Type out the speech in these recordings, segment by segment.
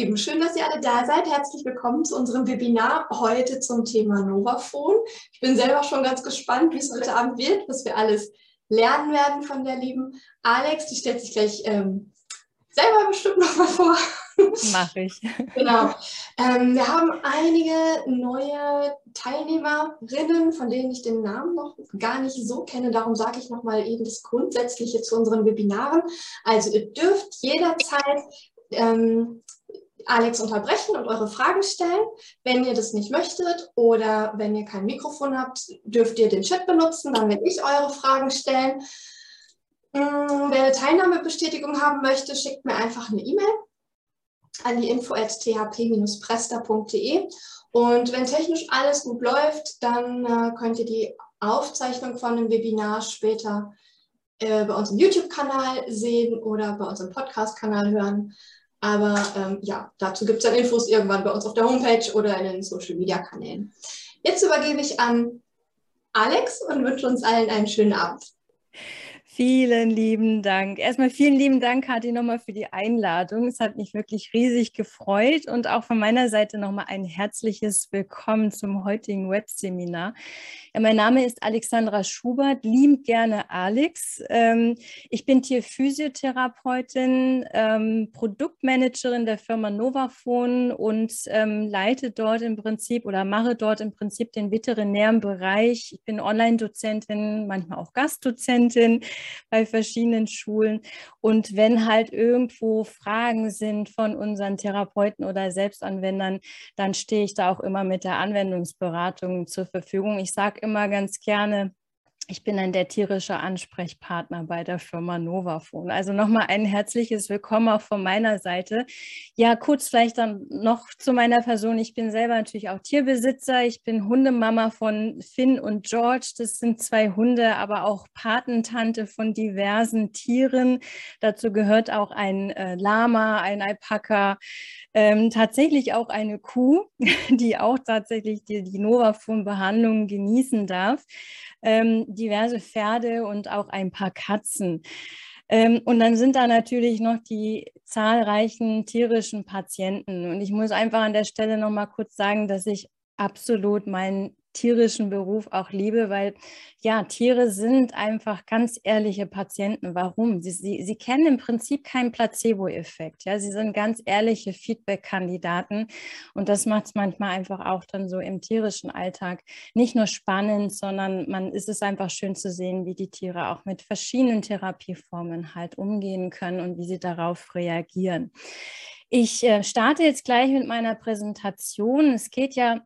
Lieben, schön, dass ihr alle da seid. Herzlich willkommen zu unserem Webinar heute zum Thema Novaphone. Ich bin selber schon ganz gespannt, wie es heute Abend wird, was wir alles lernen werden von der lieben Alex. Die stellt sich gleich ähm, selber bestimmt nochmal vor. Mache ich. genau. Ähm, wir haben einige neue Teilnehmerinnen, von denen ich den Namen noch gar nicht so kenne. Darum sage ich nochmal eben das Grundsätzliche zu unseren Webinaren. Also ihr dürft jederzeit ähm, Alex unterbrechen und eure Fragen stellen. Wenn ihr das nicht möchtet oder wenn ihr kein Mikrofon habt, dürft ihr den Chat benutzen, dann werde ich eure Fragen stellen. Mm, wer eine Teilnahmebestätigung haben möchte, schickt mir einfach eine E-Mail an die info.thp-presta.de und wenn technisch alles gut läuft, dann äh, könnt ihr die Aufzeichnung von dem Webinar später äh, bei uns im YouTube-Kanal sehen oder bei uns im Podcast-Kanal hören. Aber ähm, ja, dazu gibt es dann Infos irgendwann bei uns auf der Homepage oder in den Social-Media-Kanälen. Jetzt übergebe ich an Alex und wünsche uns allen einen schönen Abend. Vielen lieben Dank. Erstmal vielen lieben Dank, Kathi, nochmal für die Einladung. Es hat mich wirklich riesig gefreut und auch von meiner Seite nochmal ein herzliches Willkommen zum heutigen Webseminar. Ja, mein Name ist Alexandra Schubert, lieb gerne Alex. Ähm, ich bin Tierphysiotherapeutin, ähm, Produktmanagerin der Firma Novaphone und ähm, leite dort im Prinzip oder mache dort im Prinzip den veterinären Bereich. Ich bin Online-Dozentin, manchmal auch Gastdozentin bei verschiedenen Schulen. Und wenn halt irgendwo Fragen sind von unseren Therapeuten oder Selbstanwendern, dann stehe ich da auch immer mit der Anwendungsberatung zur Verfügung. Ich sage immer ganz gerne, ich bin dann der tierische Ansprechpartner bei der Firma Novaphone. Also nochmal ein herzliches Willkommen auch von meiner Seite. Ja, kurz vielleicht dann noch zu meiner Person. Ich bin selber natürlich auch Tierbesitzer. Ich bin Hundemama von Finn und George. Das sind zwei Hunde, aber auch Patentante von diversen Tieren. Dazu gehört auch ein äh, Lama, ein Alpaka, ähm, tatsächlich auch eine Kuh, die auch tatsächlich die, die Novaphone-Behandlung genießen darf ähm, diverse Pferde und auch ein paar Katzen. Ähm, und dann sind da natürlich noch die zahlreichen tierischen Patienten. Und ich muss einfach an der Stelle noch mal kurz sagen, dass ich absolut meinen tierischen Beruf auch liebe, weil ja, Tiere sind einfach ganz ehrliche Patienten. Warum? Sie, sie, sie kennen im Prinzip keinen Placebo-Effekt. Ja? Sie sind ganz ehrliche Feedback-Kandidaten und das macht es manchmal einfach auch dann so im tierischen Alltag nicht nur spannend, sondern man ist es einfach schön zu sehen, wie die Tiere auch mit verschiedenen Therapieformen halt umgehen können und wie sie darauf reagieren. Ich äh, starte jetzt gleich mit meiner Präsentation. Es geht ja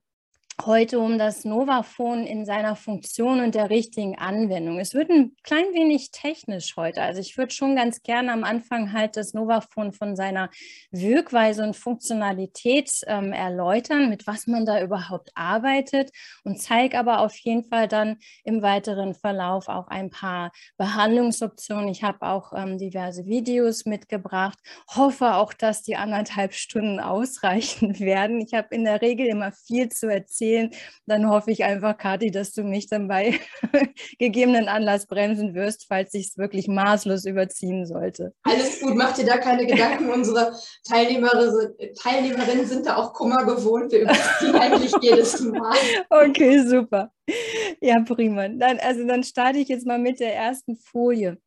heute um das Novaphone in seiner Funktion und der richtigen Anwendung. Es wird ein klein wenig technisch heute. Also ich würde schon ganz gerne am Anfang halt das Novaphone von seiner Wirkweise und Funktionalität ähm, erläutern, mit was man da überhaupt arbeitet und zeige aber auf jeden Fall dann im weiteren Verlauf auch ein paar Behandlungsoptionen. Ich habe auch ähm, diverse Videos mitgebracht. Hoffe auch, dass die anderthalb Stunden ausreichen werden. Ich habe in der Regel immer viel zu erzählen erzählen, dann hoffe ich einfach, Kathi, dass du mich dann bei gegebenen Anlass bremsen wirst, falls ich es wirklich maßlos überziehen sollte. Alles gut, mach dir da keine Gedanken. Unsere Teilnehmerinnen sind da auch Kummer gewohnt. Wir überziehen eigentlich jedes Mal. Okay, super. Ja, prima. Dann, also dann starte ich jetzt mal mit der ersten Folie.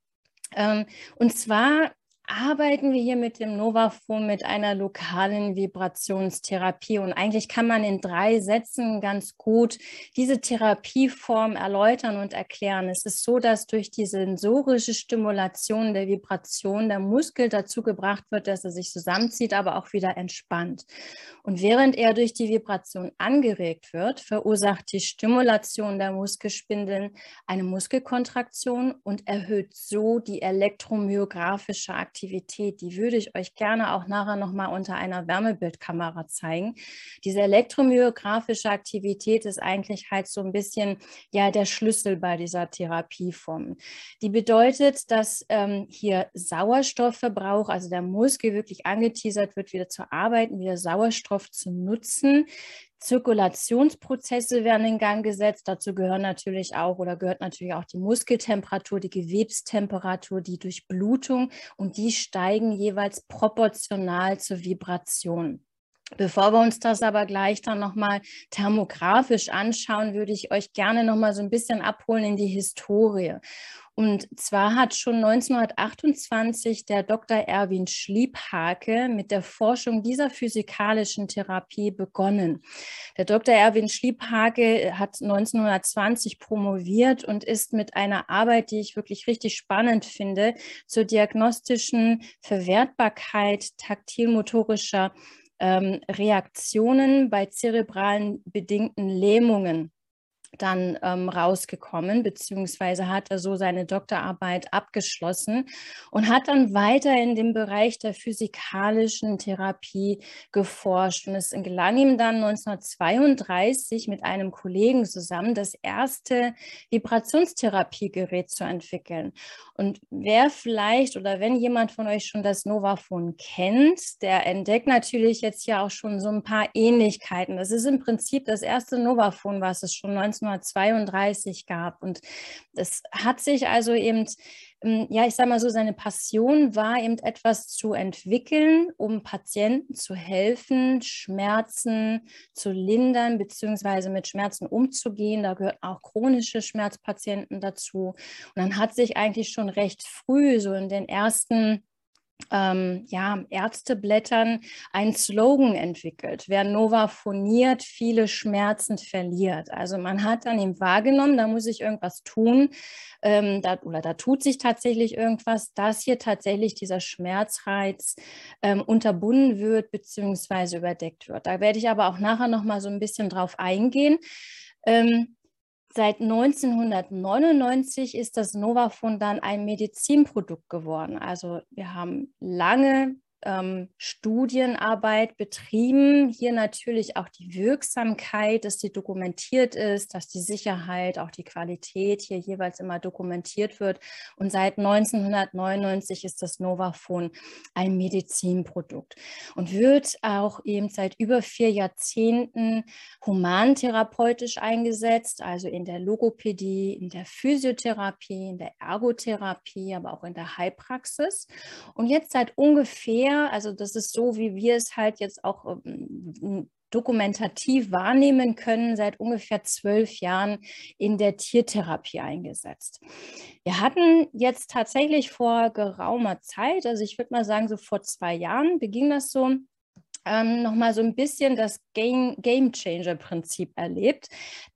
Ähm, und zwar arbeiten wir hier mit dem Novaphone mit einer lokalen Vibrationstherapie. Und eigentlich kann man in drei Sätzen ganz gut diese Therapieform erläutern und erklären. Es ist so, dass durch die sensorische Stimulation der Vibration der Muskel dazu gebracht wird, dass er sich zusammenzieht, aber auch wieder entspannt. Und während er durch die Vibration angeregt wird, verursacht die Stimulation der Muskelspindeln eine Muskelkontraktion und erhöht so die elektromyographische Aktivität Aktivität, die würde ich euch gerne auch nachher nochmal unter einer Wärmebildkamera zeigen. Diese elektromyographische Aktivität ist eigentlich halt so ein bisschen ja der Schlüssel bei dieser Therapieform. Die bedeutet, dass ähm, hier Sauerstoffverbrauch, also der Muskel wirklich angeteasert wird, wieder zu arbeiten, wieder Sauerstoff zu nutzen, Zirkulationsprozesse werden in Gang gesetzt. Dazu gehören natürlich auch oder gehört natürlich auch die Muskeltemperatur, die Gewebstemperatur, die Durchblutung und die steigen jeweils proportional zur Vibration. Bevor wir uns das aber gleich dann nochmal thermografisch anschauen, würde ich euch gerne nochmal so ein bisschen abholen in die Historie. Und zwar hat schon 1928 der Dr. Erwin Schliephake mit der Forschung dieser physikalischen Therapie begonnen. Der Dr. Erwin Schliephake hat 1920 promoviert und ist mit einer Arbeit, die ich wirklich richtig spannend finde, zur diagnostischen Verwertbarkeit taktilmotorischer ähm, Reaktionen bei zerebralen bedingten Lähmungen dann ähm, rausgekommen, beziehungsweise hat er so seine Doktorarbeit abgeschlossen und hat dann weiter in dem Bereich der physikalischen Therapie geforscht. Und es gelang ihm dann 1932 mit einem Kollegen zusammen, das erste Vibrationstherapiegerät zu entwickeln. Und wer vielleicht oder wenn jemand von euch schon das Novafon kennt, der entdeckt natürlich jetzt ja auch schon so ein paar Ähnlichkeiten. Das ist im Prinzip das erste Novafon, was es schon 19 1932 gab. Und es hat sich also eben, ähm, ja, ich sage mal so, seine Passion war eben etwas zu entwickeln, um Patienten zu helfen, Schmerzen zu lindern, beziehungsweise mit Schmerzen umzugehen. Da gehören auch chronische Schmerzpatienten dazu. Und dann hat sich eigentlich schon recht früh, so in den ersten ähm, ja, Ärzteblättern ein Slogan entwickelt. Wer Nova phoniert, viele Schmerzen verliert. Also man hat dann ihm wahrgenommen, da muss ich irgendwas tun ähm, da, oder da tut sich tatsächlich irgendwas, dass hier tatsächlich dieser Schmerzreiz ähm, unterbunden wird bzw. überdeckt wird. Da werde ich aber auch nachher noch mal so ein bisschen drauf eingehen. Ähm, Seit 1999 ist das Novafon dann ein Medizinprodukt geworden. Also wir haben lange ähm, Studienarbeit betrieben. Hier natürlich auch die Wirksamkeit, dass die dokumentiert ist, dass die Sicherheit, auch die Qualität hier jeweils immer dokumentiert wird. Und seit 1999 ist das Novafon ein Medizinprodukt und wird auch eben seit über vier Jahrzehnten humantherapeutisch eingesetzt, also in der Logopädie, in der Physiotherapie, in der Ergotherapie, aber auch in der Heilpraxis. Und jetzt seit ungefähr Also das ist so, wie wir es halt jetzt auch ähm, dokumentativ wahrnehmen können, seit ungefähr zwölf Jahren in der Tiertherapie eingesetzt. Wir hatten jetzt tatsächlich vor geraumer Zeit, also ich würde mal sagen, so vor zwei Jahren beging das so, ähm, nochmal so ein bisschen das Game, Game Changer-Prinzip erlebt.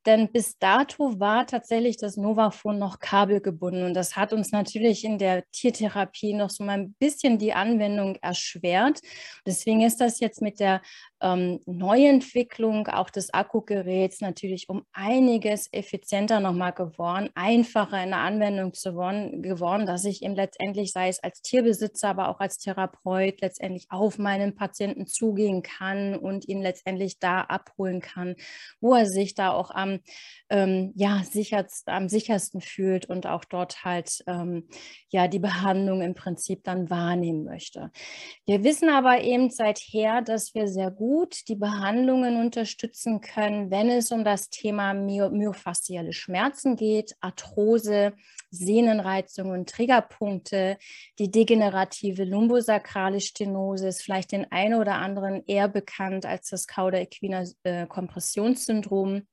Denn bis dato war tatsächlich das Novafon noch kabelgebunden. Und das hat uns natürlich in der Tiertherapie noch so mal ein bisschen die Anwendung erschwert. Deswegen ist das jetzt mit der ähm, Neuentwicklung auch des Akkugeräts natürlich um einiges effizienter nochmal geworden, einfacher in der Anwendung zu worden, geworden, dass ich eben letztendlich, sei es als Tierbesitzer, aber auch als Therapeut, letztendlich auf meinen Patienten zugehen kann und ihn letztendlich da abholen kann, wo er sich da auch am, ähm, ja, sicherst, am sichersten fühlt und auch dort halt ähm, ja, die Behandlung im Prinzip dann wahrnehmen möchte. Wir wissen aber eben seither, dass wir sehr gut die Behandlungen unterstützen können, wenn es um das Thema my myofasziale Schmerzen geht, Arthrose, Sehnenreizung und Triggerpunkte, die degenerative lumbosakrale Stenose ist vielleicht den einen oder anderen eher bekannt als das Cauda-Equina äh, Kompressionssyndrom.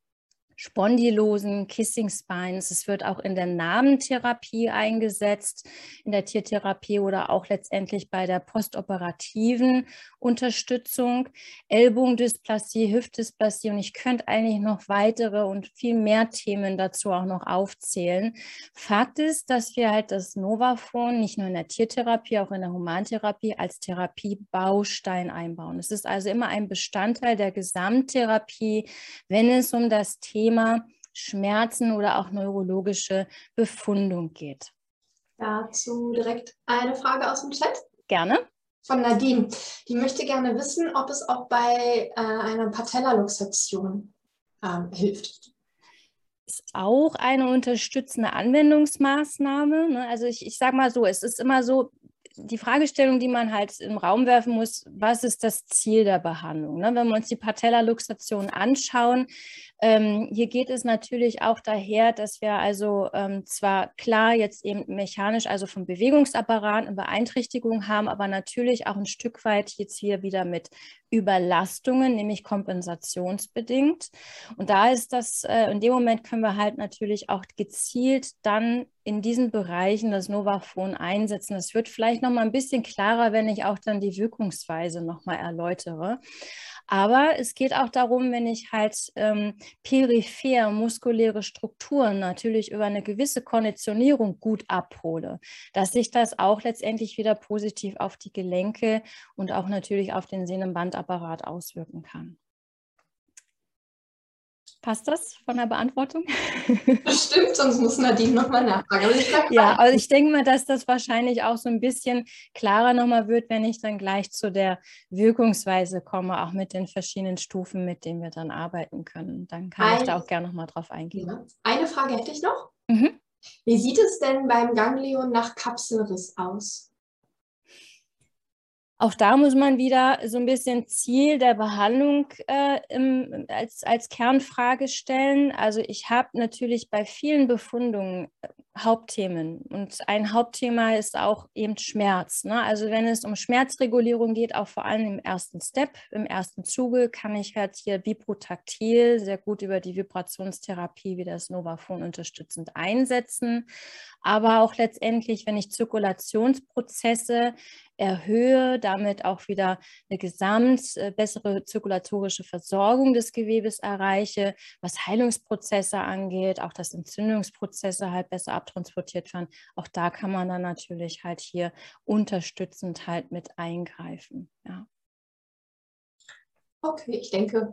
Spondylosen, Kissing Spines. Es wird auch in der Namentherapie eingesetzt, in der Tiertherapie oder auch letztendlich bei der postoperativen Unterstützung. Ellbogendysplasie, Hüftdysplasie und ich könnte eigentlich noch weitere und viel mehr Themen dazu auch noch aufzählen. Fakt ist, dass wir halt das Novafon nicht nur in der Tiertherapie, auch in der Humantherapie als Therapiebaustein einbauen. Es ist also immer ein Bestandteil der Gesamttherapie, wenn es um das Thema Thema Schmerzen oder auch neurologische Befundung geht. Dazu direkt eine Frage aus dem Chat. Gerne. Von Nadine. Die möchte gerne wissen, ob es auch bei äh, einer Patellaluxation ähm, hilft ist auch eine unterstützende Anwendungsmaßnahme. Ne? Also ich, ich sage mal so, es ist immer so, die Fragestellung, die man halt im Raum werfen muss, was ist das Ziel der Behandlung? Ne? Wenn wir uns die Patellaluxation anschauen, ähm, hier geht es natürlich auch daher, dass wir also ähm, zwar klar jetzt eben mechanisch, also vom Bewegungsapparat eine Beeinträchtigung haben, aber natürlich auch ein Stück weit jetzt hier wieder mit Überlastungen, nämlich kompensationsbedingt. Und da ist das, äh, in dem Moment können wir halt natürlich auch gezielt dann in diesen Bereichen das Novafon einsetzen. Das wird vielleicht noch mal ein bisschen klarer, wenn ich auch dann die Wirkungsweise noch mal erläutere. Aber es geht auch darum, wenn ich halt ähm, peripher muskuläre Strukturen natürlich über eine gewisse Konditionierung gut abhole, dass sich das auch letztendlich wieder positiv auf die Gelenke und auch natürlich auf den Sehnenbandapparat auswirken kann. Passt das von der Beantwortung? Stimmt, sonst muss Nadine nochmal nachfragen. Aber ja, also ich denke mal, dass das wahrscheinlich auch so ein bisschen klarer nochmal wird, wenn ich dann gleich zu der Wirkungsweise komme, auch mit den verschiedenen Stufen, mit denen wir dann arbeiten können. Dann kann Ein, ich da auch gerne nochmal drauf eingehen. Ja. Eine Frage hätte ich noch. Mhm. Wie sieht es denn beim Ganglion nach Kapselriss aus? Auch da muss man wieder so ein bisschen Ziel der Behandlung äh, im, als, als Kernfrage stellen. Also ich habe natürlich bei vielen Befundungen äh, Hauptthemen und ein Hauptthema ist auch eben Schmerz. Ne? Also wenn es um Schmerzregulierung geht, auch vor allem im ersten Step, im ersten Zuge, kann ich halt hier vibrotaktil sehr gut über die Vibrationstherapie wie das Novafon unterstützend einsetzen. Aber auch letztendlich, wenn ich Zirkulationsprozesse erhöhe, damit auch wieder eine gesamt äh, bessere zirkulatorische Versorgung des Gewebes erreiche, was Heilungsprozesse angeht, auch dass Entzündungsprozesse halt besser abtransportiert werden. Auch da kann man dann natürlich halt hier unterstützend halt mit eingreifen. Ja. Okay, ich denke.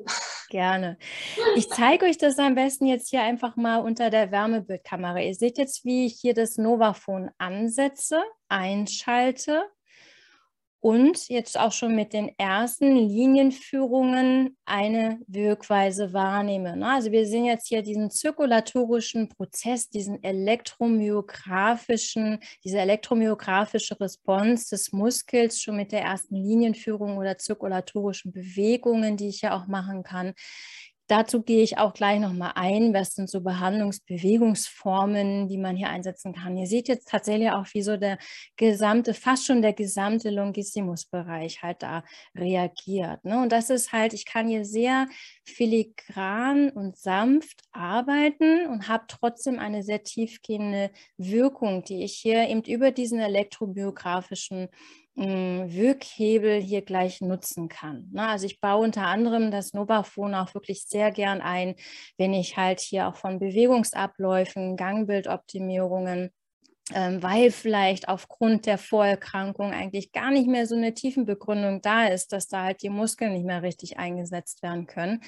Gerne. Ich zeige euch das am besten jetzt hier einfach mal unter der Wärmebildkamera. Ihr seht jetzt, wie ich hier das Novafon ansetze, einschalte und jetzt auch schon mit den ersten Linienführungen eine Wirkweise wahrnehme. Ne? Also wir sehen jetzt hier diesen zirkulatorischen Prozess, diesen elektromyografischen, diese elektromyografische Response des Muskels schon mit der ersten Linienführung oder zirkulatorischen Bewegungen, die ich ja auch machen kann. Dazu gehe ich auch gleich nochmal ein, was sind so Behandlungsbewegungsformen, die man hier einsetzen kann. Ihr seht jetzt tatsächlich auch, wie so der gesamte, fast schon der gesamte Longissimus-Bereich halt da reagiert. Ne? Und das ist halt, ich kann hier sehr filigran und sanft arbeiten und habe trotzdem eine sehr tiefgehende Wirkung, die ich hier eben über diesen elektrobiografischen Wirkhebel hier gleich nutzen kann. Ne? Also ich baue unter anderem das Novaphone auch wirklich sehr gern ein, wenn ich halt hier auch von Bewegungsabläufen, Gangbildoptimierungen weil vielleicht aufgrund der Vorerkrankung eigentlich gar nicht mehr so eine Tiefenbegründung da ist, dass da halt die Muskeln nicht mehr richtig eingesetzt werden können.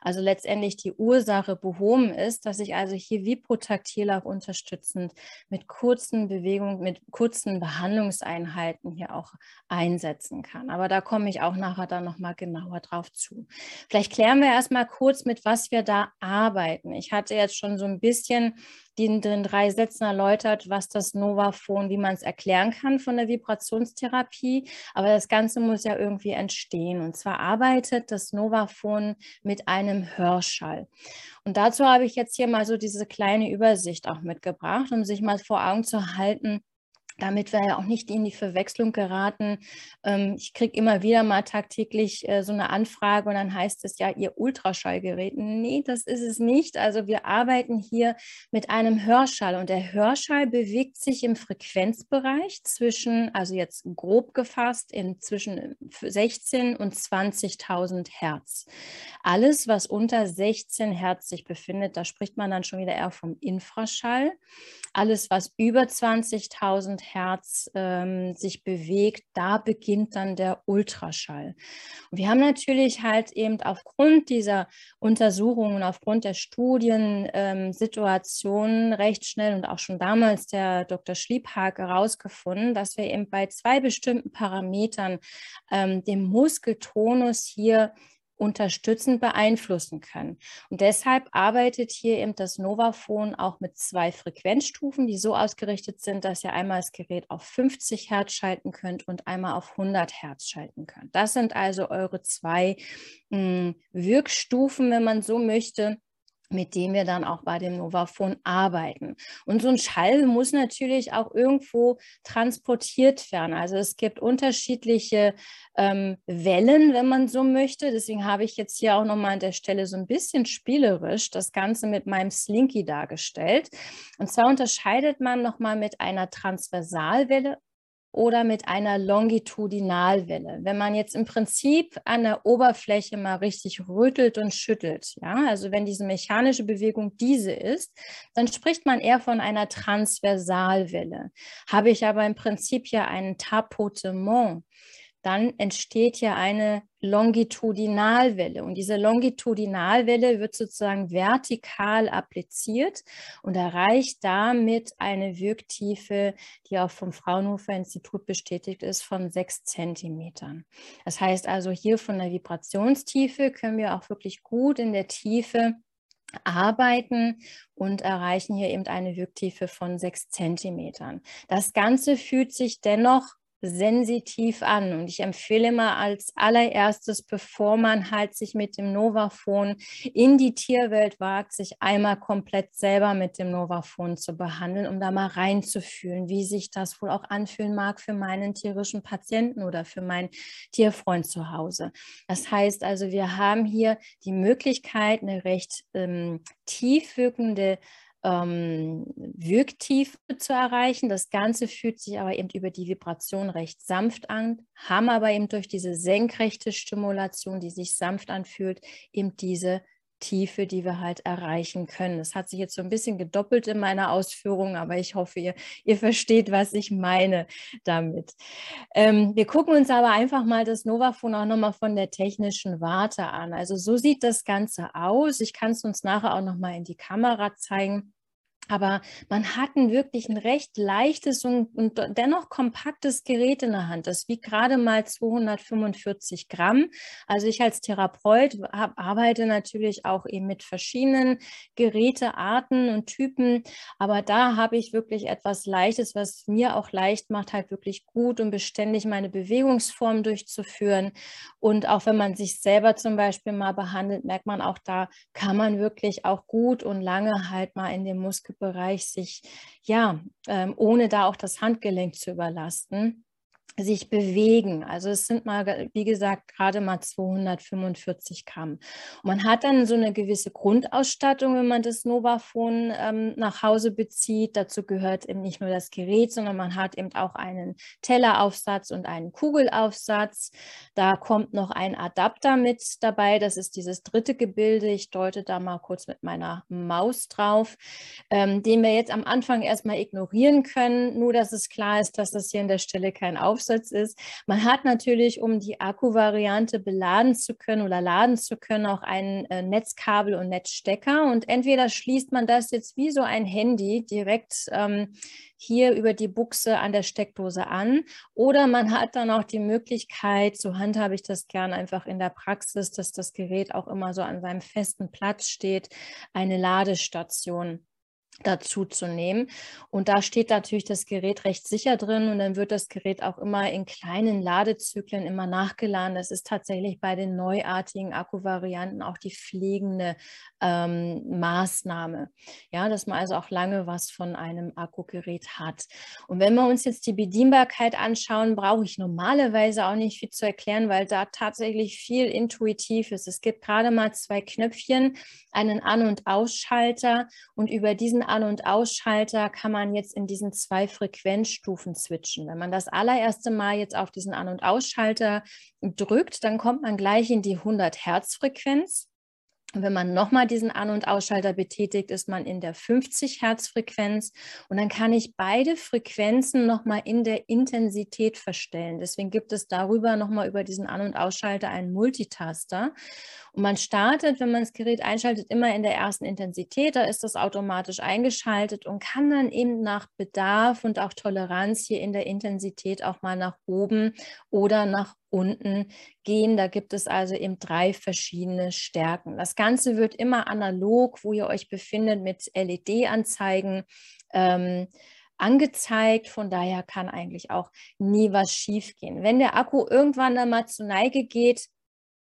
Also letztendlich die Ursache behoben ist, dass ich also hier vibrotaktil auch unterstützend mit kurzen Bewegungen, mit kurzen Behandlungseinheiten hier auch einsetzen kann. Aber da komme ich auch nachher dann nochmal genauer drauf zu. Vielleicht klären wir erstmal kurz, mit was wir da arbeiten. Ich hatte jetzt schon so ein bisschen in den drei Sätzen erläutert, was das Novaphon, wie man es erklären kann von der Vibrationstherapie. Aber das Ganze muss ja irgendwie entstehen. Und zwar arbeitet das Novaphon mit einem Hörschall. Und dazu habe ich jetzt hier mal so diese kleine Übersicht auch mitgebracht, um sich mal vor Augen zu halten, damit wir ja auch nicht in die Verwechslung geraten. Ähm, ich kriege immer wieder mal tagtäglich äh, so eine Anfrage und dann heißt es ja, ihr Ultraschallgerät. Nee, das ist es nicht. Also wir arbeiten hier mit einem Hörschall und der Hörschall bewegt sich im Frequenzbereich zwischen, also jetzt grob gefasst, in zwischen 16 und 20.000 Hertz. Alles, was unter 16 Hertz sich befindet, da spricht man dann schon wieder eher vom Infraschall. Alles, was über 20.000 Hertz ähm, sich bewegt, da beginnt dann der Ultraschall. Und wir haben natürlich halt eben aufgrund dieser Untersuchungen, aufgrund der Studiensituationen ähm, recht schnell und auch schon damals der Dr. Schliebhag herausgefunden, dass wir eben bei zwei bestimmten Parametern ähm, den Muskeltonus hier unterstützend beeinflussen können. Und deshalb arbeitet hier eben das Novaphone auch mit zwei Frequenzstufen, die so ausgerichtet sind, dass ihr einmal das Gerät auf 50 Hertz schalten könnt und einmal auf 100 Hertz schalten könnt. Das sind also eure zwei mh, hm, Wirkstufen, wenn man so möchte mit dem wir dann auch bei dem Novaphone arbeiten. Und so ein Schall muss natürlich auch irgendwo transportiert werden. Also es gibt unterschiedliche ähm, Wellen, wenn man so möchte. Deswegen habe ich jetzt hier auch nochmal an der Stelle so ein bisschen spielerisch das Ganze mit meinem Slinky dargestellt. Und zwar unterscheidet man nochmal mit einer Transversalwelle oder mit einer Longitudinalwelle. Wenn man jetzt im Prinzip an der Oberfläche mal richtig rüttelt und schüttelt, ja, also wenn diese mechanische Bewegung diese ist, dann spricht man eher von einer Transversalwelle. Habe ich aber im Prinzip ja einen Tapotement, dann entsteht ja eine Longitudinalwelle. Und diese Longitudinalwelle wird sozusagen vertikal appliziert und erreicht damit eine Wirktiefe, die auch vom Fraunhofer Institut bestätigt ist, von sechs Zentimetern. Das heißt also, hier von der Vibrationstiefe können wir auch wirklich gut in der Tiefe arbeiten und erreichen hier eben eine Wirktiefe von sechs Zentimetern. Das Ganze fühlt sich dennoch sensitiv an. Und ich empfehle mal als allererstes, bevor man halt sich mit dem Novaphone in die Tierwelt wagt, sich einmal komplett selber mit dem Novaphone zu behandeln, um da mal reinzufühlen, wie sich das wohl auch anfühlen mag für meinen tierischen Patienten oder für meinen Tierfreund zu Hause. Das heißt also, wir haben hier die Möglichkeit, eine recht ähm, tief wirkende ähm, Wirktiefe zu erreichen. Das Ganze fühlt sich aber eben über die Vibration recht sanft an, haben aber eben durch diese senkrechte Stimulation, die sich sanft anfühlt, eben diese Tiefe, die wir halt erreichen können. Das hat sich jetzt so ein bisschen gedoppelt in meiner Ausführung, aber ich hoffe, ihr, ihr versteht, was ich meine damit. Ähm, wir gucken uns aber einfach mal das Novaphone auch nochmal von der technischen Warte an. Also so sieht das Ganze aus. Ich kann es uns nachher auch nochmal in die Kamera zeigen. Aber man hat ein wirklich ein recht leichtes und, und, dennoch kompaktes Gerät in der Hand. Das wiegt gerade mal 245 Gramm. Also ich als Therapeut hab, arbeite natürlich auch eben mit verschiedenen Gerätearten und Typen. Aber da habe ich wirklich etwas Leichtes, was mir auch leicht macht, halt wirklich gut und beständig meine Bewegungsform durchzuführen. Und auch wenn man sich selber zum Beispiel mal behandelt, merkt man auch, da kann man wirklich auch gut und lange halt mal in den Muskel Bereich sich, ja, ähm, ohne da auch das Handgelenk zu überlasten, sich bewegen. Also es sind mal, wie gesagt, gerade mal 245 Gramm. Und man hat dann so eine gewisse Grundausstattung, wenn man das Novaphone ähm, nach Hause bezieht. Dazu gehört eben nicht nur das Gerät, sondern man hat eben auch einen Telleraufsatz und einen Kugelaufsatz. Da kommt noch ein Adapter mit dabei. Das ist dieses dritte Gebilde. Ich deute da mal kurz mit meiner Maus drauf, ähm, den wir jetzt am Anfang erstmal ignorieren können. Nur, dass es klar ist, dass das hier an der Stelle kein Aufsatz Aufsatz ist. Man hat natürlich, um die Akkuvariante beladen zu können oder laden zu können, auch ein äh, Netzkabel und Netzstecker. Und entweder schließt man das jetzt wie so ein Handy direkt ähm, hier über die Buchse an der Steckdose an. Oder man hat dann auch die Möglichkeit, so handhabe ich das gern einfach in der Praxis, dass das Gerät auch immer so an seinem festen Platz steht, eine Ladestation dazu zu nehmen. Und da steht natürlich das Gerät recht sicher drin und dann wird das Gerät auch immer in kleinen Ladezyklen immer nachgeladen. Das ist tatsächlich bei den neuartigen Akkuvarianten auch die pflegende ähm, Maßnahme. Ja, dass man also auch lange was von einem Akkugerät hat. Und wenn wir uns jetzt die Bedienbarkeit anschauen, brauche ich normalerweise auch nicht viel zu erklären, weil da tatsächlich viel intuitiv ist. Es gibt gerade mal zwei Knöpfchen, einen An- und Ausschalter und über diesen an- und Ausschalter kann man jetzt in diesen zwei Frequenzstufen switchen. Wenn man das allererste Mal jetzt auf diesen An- und Ausschalter drückt, dann kommt man gleich in die 100 Hertz Frequenz. Wenn man nochmal diesen An- und Ausschalter betätigt, ist man in der 50 Hertz Frequenz und dann kann ich beide Frequenzen nochmal in der Intensität verstellen. Deswegen gibt es darüber nochmal über diesen An- und Ausschalter einen Multitaster. Und man startet, wenn man das Gerät einschaltet, immer in der ersten Intensität. Da ist das automatisch eingeschaltet und kann dann eben nach Bedarf und auch Toleranz hier in der Intensität auch mal nach oben oder nach unten gehen. Da gibt es also eben drei verschiedene Stärken. Das Ganze wird immer analog, wo ihr euch befindet, mit LED-Anzeigen. Ähm, angezeigt. Von daher kann eigentlich auch nie was schiefgehen. Wenn der Akku irgendwann dann mal zur Neige geht,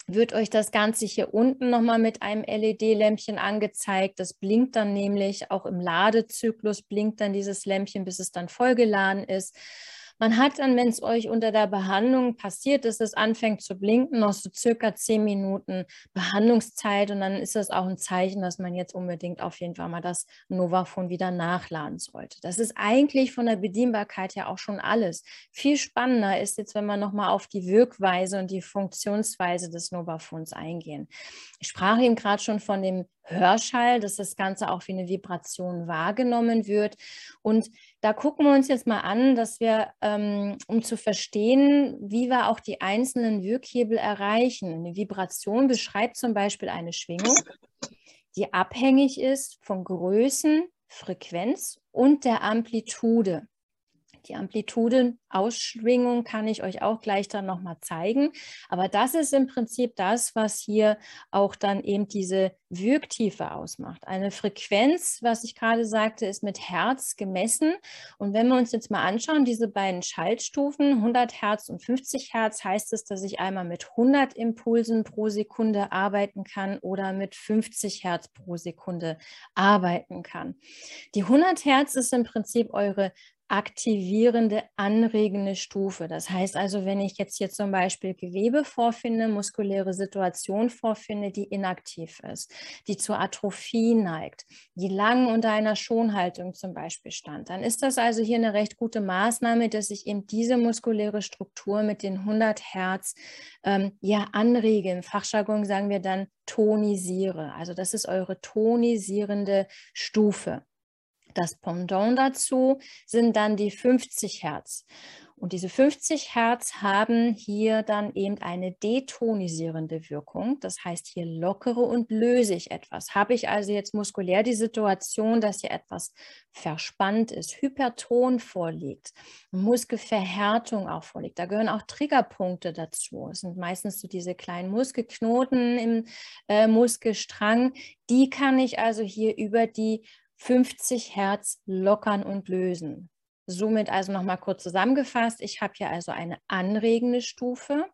wird euch das Ganze hier unten nochmal mit einem LED-Lämpchen angezeigt. Das blinkt dann nämlich, auch im Ladezyklus blinkt dann dieses Lämpchen, bis es dann vollgeladen ist. Man hat dann, wenn es euch unter der Behandlung passiert ist, es anfängt zu blinken, noch so circa zehn Minuten Behandlungszeit und dann ist das auch ein Zeichen, dass man jetzt unbedingt auf jeden Fall mal das Novafon wieder nachladen sollte. Das ist eigentlich von der Bedienbarkeit her auch schon alles. Viel spannender ist jetzt, wenn wir nochmal auf die Wirkweise und die Funktionsweise des Novafons eingehen. Ich sprach eben gerade schon von dem Hörschall, dass das Ganze auch wie eine Vibration wahrgenommen wird. Und da gucken wir uns jetzt mal an, dass wir, ähm, um zu verstehen, wie wir auch die einzelnen Wirkhebel erreichen. Eine Vibration beschreibt zum Beispiel eine Schwingung, die abhängig ist von Größen, Frequenz und der Amplitude. Die Amplitudenausschwingung kann ich euch auch gleich dann nochmal zeigen. Aber das ist im Prinzip das, was hier auch dann eben diese Wirktiefe ausmacht. Eine Frequenz, was ich gerade sagte, ist mit Hertz gemessen. Und wenn wir uns jetzt mal anschauen, diese beiden Schaltstufen, 100 Hertz und 50 Hertz, heißt es, dass ich einmal mit 100 Impulsen pro Sekunde arbeiten kann oder mit 50 Hertz pro Sekunde arbeiten kann. Die 100 Hertz ist im Prinzip eure aktivierende, anregende Stufe. Das heißt also, wenn ich jetzt hier zum Beispiel Gewebe vorfinde, muskuläre Situation vorfinde, die inaktiv ist, die zur Atrophie neigt, die lang unter einer Schonhaltung zum Beispiel stand, dann ist das also hier eine recht gute Maßnahme, dass ich eben diese muskuläre Struktur mit den 100 Hertz ähm, ja anrege. Im Fachjargon sagen wir dann tonisiere. Also das ist eure tonisierende Stufe. Das Pendant dazu sind dann die 50 Hertz. Und diese 50 Hertz haben hier dann eben eine detonisierende Wirkung. Das heißt, hier lockere und löse ich etwas. Habe ich also jetzt muskulär die Situation, dass hier etwas verspannt ist, Hyperton vorliegt, Muskelverhärtung auch vorliegt. Da gehören auch Triggerpunkte dazu. Es sind meistens so diese kleinen Muskelknoten im äh, Muskelstrang. Die kann ich also hier über die 50 Hertz lockern und lösen. Somit also nochmal kurz zusammengefasst, ich habe hier also eine anregende Stufe,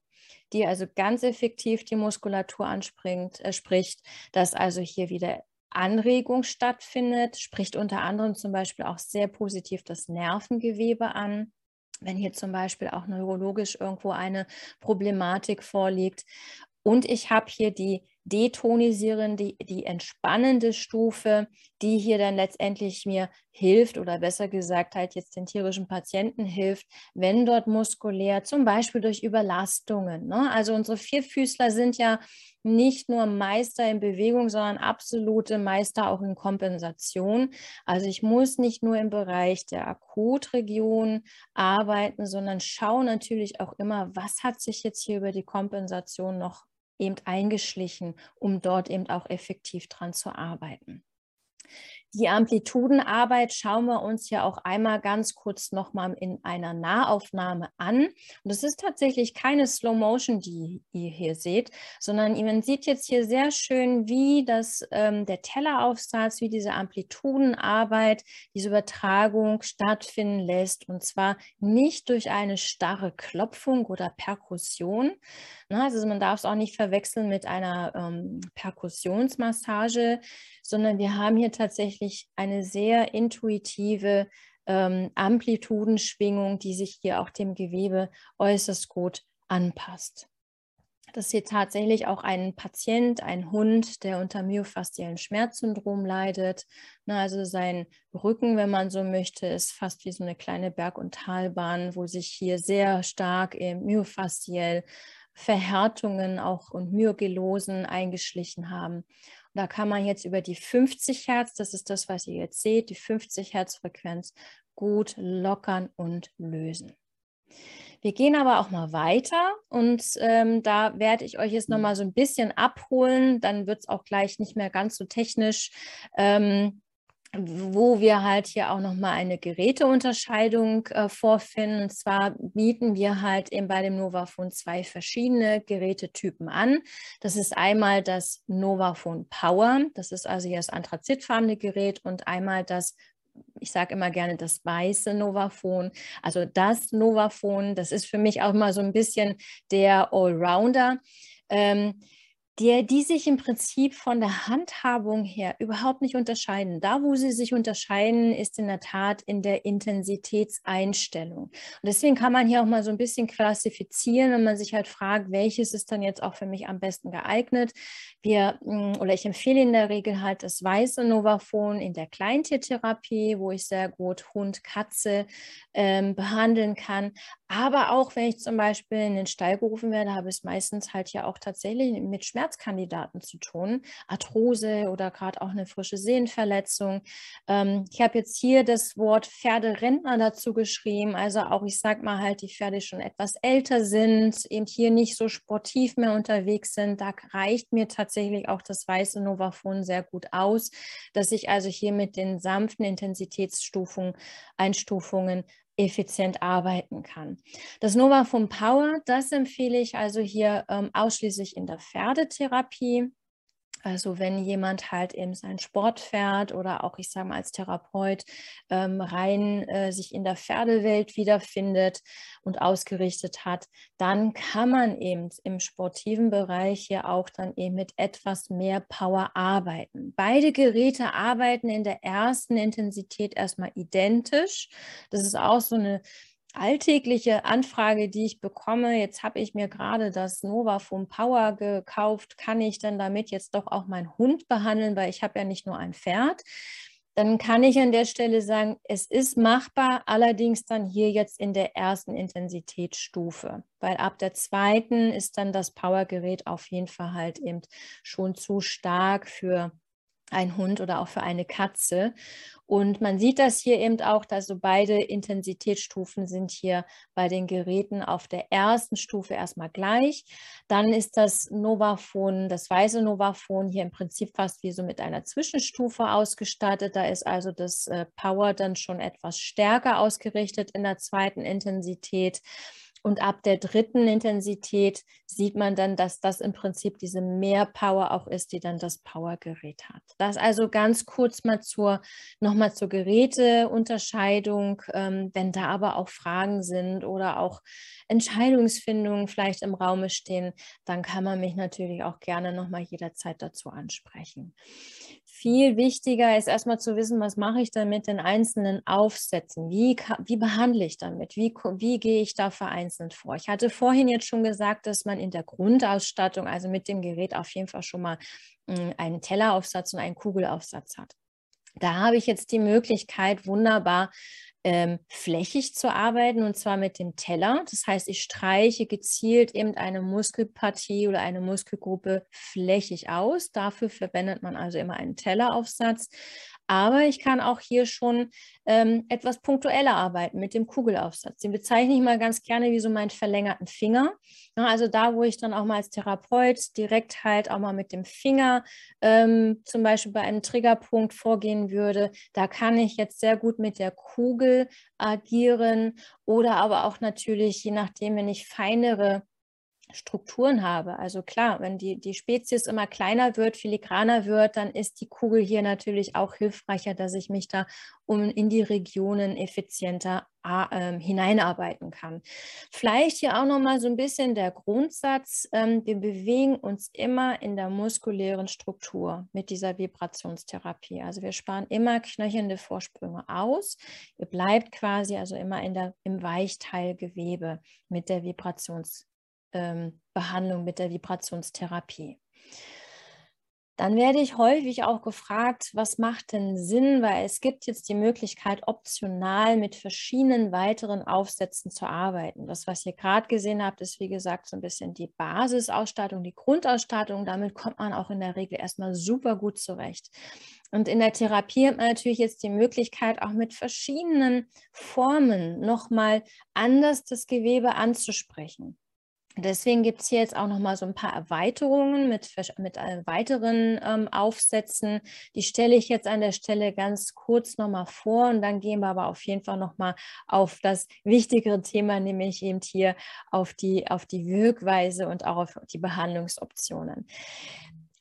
die also ganz effektiv die Muskulatur anspringt, äh, spricht, dass also hier wieder Anregung stattfindet, spricht unter anderem zum Beispiel auch sehr positiv das Nervengewebe an. Wenn hier zum Beispiel auch neurologisch irgendwo eine Problematik vorliegt. Und ich habe hier die detonisierende, die, entspannende Stufe, die hier dann letztendlich mir hilft oder besser gesagt halt jetzt den tierischen Patienten hilft, wenn dort muskulär, zum Beispiel durch Überlastungen. Ne? Also unsere Vierfüßler sind ja nicht nur Meister in Bewegung, sondern absolute Meister auch in Kompensation. Also ich muss nicht nur im Bereich der Akutregion arbeiten, sondern schaue natürlich auch immer, was hat sich jetzt hier über die Kompensation noch eben eingeschlichen, um dort eben auch effektiv dran zu arbeiten. Die Amplitudenarbeit schauen wir uns ja auch einmal ganz kurz nochmal in einer Nahaufnahme an. Und es ist tatsächlich keine Slow Motion, die ihr hier seht, sondern man sieht jetzt hier sehr schön, wie das, ähm, der Telleraufsatz, wie diese Amplitudenarbeit, diese Übertragung stattfinden lässt. Und zwar nicht durch eine starre Klopfung oder Perkussion. Na, also man darf es auch nicht verwechseln mit einer ähm, Perkussionsmassage, sondern wir haben hier tatsächlich eine sehr intuitive ähm, Amplitudenschwingung, die sich hier auch dem Gewebe äußerst gut anpasst. Das ist hier tatsächlich auch ein Patient, ein Hund, der unter myofasziellen Schmerzsyndrom leidet. Na, also sein Rücken, wenn man so möchte, ist fast wie so eine kleine Berg- und Talbahn, wo sich hier sehr stark myofasziell Verhärtungen auch und Myogelosen eingeschlichen haben. Da kann man jetzt über die 50 Hertz, das ist das, was ihr jetzt seht, die 50 Hertz Frequenz gut lockern und lösen. Wir gehen aber auch mal weiter und ähm, da werde ich euch jetzt noch mal so ein bisschen abholen. Dann wird es auch gleich nicht mehr ganz so technisch. Ähm, wo wir halt hier auch nochmal eine Geräteunterscheidung äh, vorfinden. Und zwar bieten wir halt eben bei dem Novafone zwei verschiedene Gerätetypen an. Das ist einmal das Novafone Power, das ist also hier das anthrazitfarbene Gerät und einmal das ich sage immer gerne das weiße Novafone. Also das Novafone, das ist für mich auch mal so ein bisschen der Allrounder. Ähm, die, die sich im Prinzip von der Handhabung her überhaupt nicht unterscheiden. Da, wo sie sich unterscheiden, ist in der Tat in der Intensitätseinstellung. Und deswegen kann man hier auch mal so ein bisschen klassifizieren, wenn man sich halt fragt, welches ist dann jetzt auch für mich am besten geeignet. Wir, hm, oder ich empfehle in der Regel halt das weiße Novaphone in der Kleintiertherapie, wo ich sehr gut Hund, Katze ähm, behandeln kann. Aber auch wenn ich zum Beispiel in den Stall gerufen werde, habe ich es meistens halt ja auch tatsächlich mit Schmerzkandidaten zu tun. Arthrose oder gerade auch eine frische Sehnenverletzung. Ähm, ich habe jetzt hier das Wort Pferderentner dazu geschrieben. Also auch, ich sage mal halt, die Pferde schon etwas älter sind, eben hier nicht so sportiv mehr unterwegs sind. Da reicht mir tatsächlich auch das weiße Novaphone sehr gut aus, dass ich also hier mit den sanften Intensitätsstufungen, Einstufungen effizient arbeiten kann. Das Nova vom Power, das empfehle ich also hier ähm, ausschließlich in der Pferdetherapie. Also wenn jemand halt eben seinen Sport fährt oder auch, ich sage mal, als Therapeut ähm, rein äh, sich in der Pferdewelt wiederfindet und ausgerichtet hat, dann kann man eben im sportiven Bereich hier auch dann eben mit etwas mehr Power arbeiten. Beide Geräte arbeiten in der ersten Intensität erstmal identisch. Das ist auch so eine alltägliche Anfrage, die ich bekomme, jetzt habe ich mir gerade das Nova vom Power gekauft, kann ich denn damit jetzt doch auch meinen Hund behandeln, weil ich habe ja nicht nur ein Pferd. Dann kann ich an der Stelle sagen, es ist machbar, allerdings dann hier jetzt in der ersten Intensitätsstufe, weil ab der zweiten ist dann das Powergerät auf jeden Fall halt eben schon zu stark für ein Hund oder auch für eine Katze. Und man sieht das hier eben auch, dass so beide Intensitätsstufen sind hier bei den Geräten auf der ersten Stufe erstmal gleich. Dann ist das Novaphone, das weiße Novaphone hier im Prinzip fast wie so mit einer Zwischenstufe ausgestattet. Da ist also das äh, Power dann schon etwas stärker ausgerichtet in der zweiten Intensität. Und ab der dritten Intensität sieht man dann, dass das im Prinzip diese Mehr-Power auch ist, die dann das Powergerät hat. Das also ganz kurz mal zur, nochmal zur Geräteunterscheidung. Ähm, wenn da aber auch Fragen sind oder auch Entscheidungsfindungen vielleicht im Raume stehen, dann kann man mich natürlich auch gerne nochmal jederzeit dazu ansprechen. Viel wichtiger ist erstmal zu wissen, was mache ich dann mit den einzelnen Aufsätzen? Wie, wie behandle ich damit? Wie, wie gehe ich da vereinzelt vor? Ich hatte vorhin jetzt schon gesagt, dass man in der Grundausstattung, also mit dem Gerät auf jeden Fall schon mal hm, einen Telleraufsatz und einen Kugelaufsatz hat. Da habe ich jetzt die Möglichkeit, wunderbar ähm, flächig zu arbeiten und zwar mit dem Teller. Das heißt, ich streiche gezielt eben eine Muskelpartie oder eine Muskelgruppe flächig aus. Dafür verwendet man also immer einen Telleraufsatz. Aber ich kann auch hier schon ähm, etwas punktueller arbeiten mit dem Kugelaufsatz. Den bezeichne ich mal ganz gerne wie so meinen verlängerten Finger. Ja, also da, wo ich dann auch mal als Therapeut direkt halt auch mal mit dem Finger ähm, zum Beispiel bei einem Triggerpunkt vorgehen würde, da kann ich jetzt sehr gut mit der Kugel agieren oder aber auch natürlich, je nachdem, wenn ich feinere Strukturen habe. Also klar, wenn die, die Spezies immer kleiner wird, filigraner wird, dann ist die Kugel hier natürlich auch hilfreicher, dass ich mich da um in die Regionen effizienter äh, hineinarbeiten kann. Vielleicht hier auch nochmal so ein bisschen der Grundsatz, ähm, wir bewegen uns immer in der muskulären Struktur mit dieser Vibrationstherapie. Also wir sparen immer knöchelnde Vorsprünge aus. Ihr bleibt quasi also immer in der, im Weichteilgewebe mit der Vibrationstherapie ähm, Behandlung mit der Vibrationstherapie. Dann werde ich häufig auch gefragt, was macht denn Sinn, weil es gibt jetzt die Möglichkeit, optional mit verschiedenen weiteren Aufsätzen zu arbeiten. Das, was ihr gerade gesehen habt, ist wie gesagt so ein bisschen die Basisausstattung, die Grundausstattung. Damit kommt man auch in der Regel erstmal super gut zurecht. Und in der Therapie hat man natürlich jetzt die Möglichkeit, auch mit verschiedenen Formen nochmal anders das Gewebe anzusprechen. Deswegen gibt es hier jetzt auch noch mal so ein paar Erweiterungen mit, mit äh, weiteren ähm, Aufsätzen. Die stelle ich jetzt an der Stelle ganz kurz noch mal vor und dann gehen wir aber auf jeden Fall noch mal auf das wichtigere Thema, nämlich eben hier auf die, auf die Wirkweise und auch auf die Behandlungsoptionen.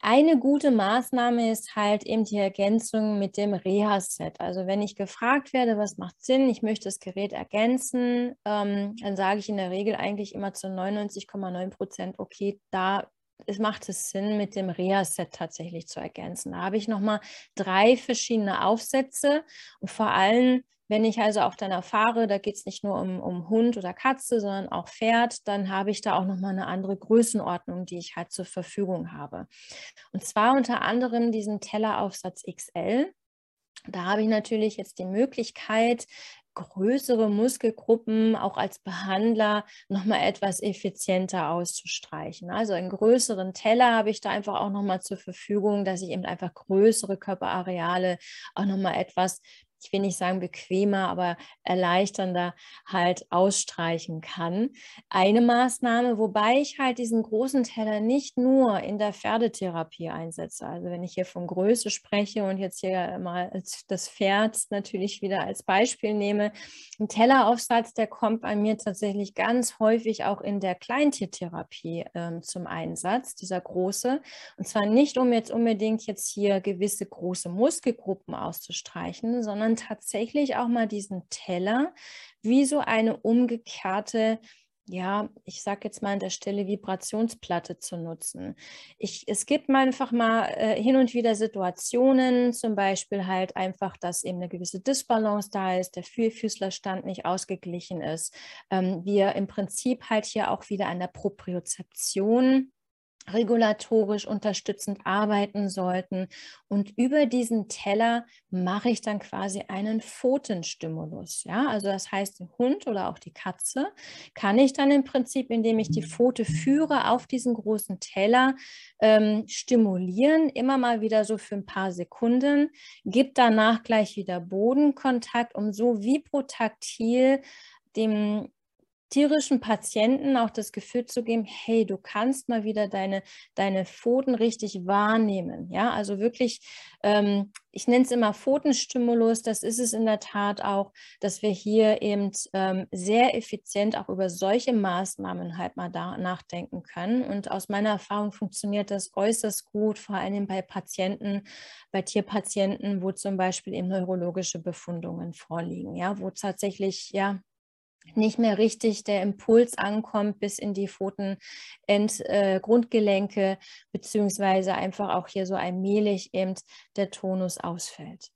Eine gute Maßnahme ist halt eben die Ergänzung mit dem Reha-Set. Also wenn ich gefragt werde, was macht Sinn, ich möchte das Gerät ergänzen, ähm, dann sage ich in der Regel eigentlich immer zu 99,9 Prozent, okay, da es macht es Sinn, mit dem Reha-Set tatsächlich zu ergänzen. Da habe ich nochmal drei verschiedene Aufsätze und vor allem wenn ich also auch dann erfahre, da geht es nicht nur um, um Hund oder Katze, sondern auch Pferd, dann habe ich da auch nochmal eine andere Größenordnung, die ich halt zur Verfügung habe. Und zwar unter anderem diesen Telleraufsatz XL. Da habe ich natürlich jetzt die Möglichkeit, größere Muskelgruppen auch als Behandler nochmal etwas effizienter auszustreichen. Also einen größeren Teller habe ich da einfach auch nochmal zur Verfügung, dass ich eben einfach größere Körperareale auch nochmal etwas ich will nicht sagen bequemer, aber erleichternder halt ausstreichen kann. Eine Maßnahme, wobei ich halt diesen großen Teller nicht nur in der Pferdetherapie einsetze. Also wenn ich hier von Größe spreche und jetzt hier mal das Pferd natürlich wieder als Beispiel nehme, ein Telleraufsatz, der kommt bei mir tatsächlich ganz häufig auch in der Kleintiertherapie ähm, zum Einsatz, dieser große. Und zwar nicht, um jetzt unbedingt jetzt hier gewisse große Muskelgruppen auszustreichen, sondern sondern tatsächlich auch mal diesen Teller wie so eine umgekehrte ja, ich sage jetzt mal an der Stelle Vibrationsplatte zu nutzen. Ich, es gibt einfach mal äh, hin und wieder Situationen, zum Beispiel halt einfach, dass eben eine gewisse Disbalance da ist, der Vierfüßlerstand nicht ausgeglichen ist. Ähm, wir im Prinzip halt hier auch wieder an der Propriozeption regulatorisch unterstützend arbeiten sollten. Und über diesen Teller mache ich dann quasi einen Pfotenstimulus. Ja, also das heißt, den Hund oder auch die Katze kann ich dann im Prinzip, indem ich die Pfote führe, auf diesen großen Teller ähm, stimulieren, immer mal wieder so für ein paar Sekunden, gibt danach gleich wieder Bodenkontakt, um so vibrotaktil dem tierischen Patienten auch das Gefühl zu geben, hey, du kannst mal wieder deine, deine Pfoten richtig wahrnehmen. Ja, also wirklich, ähm, ich nenne es immer Pfotenstimulus, das ist es in der Tat auch, dass wir hier eben ähm, sehr effizient auch über solche Maßnahmen halt mal da nachdenken können. Und aus meiner Erfahrung funktioniert das äußerst gut, vor allem bei Patienten, bei Tierpatienten, wo zum Beispiel eben neurologische Befundungen vorliegen, ja, wo tatsächlich, ja, nicht mehr richtig der Impuls ankommt bis in die Pfotengrundgelenke, äh, beziehungsweise einfach auch hier so allmählich eben der Tonus ausfällt.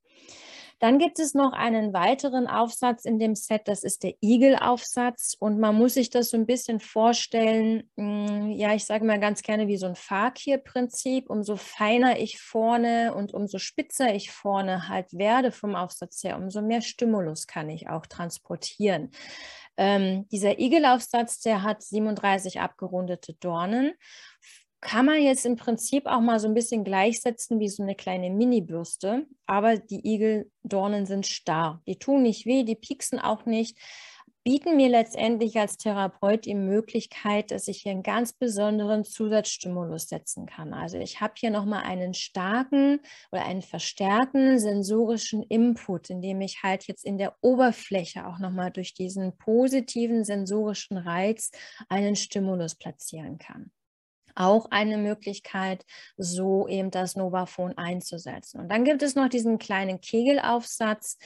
Dann gibt es noch einen weiteren Aufsatz in dem Set, das ist der Igel-Aufsatz. Und man muss sich das so ein bisschen vorstellen, hm, ja, ich sage mal ganz gerne wie so ein Fakir-Prinzip. Umso feiner ich vorne und umso spitzer ich vorne halt werde vom Aufsatz her, umso mehr Stimulus kann ich auch transportieren. Ähm, dieser Igelaufsatz, der hat 37 abgerundete Dornen. Kann man jetzt im Prinzip auch mal so ein bisschen gleichsetzen wie so eine kleine Mini-Bürste, aber die Igeldornen sind starr. Die tun nicht weh, die pieksen auch nicht bieten mir letztendlich als Therapeut die Möglichkeit, dass ich hier einen ganz besonderen Zusatzstimulus setzen kann. Also ich habe hier nochmal einen starken oder einen verstärkten sensorischen Input, indem ich halt jetzt in der Oberfläche auch nochmal durch diesen positiven sensorischen Reiz einen Stimulus platzieren kann auch eine Möglichkeit, so eben das Novaphone einzusetzen. Und dann gibt es noch diesen kleinen Kegelaufsatz,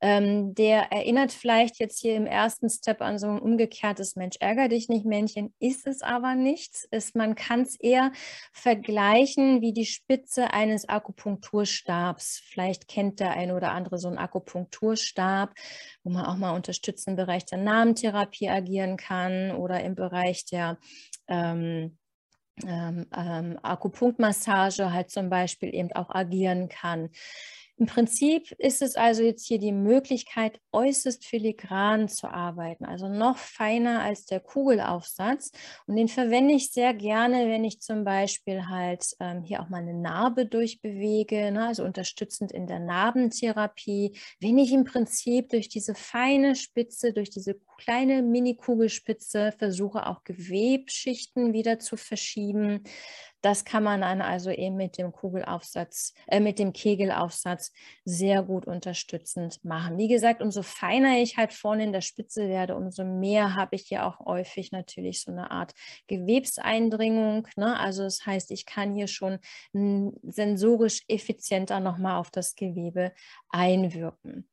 ähm, der erinnert vielleicht jetzt hier im ersten Step an so ein umgekehrtes Mensch, ärger dich nicht Männchen, ist es aber nicht. Ist, man kann es eher vergleichen wie die Spitze eines Akupunkturstabs. Vielleicht kennt der eine oder andere so einen Akupunkturstab, wo man auch mal unterstützend im Bereich der Namentherapie agieren kann oder im Bereich der ähm, ähm, ähm, Akupunktmassage halt zum Beispiel eben auch agieren kann. Im Prinzip ist es also jetzt hier die Möglichkeit, äußerst filigran zu arbeiten, also noch feiner als der Kugelaufsatz. Und den verwende ich sehr gerne, wenn ich zum Beispiel halt ähm, hier auch mal eine Narbe durchbewege, ne, also unterstützend in der Narbentherapie, wenn ich im Prinzip durch diese feine Spitze, durch diese kleine Mini-Kugelspitze versuche auch Gewebschichten wieder zu verschieben, das kann man dann also eben mit dem Kugelaufsatz, äh, mit dem Kegelaufsatz sehr gut unterstützend machen. Wie gesagt, umso feiner ich halt vorne in der Spitze werde, umso mehr habe ich hier auch häufig natürlich so eine Art Gewebseindringung. Ne? Also das heißt, ich kann hier schon sensorisch effizienter nochmal auf das Gewebe einwirken.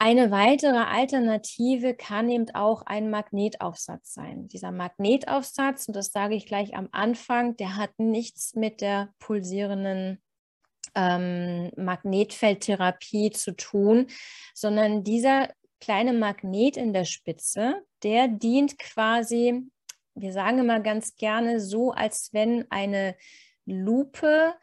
Eine weitere Alternative kann eben auch ein Magnetaufsatz sein. Dieser Magnetaufsatz, und das sage ich gleich am Anfang, der hat nichts mit der pulsierenden ähm, Magnetfeldtherapie zu tun, sondern dieser kleine Magnet in der Spitze, der dient quasi, wir sagen immer ganz gerne so, als wenn eine Lupe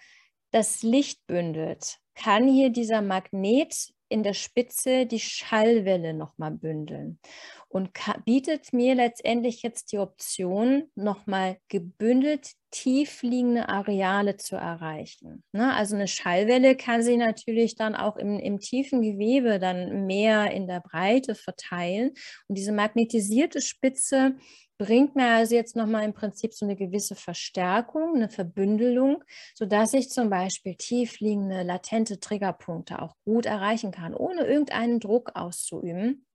das Licht bündelt, kann hier dieser Magnet in der Spitze die Schallwelle nochmal bündeln und bietet mir letztendlich jetzt die Option, nochmal gebündelt tiefliegende Areale zu erreichen. Ne? Also eine Schallwelle kann sich natürlich dann auch im, im tiefen Gewebe dann mehr in der Breite verteilen und diese magnetisierte Spitze bringt mir also jetzt nochmal im Prinzip so eine gewisse Verstärkung, eine Verbündelung, sodass ich zum Beispiel tiefliegende, latente Triggerpunkte auch gut erreichen kann, ohne irgendeinen Druck auszuüben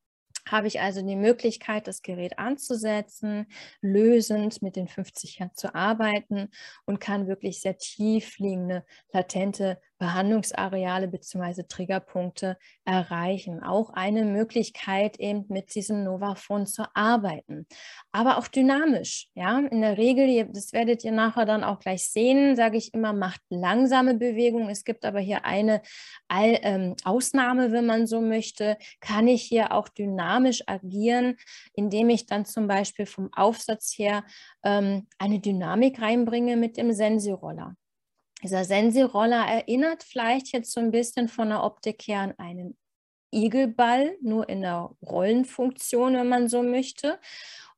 habe ich also die Möglichkeit, das Gerät anzusetzen, lösend mit den 50 Hertz zu arbeiten und kann wirklich sehr tief liegende, latente Behandlungsareale bzw. Triggerpunkte erreichen. Auch eine Möglichkeit, eben mit diesem Novaphone zu arbeiten. Aber auch dynamisch. Ja, in der Regel, das werdet ihr nachher dann auch gleich sehen, sage ich immer, macht langsame Bewegungen. Es gibt aber hier eine All, ähm, Ausnahme, wenn man so möchte. Kann ich hier auch dynamisch agieren, indem ich dann zum Beispiel vom Aufsatz her ähm, eine Dynamik reinbringe mit dem Sensiroller. Dieser Sensi-Roller erinnert vielleicht jetzt so ein bisschen von der Optik her an einen Igelball, nur in der Rollenfunktion, wenn man so möchte.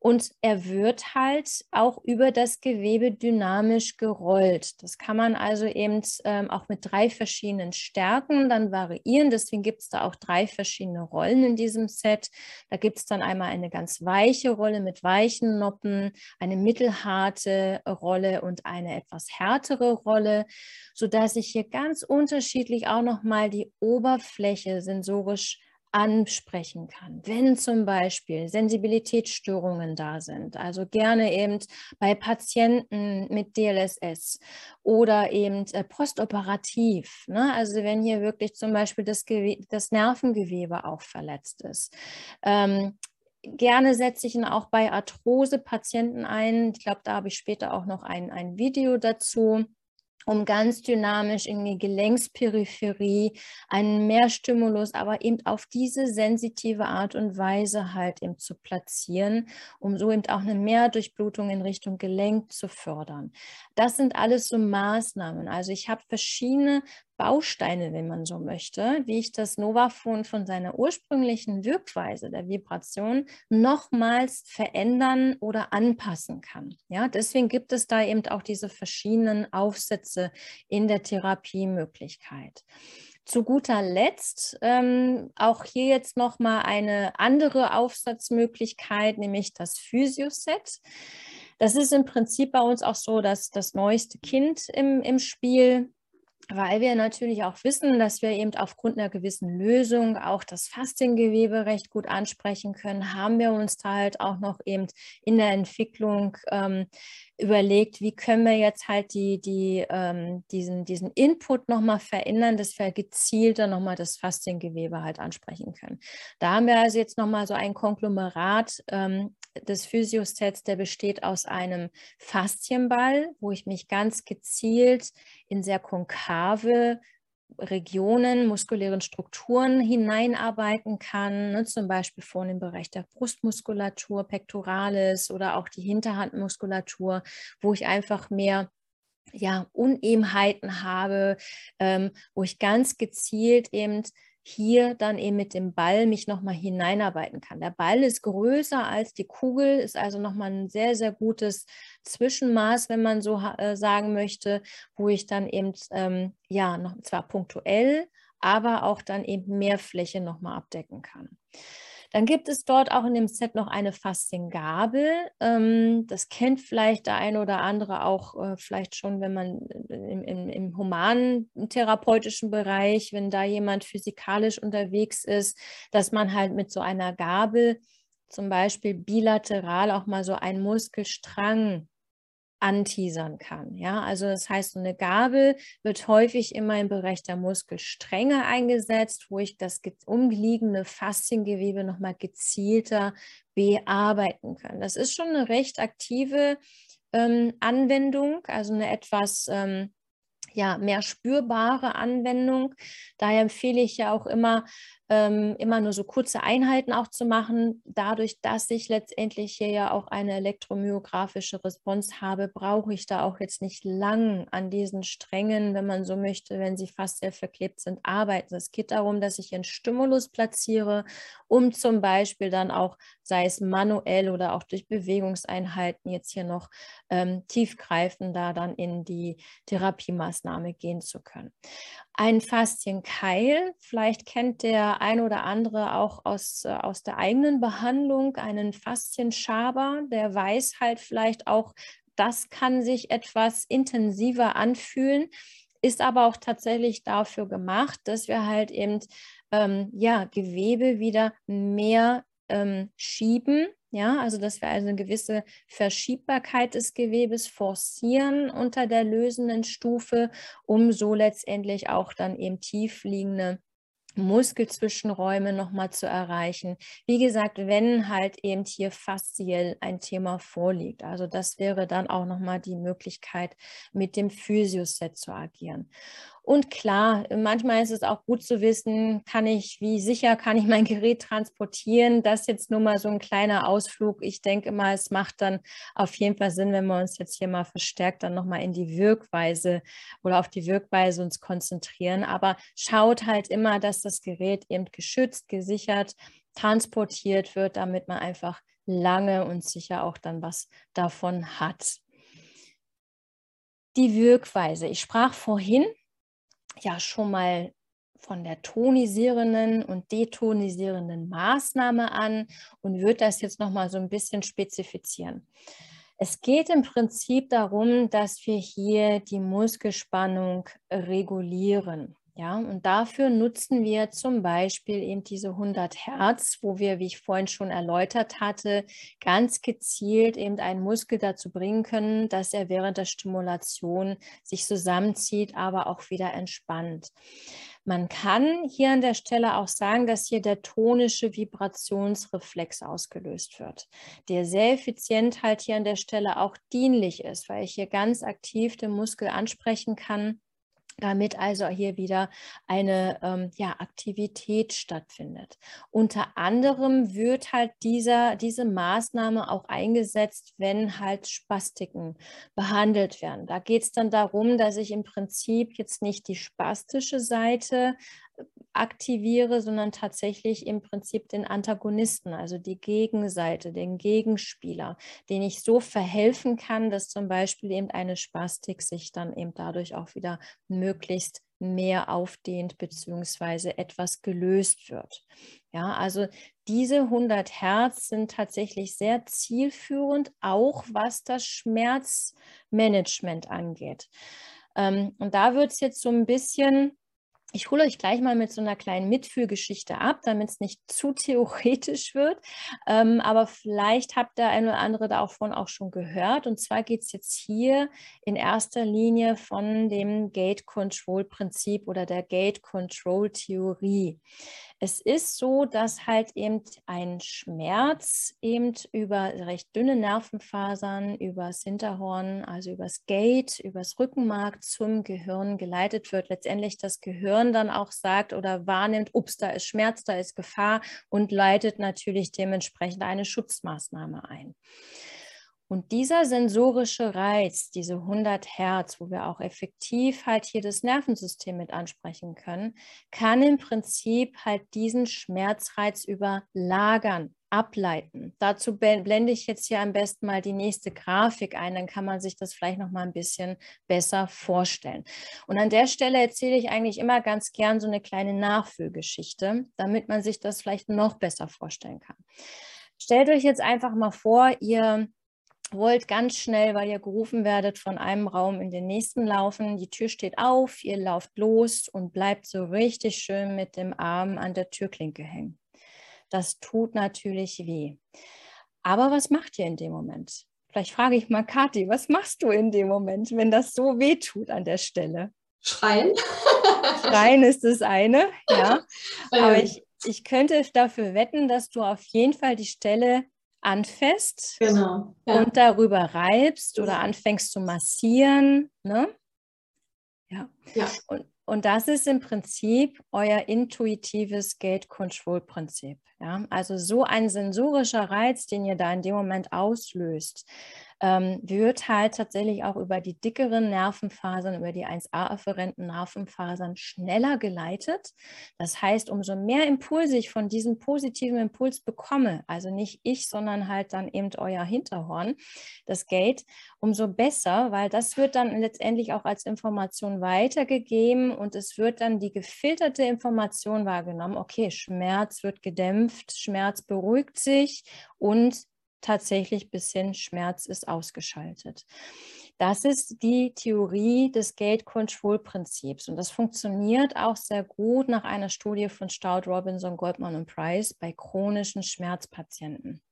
Und er wird halt auch über das Gewebe dynamisch gerollt. Das kann man also eben ähm, auch mit drei verschiedenen Stärken dann variieren. Deswegen gibt es da auch drei verschiedene Rollen in diesem Set. Da gibt es dann einmal eine ganz weiche Rolle mit weichen Noppen, eine mittelharte Rolle und eine etwas härtere Rolle, sodass ich hier ganz unterschiedlich auch nochmal die Oberfläche sensorisch ansprechen kann. Wenn zum Beispiel Sensibilitätsstörungen da sind, also gerne eben bei Patienten mit DLSS oder eben äh, postoperativ, ne? also wenn hier wirklich zum Beispiel das, das Nervengewebe auch verletzt ist. Ähm, gerne setze ich ihn auch bei Arthrose-Patienten ein. Ich glaube, da habe ich später auch noch ein, ein Video dazu um ganz dynamisch in die Gelenksperipherie einen Mehrstimulus, aber eben auf diese sensitive Art und Weise halt eben zu platzieren, um so eben auch eine Mehrdurchblutung in Richtung Gelenk zu fördern. Das sind alles so Maßnahmen. Also ich habe verschiedene Bausteine, wenn man so möchte, wie ich das Novaphone von seiner ursprünglichen Wirkweise der Vibration nochmals verändern oder anpassen kann. Ja, deswegen gibt es da eben auch diese verschiedenen Aufsätze in der Therapiemöglichkeit. Zu guter Letzt ähm, auch hier jetzt nochmal eine andere Aufsatzmöglichkeit, nämlich das Physioset. Das ist im Prinzip bei uns auch so, dass das neueste Kind im, im Spiel weil wir natürlich auch wissen, dass wir eben aufgrund einer gewissen Lösung auch das Fasziengewebe recht gut ansprechen können, haben wir uns da halt auch noch eben in der Entwicklung ähm, überlegt, wie können wir jetzt halt die, die, ähm, diesen, diesen Input nochmal verändern, dass wir gezielter nochmal das Fasziengewebe halt ansprechen können. Da haben wir also jetzt nochmal so ein Konglomerat ähm, des Physiosets, der besteht aus einem Faszienball, wo ich mich ganz gezielt in sehr konkave Regionen, muskulären Strukturen hineinarbeiten kann, ne, zum Beispiel vorne im Bereich der Brustmuskulatur, Pectoralis oder auch die Hinterhandmuskulatur, wo ich einfach mehr ja, Unebenheiten habe, ähm, wo ich ganz gezielt eben hier dann eben mit dem Ball mich nochmal hineinarbeiten kann. Der Ball ist größer als die Kugel, ist also nochmal ein sehr, sehr gutes Zwischenmaß, wenn man so äh, sagen möchte, wo ich dann eben, ähm, ja, noch zwar punktuell, aber auch dann eben mehr Fläche nochmal abdecken kann. Dann gibt es dort auch in dem Set noch eine Fasziengabel. Ähm, das kennt vielleicht der eine oder andere auch äh, vielleicht schon, wenn man im, im, im humanen therapeutischen Bereich, wenn da jemand physikalisch unterwegs ist, dass man halt mit so einer Gabel zum Beispiel bilateral auch mal so einen Muskelstrang anteasern kann. Ja, also das heißt, so eine Gabel wird häufig immer im Bereich der Muskelstränge eingesetzt, wo ich das umliegende Fasziengewebe nochmal gezielter bearbeiten kann. Das ist schon eine recht aktive ähm, Anwendung, also eine etwas ähm, ja, mehr spürbare Anwendung. Daher empfehle ich ja auch immer, ähm, immer nur so kurze Einheiten auch zu machen. Dadurch, dass ich letztendlich hier ja auch eine elektromyographische Response habe, brauche ich da auch jetzt nicht lang an diesen Strängen, wenn man so möchte, wenn sie fast sehr verklebt sind, arbeiten. Es geht darum, dass ich einen Stimulus platziere, um zum Beispiel dann auch, sei es manuell oder auch durch Bewegungseinheiten, jetzt hier noch ähm, tiefgreifender dann in die Therapiemaßnahme gehen zu können. Ein Faszienkeil, vielleicht kennt der ein oder andere auch aus, äh, aus der eigenen Behandlung einen Faszienschaber, der weiß halt vielleicht auch, das kann sich etwas intensiver anfühlen, ist aber auch tatsächlich dafür gemacht, dass wir halt eben ähm, ja, Gewebe wieder mehr ähm, schieben ja, also dass wir also eine gewisse Verschiebbarkeit des Gewebes forcieren unter der lösenden Stufe, um so letztendlich auch dann eben tief liegende Muskelzwischenräume nochmal zu erreichen. Wie gesagt, wenn halt eben hier fasziell ein Thema vorliegt. Also das wäre dann auch nochmal die Möglichkeit, mit dem Physioset zu agieren. Und klar, manchmal ist es auch gut zu wissen, kann ich, wie sicher kann ich mein Gerät transportieren? Das ist jetzt nur mal so ein kleiner Ausflug. Ich denke mal, es macht dann auf jeden Fall Sinn, wenn wir uns jetzt hier mal verstärkt dann nochmal in die Wirkweise oder auf die Wirkweise uns konzentrieren. Aber schaut halt immer, dass das Gerät eben geschützt, gesichert, transportiert wird, damit man einfach lange und sicher auch dann was davon hat. Die Wirkweise. Ich sprach vorhin ja schon mal von der tonisierenden und detonisierenden Maßnahme an und würde das jetzt noch mal so ein bisschen spezifizieren. Es geht im Prinzip darum, dass wir hier die Muskelspannung regulieren. Ja, und dafür nutzen wir zum Beispiel eben diese 100 Hertz, wo wir, wie ich vorhin schon erläutert hatte, ganz gezielt eben einen Muskel dazu bringen können, dass er während der Stimulation sich zusammenzieht, aber auch wieder entspannt. Man kann hier an der Stelle auch sagen, dass hier der tonische Vibrationsreflex ausgelöst wird, der sehr effizient halt hier an der Stelle auch dienlich ist, weil ich hier ganz aktiv den Muskel ansprechen kann damit also hier wieder eine ähm, ja, Aktivität stattfindet. Unter anderem wird halt dieser, diese Maßnahme auch eingesetzt, wenn halt Spastiken behandelt werden. Da geht es dann darum, dass ich im Prinzip jetzt nicht die spastische Seite aktiviere, sondern tatsächlich im Prinzip den Antagonisten, also die Gegenseite, den Gegenspieler, den ich so verhelfen kann, dass zum Beispiel eben eine Spastik sich dann eben dadurch auch wieder möglichst mehr aufdehnt beziehungsweise etwas gelöst wird. Ja, also diese 100 Hertz sind tatsächlich sehr zielführend, auch was das Schmerzmanagement angeht. Ähm, und da wird es jetzt so ein bisschen ich hole euch gleich mal mit so einer kleinen Mitfühlgeschichte ab, damit es nicht zu theoretisch wird. Ähm, aber vielleicht habt ihr ein oder andere davon auch schon gehört. Und zwar geht es jetzt hier in erster Linie von dem Gate Control Prinzip oder der Gate Control Theorie. Es ist so, dass halt eben ein Schmerz eben über recht dünne Nervenfasern, übers Hinterhorn, also übers Gate, übers Rückenmark zum Gehirn geleitet wird. Letztendlich das Gehirn dann auch sagt oder wahrnimmt, ups, da ist Schmerz, da ist Gefahr und leitet natürlich dementsprechend eine Schutzmaßnahme ein. Und dieser sensorische Reiz, diese 100 Hertz, wo wir auch effektiv halt hier das Nervensystem mit ansprechen können, kann im Prinzip halt diesen Schmerzreiz überlagern, ableiten. Dazu blende ich jetzt hier am besten mal die nächste Grafik ein, dann kann man sich das vielleicht noch mal ein bisschen besser vorstellen. Und an der Stelle erzähle ich eigentlich immer ganz gern so eine kleine Nachfüllgeschichte, damit man sich das vielleicht noch besser vorstellen kann. Stellt euch jetzt einfach mal vor, ihr wollt ganz schnell, weil ihr gerufen werdet, von einem Raum in den nächsten laufen. Die Tür steht auf, ihr lauft los und bleibt so richtig schön mit dem Arm an der Türklinke hängen. Das tut natürlich weh. Aber was macht ihr in dem Moment? Vielleicht frage ich mal Kathi, was machst du in dem Moment, wenn das so weh tut an der Stelle? Schreien. Schreien ist das eine, ja. Aber ähm. ich, ich könnte dafür wetten, dass du auf jeden Fall die Stelle anfasst genau, ja. und darüber reibst oder anfängst zu massieren. Ne? Ja. ja. Und, und das ist im Prinzip euer intuitives Gate-Control-Prinzip. Ja? Also so ein sensorischer Reiz, den ihr da in dem Moment auslöst, ähm, wird halt tatsächlich auch über die dickeren Nervenfasern, über die 1a-afferenten Nervenfasern schneller geleitet. Das heißt, umso mehr Impulse ich von diesem positiven Impuls bekomme, also nicht ich, sondern halt dann eben euer Hinterhorn, das Gate, umso besser, weil das wird dann letztendlich auch als Information weitergegeben und es wird dann die gefilterte Information wahrgenommen. Okay, Schmerz wird gedämpft, Schmerz beruhigt sich und tatsächlich bis hin Schmerz ist ausgeschaltet. Das ist die Theorie des Gate Control Prinzips und das funktioniert auch sehr gut nach einer Studie von Stout, Robinson, Goldman und Price bei chronischen Schmerzpatienten.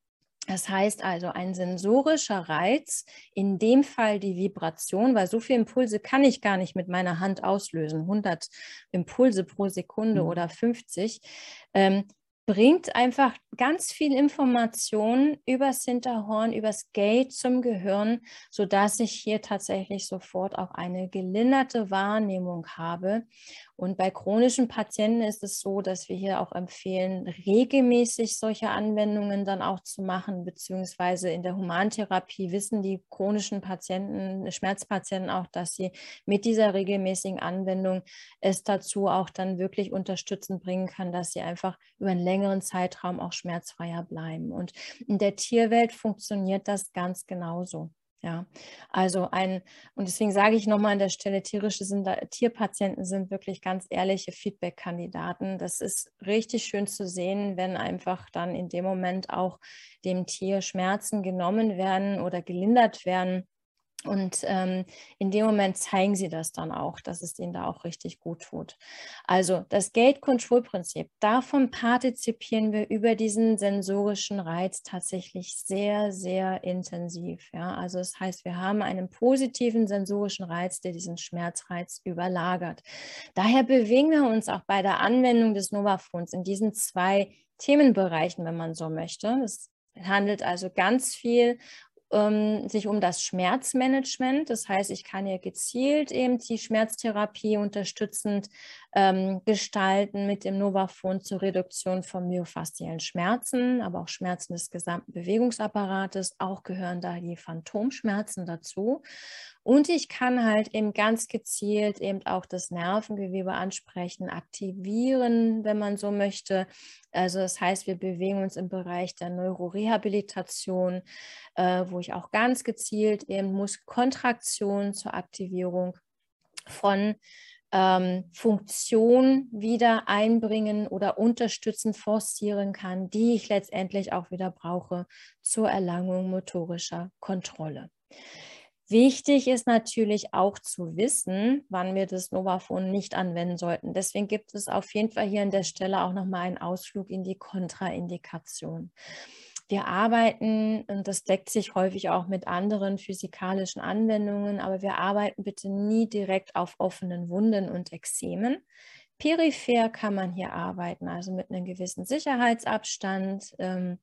Das heißt also ein sensorischer Reiz, in dem Fall die Vibration, weil so viele Impulse kann ich gar nicht mit meiner Hand auslösen, 100 Impulse pro Sekunde mhm. oder 50, ähm, bringt einfach ganz viel Information übers Hinterhorn, übers Gate zum Gehirn, sodass ich hier tatsächlich sofort auch eine gelinderte Wahrnehmung habe und bei chronischen Patienten ist es so, dass wir hier auch empfehlen, regelmäßig solche Anwendungen dann auch zu machen, beziehungsweise in der Humantherapie wissen die chronischen Patienten, Schmerzpatienten auch, dass sie mit dieser regelmäßigen Anwendung es dazu auch dann wirklich unterstützend bringen kann, dass sie einfach über einen längeren Zeitraum auch schmerzfreier bleiben. Und in der Tierwelt funktioniert das ganz genauso. Ja, also ein, und deswegen sage ich nochmal an der Stelle, tierische sind, Tierpatienten sind wirklich ganz ehrliche Feedback-Kandidaten. Das ist richtig schön zu sehen, wenn einfach dann in dem Moment auch dem Tier Schmerzen genommen werden oder gelindert werden und ähm, in dem Moment zeigen sie das dann auch, dass es ihnen da auch richtig gut tut. Also das Gate-Control-Prinzip, davon partizipieren wir über diesen sensorischen Reiz tatsächlich sehr, sehr intensiv. Ja? Also das heißt, wir haben einen positiven sensorischen Reiz, der diesen Schmerzreiz überlagert. Daher bewegen wir uns auch bei der Anwendung des Novafons in diesen zwei Themenbereichen, wenn man so möchte. Es handelt also ganz viel ähm, sich um das Schmerzmanagement. Das heißt, ich kann hier gezielt eben die Schmerztherapie unterstützend ähm, gestalten mit dem Novafon zur Reduktion von myofasziellen Schmerzen, aber auch Schmerzen des gesamten Bewegungsapparates. Auch gehören da die Phantomschmerzen dazu. Und ich kann halt eben ganz gezielt eben auch das Nervengewebe ansprechen, aktivieren, wenn man so möchte. Also das heißt, wir bewegen uns im Bereich der Neurorehabilitation, äh, wo ich auch ganz gezielt eben Muskelkontraktion zur Aktivierung von ähm, Funktion wieder einbringen oder unterstützen, forcieren kann, die ich letztendlich auch wieder brauche zur Erlangung motorischer Kontrolle. Wichtig ist natürlich auch zu wissen, wann wir das Novafon nicht anwenden sollten. Deswegen gibt es auf jeden Fall hier an der Stelle auch nochmal einen Ausflug in die Kontraindikation. Wir arbeiten, und das deckt sich häufig auch mit anderen physikalischen Anwendungen, aber wir arbeiten bitte nie direkt auf offenen Wunden und Ekzemen. Peripher kann man hier arbeiten, also mit einem gewissen Sicherheitsabstand. Ähm,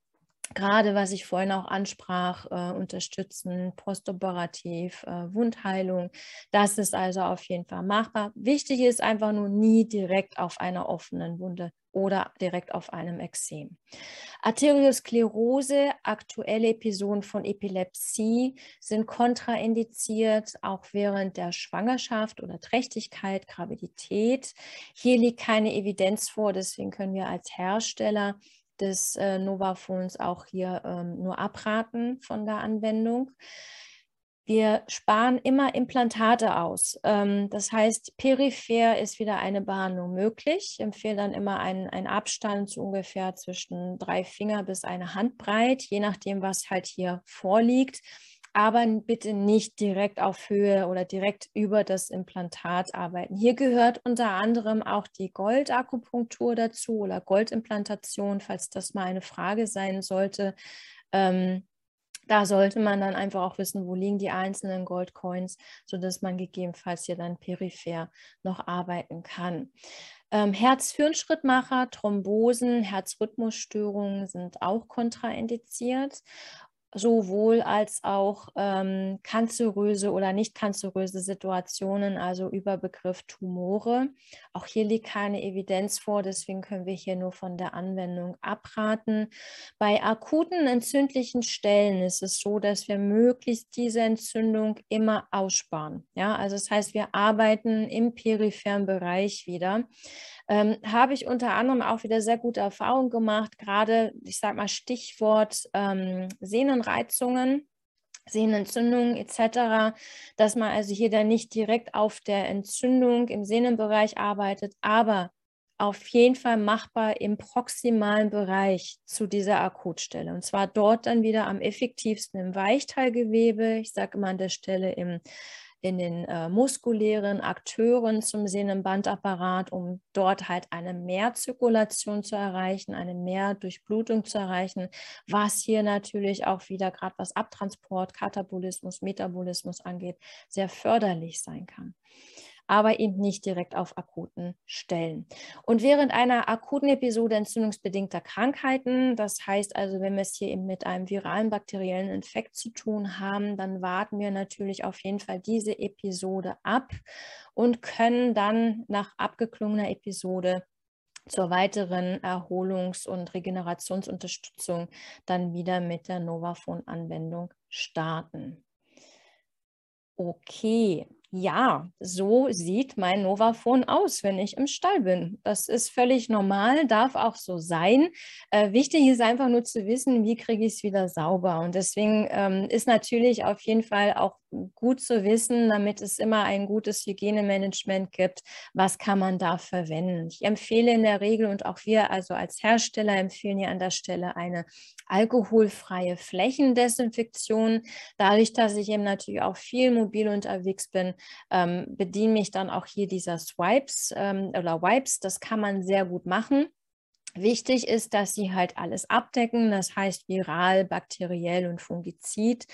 gerade was ich vorhin auch ansprach, äh, unterstützen, postoperativ, äh, Wundheilung. Das ist also auf jeden Fall machbar. Wichtig ist einfach nur nie direkt auf einer offenen Wunde oder direkt auf einem Exem. Arteriosklerose, aktuelle Episoden von Epilepsie sind kontraindiziert, auch während der Schwangerschaft oder Trächtigkeit, Gravidität. Hier liegt keine Evidenz vor, deswegen können wir als Hersteller des äh, Novaphones auch hier ähm, nur abraten von der Anwendung. Wir sparen immer Implantate aus. Ähm, das heißt, peripher ist wieder eine Behandlung möglich. Ich empfehle dann immer einen, einen Abstand zu ungefähr zwischen drei Finger bis eine Handbreit, je nachdem, was halt hier vorliegt aber bitte nicht direkt auf Höhe oder direkt über das Implantat arbeiten. Hier gehört unter anderem auch die Goldakupunktur dazu oder Goldimplantation, falls das mal eine Frage sein sollte. Ähm, da sollte man dann einfach auch wissen, wo liegen die einzelnen Goldcoins, sodass man gegebenenfalls hier dann peripher noch arbeiten kann. Ähm, Herz-Hirnschrittmacher, Thrombosen, Herzrhythmusstörungen sind auch kontraindiziert sowohl als auch ähm, kanzeröse oder nicht kanzeröse Situationen, also Überbegriff Tumore. Auch hier liegt keine Evidenz vor, deswegen können wir hier nur von der Anwendung abraten. Bei akuten entzündlichen Stellen ist es so, dass wir möglichst diese Entzündung immer aussparen. Ja, also das heißt, wir arbeiten im peripheren Bereich wieder ähm, habe ich unter anderem auch wieder sehr gute Erfahrungen gemacht, gerade, ich sage mal, Stichwort ähm, Sehnenreizungen. Sehnenentzündungen etc., dass man also hier dann nicht direkt auf der Entzündung im Sehnenbereich arbeitet, aber auf jeden Fall machbar im proximalen Bereich zu dieser Akutstelle. Und zwar dort dann wieder am effektivsten im Weichteilgewebe, ich sage immer an der Stelle im in den äh, muskulären Akteuren zum Sehnenbandapparat, um dort halt eine Mehrzirkulation zu erreichen, eine Mehrdurchblutung zu erreichen, was hier natürlich auch wieder gerade was Abtransport, Katabolismus, Metabolismus angeht, sehr förderlich sein kann aber eben nicht direkt auf akuten Stellen. Und während einer akuten Episode entzündungsbedingter Krankheiten, das heißt also, wenn wir es hier eben mit einem viralen bakteriellen Infekt zu tun haben, dann warten wir natürlich auf jeden Fall diese Episode ab und können dann nach abgeklungener Episode zur weiteren Erholungs- und Regenerationsunterstützung dann wieder mit der Novaphone-Anwendung starten. Okay, ja, so sieht mein Novaphone aus, wenn ich im Stall bin. Das ist völlig normal, darf auch so sein. Äh, wichtig ist einfach nur zu wissen, wie kriege ich es wieder sauber. Und deswegen ähm, ist natürlich auf jeden Fall auch gut zu wissen, damit es immer ein gutes Hygienemanagement gibt, was kann man da verwenden. Ich empfehle in der Regel und auch wir also als Hersteller empfehlen hier an der Stelle eine alkoholfreie Flächendesinfektion. Dadurch, dass ich eben natürlich auch viel mobil unterwegs bin, ähm, bediene mich dann auch hier dieser Swipes ähm, oder Wipes. Das kann man sehr gut machen. Wichtig ist, dass sie halt alles abdecken, das heißt viral, bakteriell und fungizid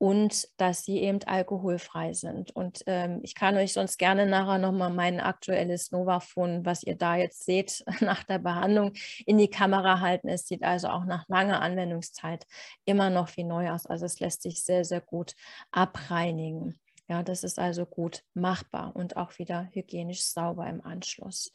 und dass sie eben alkoholfrei sind. Und ähm, ich kann euch sonst gerne nachher nochmal mein aktuelles Novaphone, was ihr da jetzt seht, nach der Behandlung in die Kamera halten. Es sieht also auch nach langer Anwendungszeit immer noch wie neu aus. Also es lässt sich sehr, sehr gut abreinigen. Ja, das ist also gut machbar und auch wieder hygienisch sauber im Anschluss.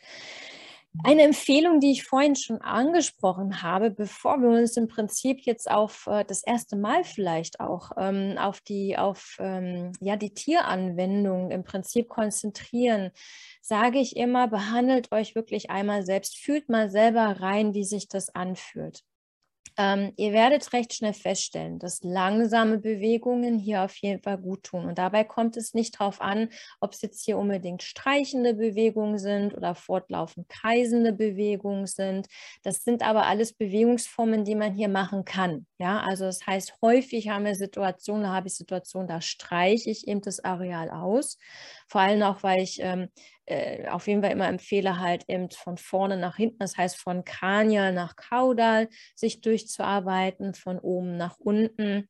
Eine Empfehlung, die ich vorhin schon angesprochen habe, bevor wir uns im Prinzip jetzt auf äh, das erste Mal vielleicht auch ähm, auf die auf ähm, ja die Tieranwendung im Prinzip konzentrieren, sage ich immer: Behandelt euch wirklich einmal selbst, fühlt mal selber rein, wie sich das anfühlt. Ähm, ihr werdet recht schnell feststellen, dass langsame Bewegungen hier auf jeden Fall gut tun. Und dabei kommt es nicht darauf an, ob es jetzt hier unbedingt streichende Bewegungen sind oder fortlaufend kreisende Bewegungen sind. Das sind aber alles Bewegungsformen, die man hier machen kann. Ja, also das heißt, häufig haben wir Situationen, da habe ich Situationen, da streiche ich eben das Areal aus. Vor allem auch, weil ich ähm, äh, auf jeden Fall immer empfehle, halt eben von vorne nach hinten, das heißt von Kranial nach Kaudal sich durchzuarbeiten, von oben nach unten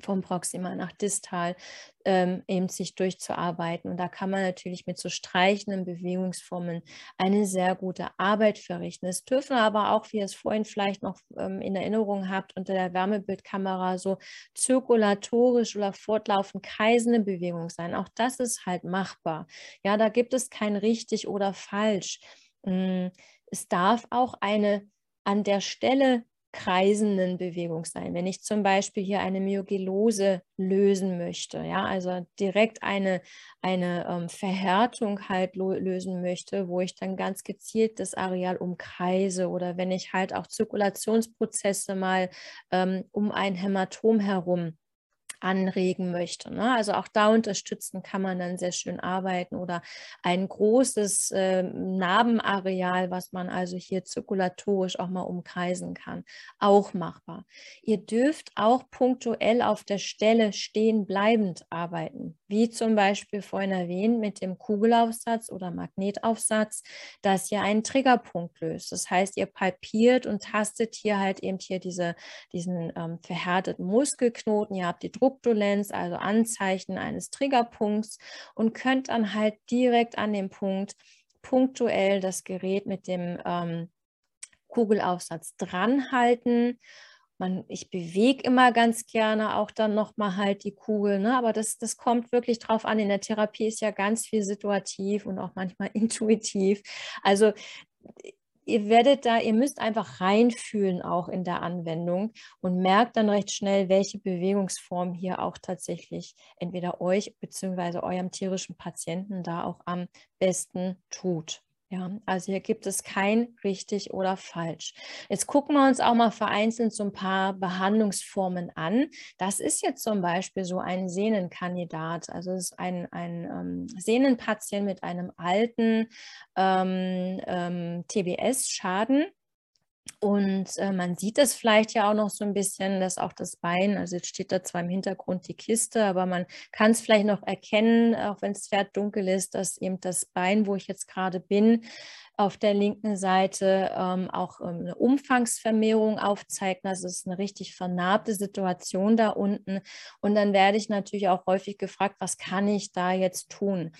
vom Proximal nach Distal ähm, eben sich durchzuarbeiten. Und da kann man natürlich mit so streichenden Bewegungsformen eine sehr gute Arbeit verrichten. Es dürfen aber auch, wie ihr es vorhin vielleicht noch ähm, in Erinnerung habt, unter der Wärmebildkamera so zirkulatorisch oder fortlaufend kreisende Bewegungen sein. Auch das ist halt machbar. Ja, da gibt es kein richtig oder falsch. Hm, es darf auch eine an der Stelle kreisenden Bewegung sein. Wenn ich zum Beispiel hier eine Myogelose lösen möchte, ja, also direkt eine, eine ähm, Verhärtung halt lösen möchte, wo ich dann ganz gezielt das Areal umkreise oder wenn ich halt auch Zirkulationsprozesse mal ähm, um ein Hämatom herum anregen möchte. Ne? Also auch da unterstützen kann man dann sehr schön arbeiten oder ein großes äh, Narbenareal, was man also hier zirkulatorisch auch mal umkreisen kann, auch machbar. Ihr dürft auch punktuell auf der Stelle stehen bleibend arbeiten, wie zum Beispiel vorhin erwähnt mit dem Kugelaufsatz oder Magnetaufsatz, dass ihr einen Triggerpunkt löst. Das heißt, ihr palpiert und tastet hier halt eben hier diese, diesen ähm, verhärteten Muskelknoten, ihr habt die Druck Subdolenz, also Anzeichen eines Triggerpunkts und könnt dann halt direkt an dem Punkt punktuell das Gerät mit dem ähm, Kugelaufsatz dran halten. Man, ich bewege immer ganz gerne auch dann nochmal halt die Kugel, ne? aber das, das kommt wirklich drauf an. In der Therapie ist ja ganz viel situativ und auch manchmal intuitiv. Also ihr werdet da, ihr müsst einfach reinfühlen auch in der Anwendung und merkt dann recht schnell, welche Bewegungsform hier auch tatsächlich entweder euch bzw. eurem tierischen Patienten da auch am besten tut. Ja, also hier gibt es kein richtig oder falsch. Jetzt gucken wir uns auch mal vereinzelt so ein paar Behandlungsformen an. Das ist jetzt zum Beispiel so ein Sehnenkandidat. Also es ist ein, ein ähm, Sehnenpatient mit einem alten ähm, ähm, TBS-Schaden. Und äh, man sieht das vielleicht ja auch noch so ein bisschen, dass auch das Bein, also jetzt steht da zwar im Hintergrund die Kiste, aber man kann es vielleicht noch erkennen, auch wenn das Pferd dunkel ist, dass eben das Bein, wo ich jetzt gerade bin, auf der linken Seite ähm, auch ähm, eine Umfangsvermehrung aufzeigt. Das ist eine richtig vernarbte Situation da unten. Und dann werde ich natürlich auch häufig gefragt, was kann ich da jetzt tun?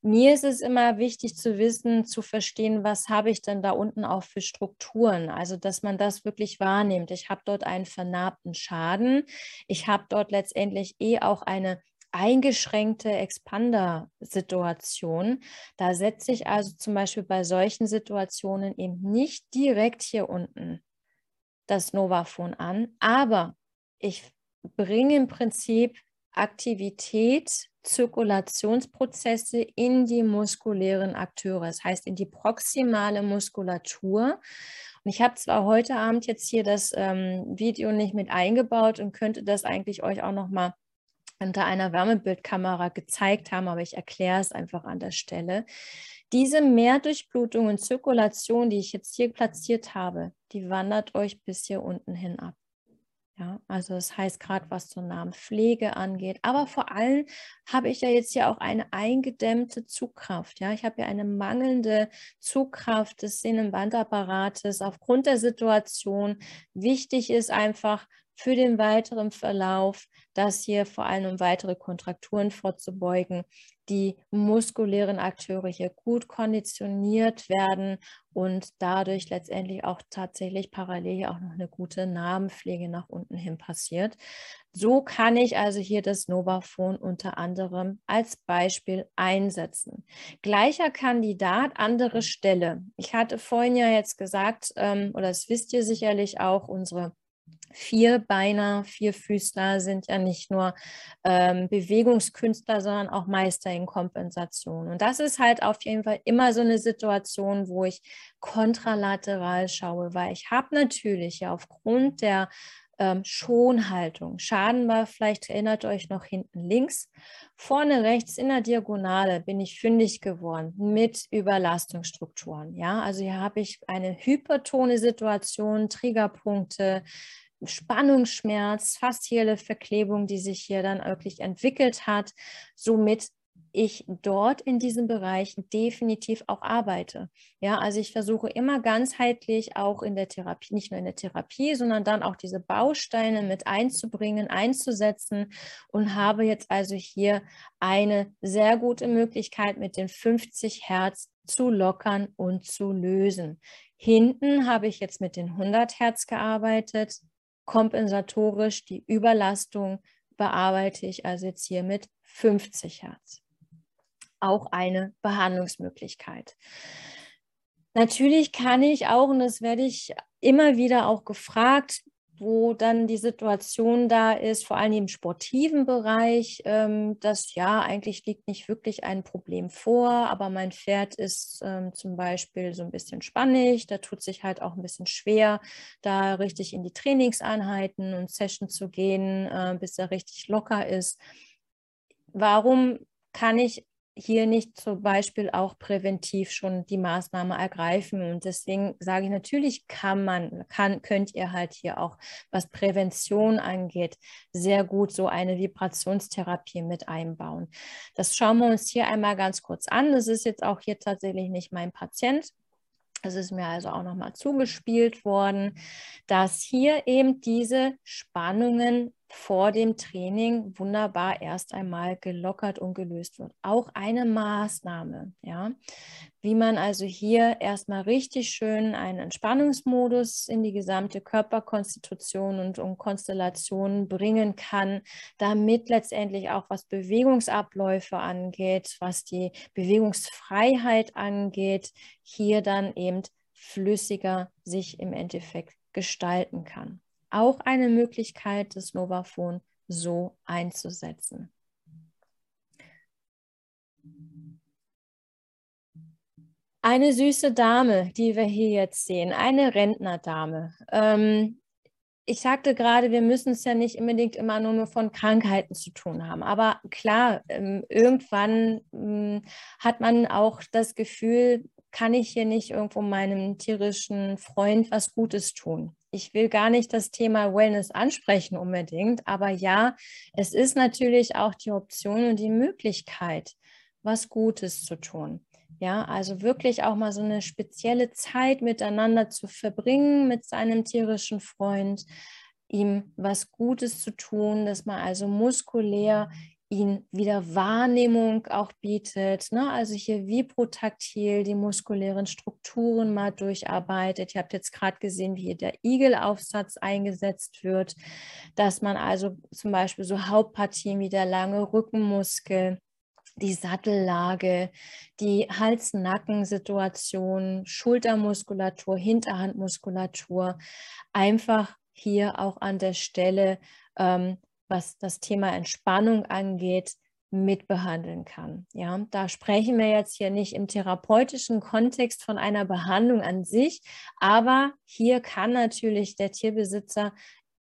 Mir ist es immer wichtig zu wissen, zu verstehen, was habe ich denn da unten auch für Strukturen. Also, dass man das wirklich wahrnimmt. Ich habe dort einen vernarbten Schaden. Ich habe dort letztendlich eh auch eine eingeschränkte Expander-Situation. Da setze ich also zum Beispiel bei solchen Situationen eben nicht direkt hier unten das Novafon an, aber ich bringe im Prinzip Aktivität, Zirkulationsprozesse in die muskulären Akteure, das heißt in die proximale Muskulatur. Und ich habe zwar heute Abend jetzt hier das ähm, Video nicht mit eingebaut und könnte das eigentlich euch auch noch mal unter einer Wärmebildkamera gezeigt haben, aber ich erkläre es einfach an der Stelle. Diese Mehrdurchblutung und Zirkulation, die ich jetzt hier platziert habe, die wandert euch bis hier unten hin ab. Ja, also das heißt gerade, was zur Namenpflege angeht, aber vor allem habe ich ja jetzt hier auch eine eingedämmte Zugkraft. Ja, ich habe ja eine mangelnde Zugkraft des Sehnenbandapparates aufgrund der Situation. Wichtig ist einfach, für den weiteren Verlauf, das hier vor allem um weitere Kontrakturen vorzubeugen, die muskulären Akteure hier gut konditioniert werden und dadurch letztendlich auch tatsächlich parallel auch noch eine gute Namenpflege nach unten hin passiert. So kann ich also hier das Novaphone unter anderem als Beispiel einsetzen. Gleicher Kandidat, andere Stelle. Ich hatte vorhin ja jetzt gesagt, ähm, oder das wisst ihr sicherlich auch, unsere Vierbeiner, Vierfüßler sind ja nicht nur ähm, Bewegungskünstler, sondern auch Meister in Kompensation. Und das ist halt auf jeden Fall immer so eine Situation, wo ich kontralateral schaue, weil ich habe natürlich ja aufgrund der ähm, Schonhaltung. Schaden war, vielleicht erinnert euch noch hinten links. Vorne rechts in der Diagonale bin ich fündig geworden mit Überlastungsstrukturen. Ja, also hier habe ich eine hypertone Situation, Triggerpunkte, Spannungsschmerz, faszielle Verklebung, die sich hier dann wirklich entwickelt hat. Somit ich dort in diesem Bereich definitiv auch arbeite. Ja, also ich versuche immer ganzheitlich auch in der Therapie, nicht nur in der Therapie, sondern dann auch diese Bausteine mit einzubringen, einzusetzen und habe jetzt also hier eine sehr gute Möglichkeit mit den 50 Hertz zu lockern und zu lösen. Hinten habe ich jetzt mit den 100 Hertz gearbeitet, kompensatorisch die Überlastung bearbeite ich also jetzt hier mit 50 Hertz. Auch eine Behandlungsmöglichkeit. Natürlich kann ich auch, und das werde ich immer wieder auch gefragt, wo dann die Situation da ist, vor allem im sportiven Bereich, ähm, dass ja, eigentlich liegt nicht wirklich ein Problem vor, aber mein Pferd ist ähm, zum Beispiel so ein bisschen spannig, da tut sich halt auch ein bisschen schwer, da richtig in die Trainingseinheiten und Sessions zu gehen, äh, bis er richtig locker ist. Warum kann ich hier nicht zum Beispiel auch präventiv schon die Maßnahme ergreifen. Und deswegen sage ich, natürlich kann man, kann, könnt ihr halt hier auch, was Prävention angeht, sehr gut so eine Vibrationstherapie mit einbauen. Das schauen wir uns hier einmal ganz kurz an. Das ist jetzt auch hier tatsächlich nicht mein Patient. Es ist mir also auch nochmal zugespielt worden, dass hier eben diese Spannungen vor dem Training wunderbar erst einmal gelockert und gelöst wird. Auch eine Maßnahme, ja, wie man also hier erstmal richtig schön einen Entspannungsmodus in die gesamte Körperkonstitution und, und Konstellation bringen kann, damit letztendlich auch was Bewegungsabläufe angeht, was die Bewegungsfreiheit angeht, hier dann eben flüssiger sich im Endeffekt gestalten kann auch eine Möglichkeit, das Novaphone so einzusetzen. Eine süße Dame, die wir hier jetzt sehen, eine Rentnerdame. Ähm, ich sagte gerade, wir müssen es ja nicht unbedingt immer nur von Krankheiten zu tun haben. Aber klar, ähm, irgendwann ähm, hat man auch das Gefühl, kann ich hier nicht irgendwo meinem tierischen Freund was Gutes tun? Ich will gar nicht das Thema Wellness ansprechen unbedingt, aber ja, es ist natürlich auch die Option und die Möglichkeit, was Gutes zu tun. Ja, also wirklich auch mal so eine spezielle Zeit miteinander zu verbringen mit seinem tierischen Freund, ihm was Gutes zu tun, dass man also muskulär ihn wieder Wahrnehmung auch bietet. Ne? Also hier vibrotaktil die muskulären Strukturen mal durcharbeitet. Ihr habt jetzt gerade gesehen, wie hier der Igelaufsatz eingesetzt wird, dass man also zum Beispiel so Hauptpartien wie der lange Rückenmuskel, die Sattellage, die Hals-Nacken-Situation, Schultermuskulatur, Hinterhandmuskulatur einfach hier auch an der Stelle ähm, was das Thema Entspannung angeht, mitbehandeln kann. Ja, da sprechen wir jetzt hier nicht im therapeutischen Kontext von einer Behandlung an sich, aber hier kann natürlich der Tierbesitzer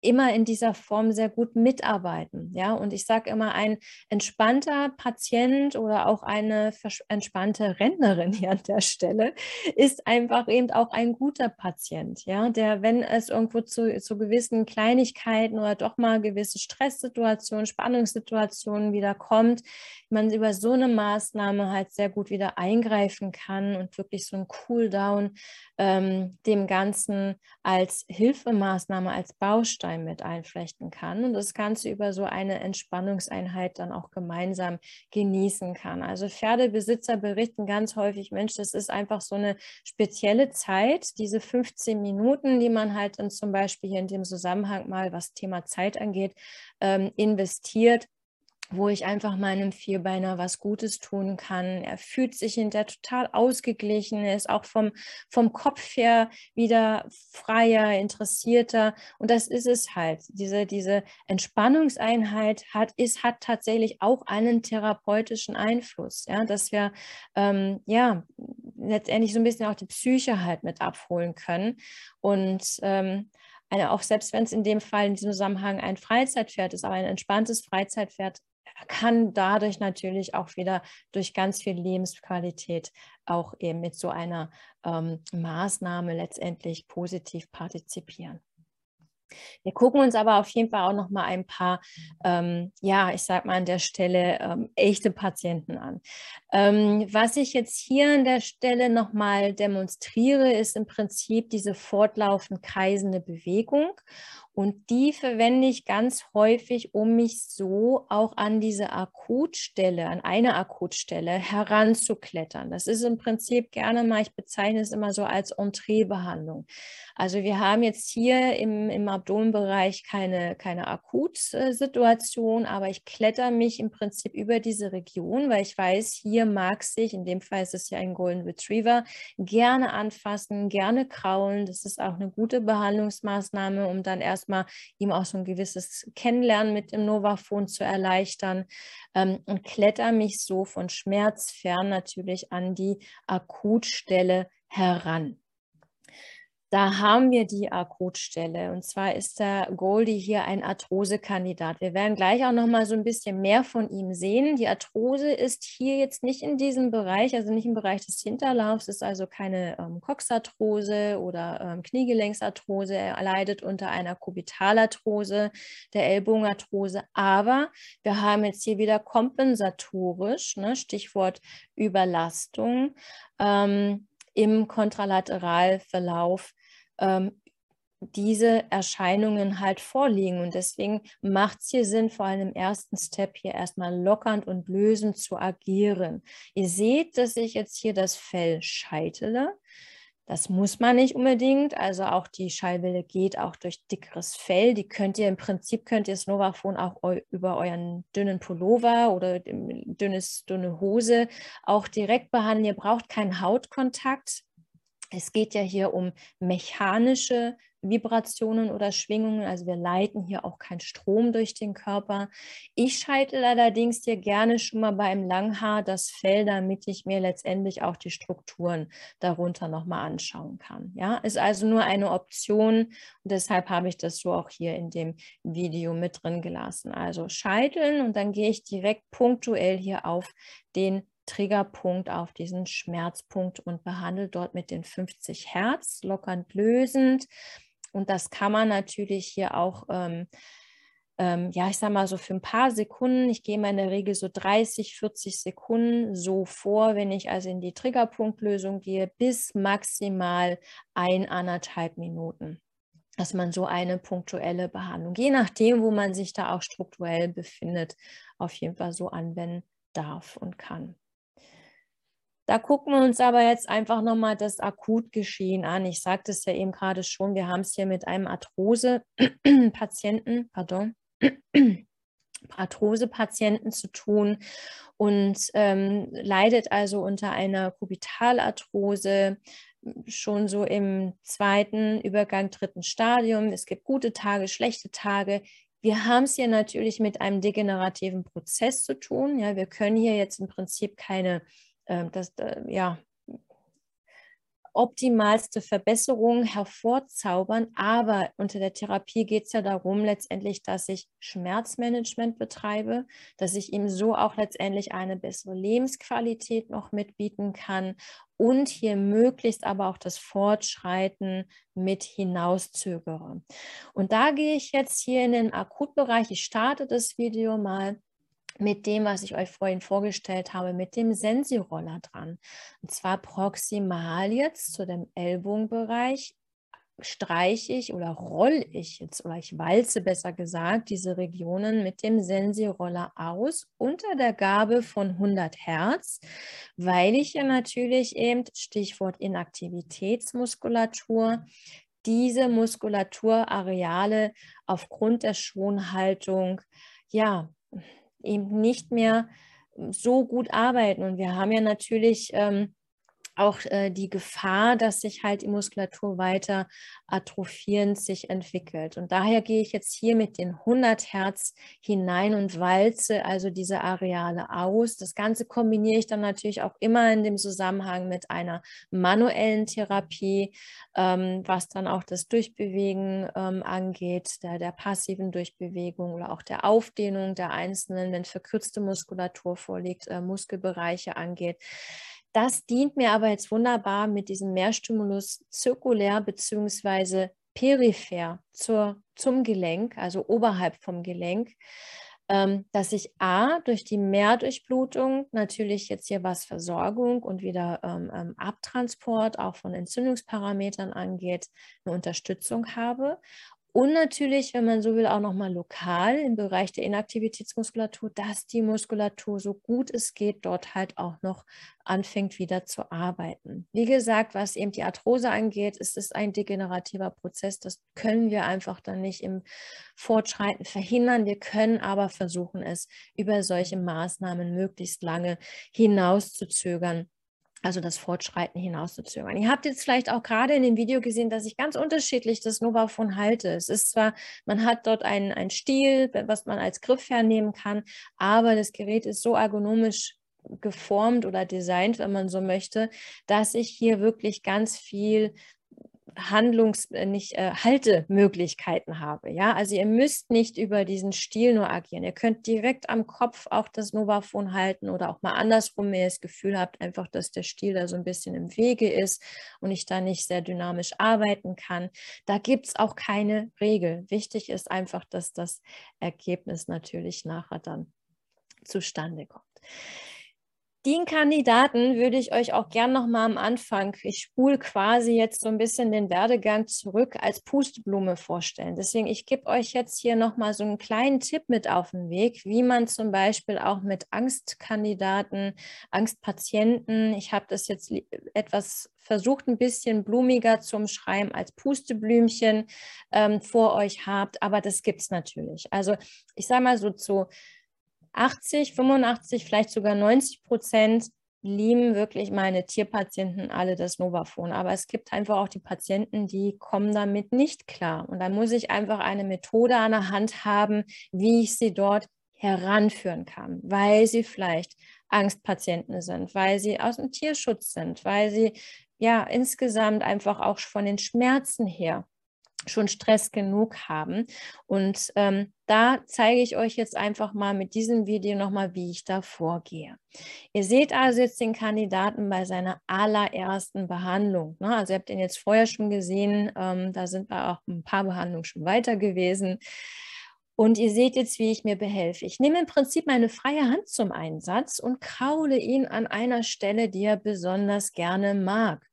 immer in dieser Form sehr gut mitarbeiten. Ja, und ich sage immer, ein entspannter Patient oder auch eine entspannte Rentnerin hier an der Stelle ist einfach eben auch ein guter Patient. Ja, der, wenn es irgendwo zu, zu gewissen Kleinigkeiten oder doch mal gewisse Stresssituationen, Spannungssituationen wieder kommt, man über so eine Maßnahme halt sehr gut wieder eingreifen kann und wirklich so ein Cooldown ähm, dem Ganzen als Hilfemaßnahme, als Baustein mit einflechten kann und das Ganze über so eine Entspannungseinheit dann auch gemeinsam genießen kann. Also Pferdebesitzer berichten ganz häufig, Mensch, das ist einfach so eine spezielle Zeit, diese 15 Minuten, die man halt dann zum Beispiel hier in dem Zusammenhang mal, was Thema Zeit angeht, ähm, investiert wo ich einfach meinem Vierbeiner was Gutes tun kann. Er fühlt sich hinterher total ausgeglichen, ist auch vom, vom Kopf her wieder freier, interessierter. Und das ist es halt. Diese, diese Entspannungseinheit hat, ist, hat tatsächlich auch einen therapeutischen Einfluss, ja, dass wir ähm, ja letztendlich so ein bisschen auch die Psyche halt mit abholen können. Und ähm, eine, auch selbst wenn es in dem Fall in diesem Zusammenhang ein Freizeitpferd ist, aber ein entspanntes Freizeitpferd kann dadurch natürlich auch wieder durch ganz viel Lebensqualität auch eben mit so einer ähm, Maßnahme letztendlich positiv partizipieren. Wir gucken uns aber auf jeden Fall auch noch mal ein paar, ähm, ja, ich sag mal an der Stelle ähm, echte Patienten an. Ähm, was ich jetzt hier an der Stelle noch mal demonstriere, ist im Prinzip diese fortlaufend kreisende Bewegung. Und die verwende ich ganz häufig, um mich so auch an diese Akutstelle, an eine Akutstelle heranzuklettern. Das ist im Prinzip gerne mal, ich bezeichne es immer so als Entreebehandlung. Also wir haben jetzt hier im, im Abdomenbereich keine, keine Akutsituation, aber ich kletter mich im Prinzip über diese Region, weil ich weiß, hier mag sich, in dem Fall ist es ja ein Golden Retriever, gerne anfassen, gerne kraulen. Das ist auch eine gute Behandlungsmaßnahme, um dann erst erstmal ihm auch so ein gewisses Kennenlernen mit dem Novafon zu erleichtern ähm, und kletter mich so von Schmerz fern natürlich an die Akutstelle heran. Da haben wir die Akutstelle und zwar ist der Goldie hier ein Arthrosekandidat. Wir werden gleich auch noch mal so ein bisschen mehr von ihm sehen. Die Arthrose ist hier jetzt nicht in diesem Bereich, also nicht im Bereich des Hinterlaufs, ist also keine ähm, Coxarthrose oder ähm, Kniegelenksarthrose. Er leidet unter einer Kubitalarthrose, der Ellbogenarthrose, aber wir haben jetzt hier wieder kompensatorisch, ne, Stichwort Überlastung. Ähm, im Kontralateralverlauf ähm, diese Erscheinungen halt vorliegen. Und deswegen macht es hier Sinn, vor allem im ersten Step hier erstmal lockernd und lösend zu agieren. Ihr seht, dass ich jetzt hier das Fell scheitele. Das muss man nicht unbedingt. Also auch die Schallwelle geht auch durch dickeres Fell. Die könnt ihr im Prinzip, könnt ihr das Novafon auch eu über euren dünnen Pullover oder dünnes, dünne Hose auch direkt behandeln. Ihr braucht keinen Hautkontakt. Es geht ja hier um mechanische Vibrationen oder Schwingungen. Also wir leiten hier auch keinen Strom durch den Körper. Ich scheitel allerdings hier gerne schon mal beim Langhaar das Fell, damit ich mir letztendlich auch die Strukturen darunter nochmal anschauen kann. Ja, ist also nur eine Option und deshalb habe ich das so auch hier in dem Video mit drin gelassen. Also scheiteln und dann gehe ich direkt punktuell hier auf den Triggerpunkt auf diesen Schmerzpunkt und behandelt dort mit den 50 Hertz, lockernd lösend. Und das kann man natürlich hier auch, ähm, ähm, ja, ich sage mal so für ein paar Sekunden, ich gehe mal in der Regel so 30, 40 Sekunden so vor, wenn ich also in die Triggerpunktlösung gehe, bis maximal ein, anderthalb Minuten dass man so eine punktuelle Behandlung, je nachdem, wo man sich da auch strukturell befindet, auf jeden Fall so anwenden darf und kann. Da gucken wir uns aber jetzt einfach nochmal das Akutgeschehen an. Ich sagte es ja eben gerade schon, wir haben es hier mit einem Arthrose-Patienten, pardon, Arthrose-Patienten zu tun und ähm, leidet also unter einer Kubitalarthrose schon so im zweiten Übergang, dritten Stadium. Es gibt gute Tage, schlechte Tage. Wir haben es hier natürlich mit einem degenerativen Prozess zu tun. Ja, wir können hier jetzt im Prinzip keine das, äh, ja, optimalste Verbesserung hervorzaubern. Aber unter der Therapie geht es ja darum, letztendlich, dass ich Schmerzmanagement betreibe, dass ich ihm so auch letztendlich eine bessere Lebensqualität noch mitbieten kann und hier möglichst aber auch das Fortschreiten mit hinauszögere. Und da gehe ich jetzt hier in den Akutbereich. Ich starte das Video mal mit dem, was ich euch vorhin vorgestellt habe, mit dem Sensi-Roller dran. Und zwar proximal jetzt zu dem Ellbogenbereich streiche ich oder roll ich jetzt oder ich walze besser gesagt diese Regionen mit dem Sensi-Roller aus unter der Gabe von 100 Hertz, weil ich ja natürlich eben, Stichwort Inaktivitätsmuskulatur, diese Muskulaturareale aufgrund der Schonhaltung ja eben nicht mehr so gut arbeiten. Und wir haben ja natürlich ähm, auch äh, die Gefahr, dass sich halt die Muskulatur weiter atrophierend sich entwickelt. Und daher gehe ich jetzt hier mit den 100 Hertz hinein und walze also diese Areale aus. Das Ganze kombiniere ich dann natürlich auch immer in dem Zusammenhang mit einer manuellen Therapie, ähm, was dann auch das Durchbewegen ähm, angeht, der, der passiven Durchbewegung oder auch der Aufdehnung der einzelnen, wenn verkürzte Muskulatur vorliegt, äh, Muskelbereiche angeht. Das dient mir aber jetzt wunderbar mit diesem Mehrstimulus zirkulär bzw. peripher zur, zum Gelenk, also oberhalb vom Gelenk, ähm, dass ich A, durch die Mehrdurchblutung natürlich jetzt hier was Versorgung und wieder ähm, ähm, Abtransport auch von Entzündungsparametern angeht, eine Unterstützung habe und natürlich, wenn man so will, auch nochmal lokal im Bereich der Inaktivitätsmuskulatur, dass die Muskulatur so gut es geht, dort halt auch noch anfängt wieder zu arbeiten. Wie gesagt, was eben die Arthrose angeht, ist es ein degenerativer Prozess. Das können wir einfach dann nicht im Fortschreiten verhindern. Wir können aber versuchen, es über solche Maßnahmen möglichst lange hinauszuzögern also das Fortschreiten hinauszuzögern. Ihr habt jetzt vielleicht auch gerade in dem Video gesehen, dass ich ganz unterschiedlich das Novafon halte. Es ist zwar, man hat dort einen, einen Stiel, was man als Griff hernehmen kann, aber das Gerät ist so ergonomisch geformt oder designt, wenn man so möchte, dass ich hier wirklich ganz viel Handlungs-, äh, nicht äh, Haltemöglichkeiten habe. Ja, also ihr müsst nicht über diesen Stiel nur agieren. Ihr könnt direkt am Kopf auch das Novafon halten oder auch mal andersrum, wenn ihr das Gefühl habt, einfach, dass der Stiel da so ein bisschen im Wege ist und ich da nicht sehr dynamisch arbeiten kann. Da gibt es auch keine Regel. Wichtig ist einfach, dass das Ergebnis natürlich nachher dann zustande kommt. Den Kandidaten würde ich euch auch gern noch mal am Anfang, ich spule quasi jetzt so ein bisschen den Werdegang zurück, als Pusteblume vorstellen. Deswegen, ich gebe euch jetzt hier noch mal so einen kleinen Tipp mit auf den Weg, wie man zum Beispiel auch mit Angstkandidaten, Angstpatienten, ich habe das jetzt etwas versucht, ein bisschen blumiger zu umschreiben als Pusteblümchen ähm, vor euch habt, aber das gibt es natürlich. Also ich sage mal so zu 80, 85, vielleicht sogar 90 Prozent lieben wirklich meine Tierpatienten alle das Novafon. Aber es gibt einfach auch die Patienten, die kommen damit nicht klar. Und dann muss ich einfach eine Methode an der Hand haben, wie ich sie dort heranführen kann, weil sie vielleicht Angstpatienten sind, weil sie aus dem Tierschutz sind, weil sie ja insgesamt einfach auch von den Schmerzen her schon Stress genug haben. Und ähm, da zeige ich euch jetzt einfach mal mit diesem Video nochmal, wie ich da vorgehe. Ihr seht also jetzt den Kandidaten bei seiner allerersten Behandlung. Ne? Also ihr habt ihn jetzt vorher schon gesehen, ähm, da sind wir auch ein paar Behandlungen schon weiter gewesen. Und ihr seht jetzt, wie ich mir behelfe. Ich nehme im Prinzip meine freie Hand zum Einsatz und kraule ihn an einer Stelle, die er besonders gerne mag.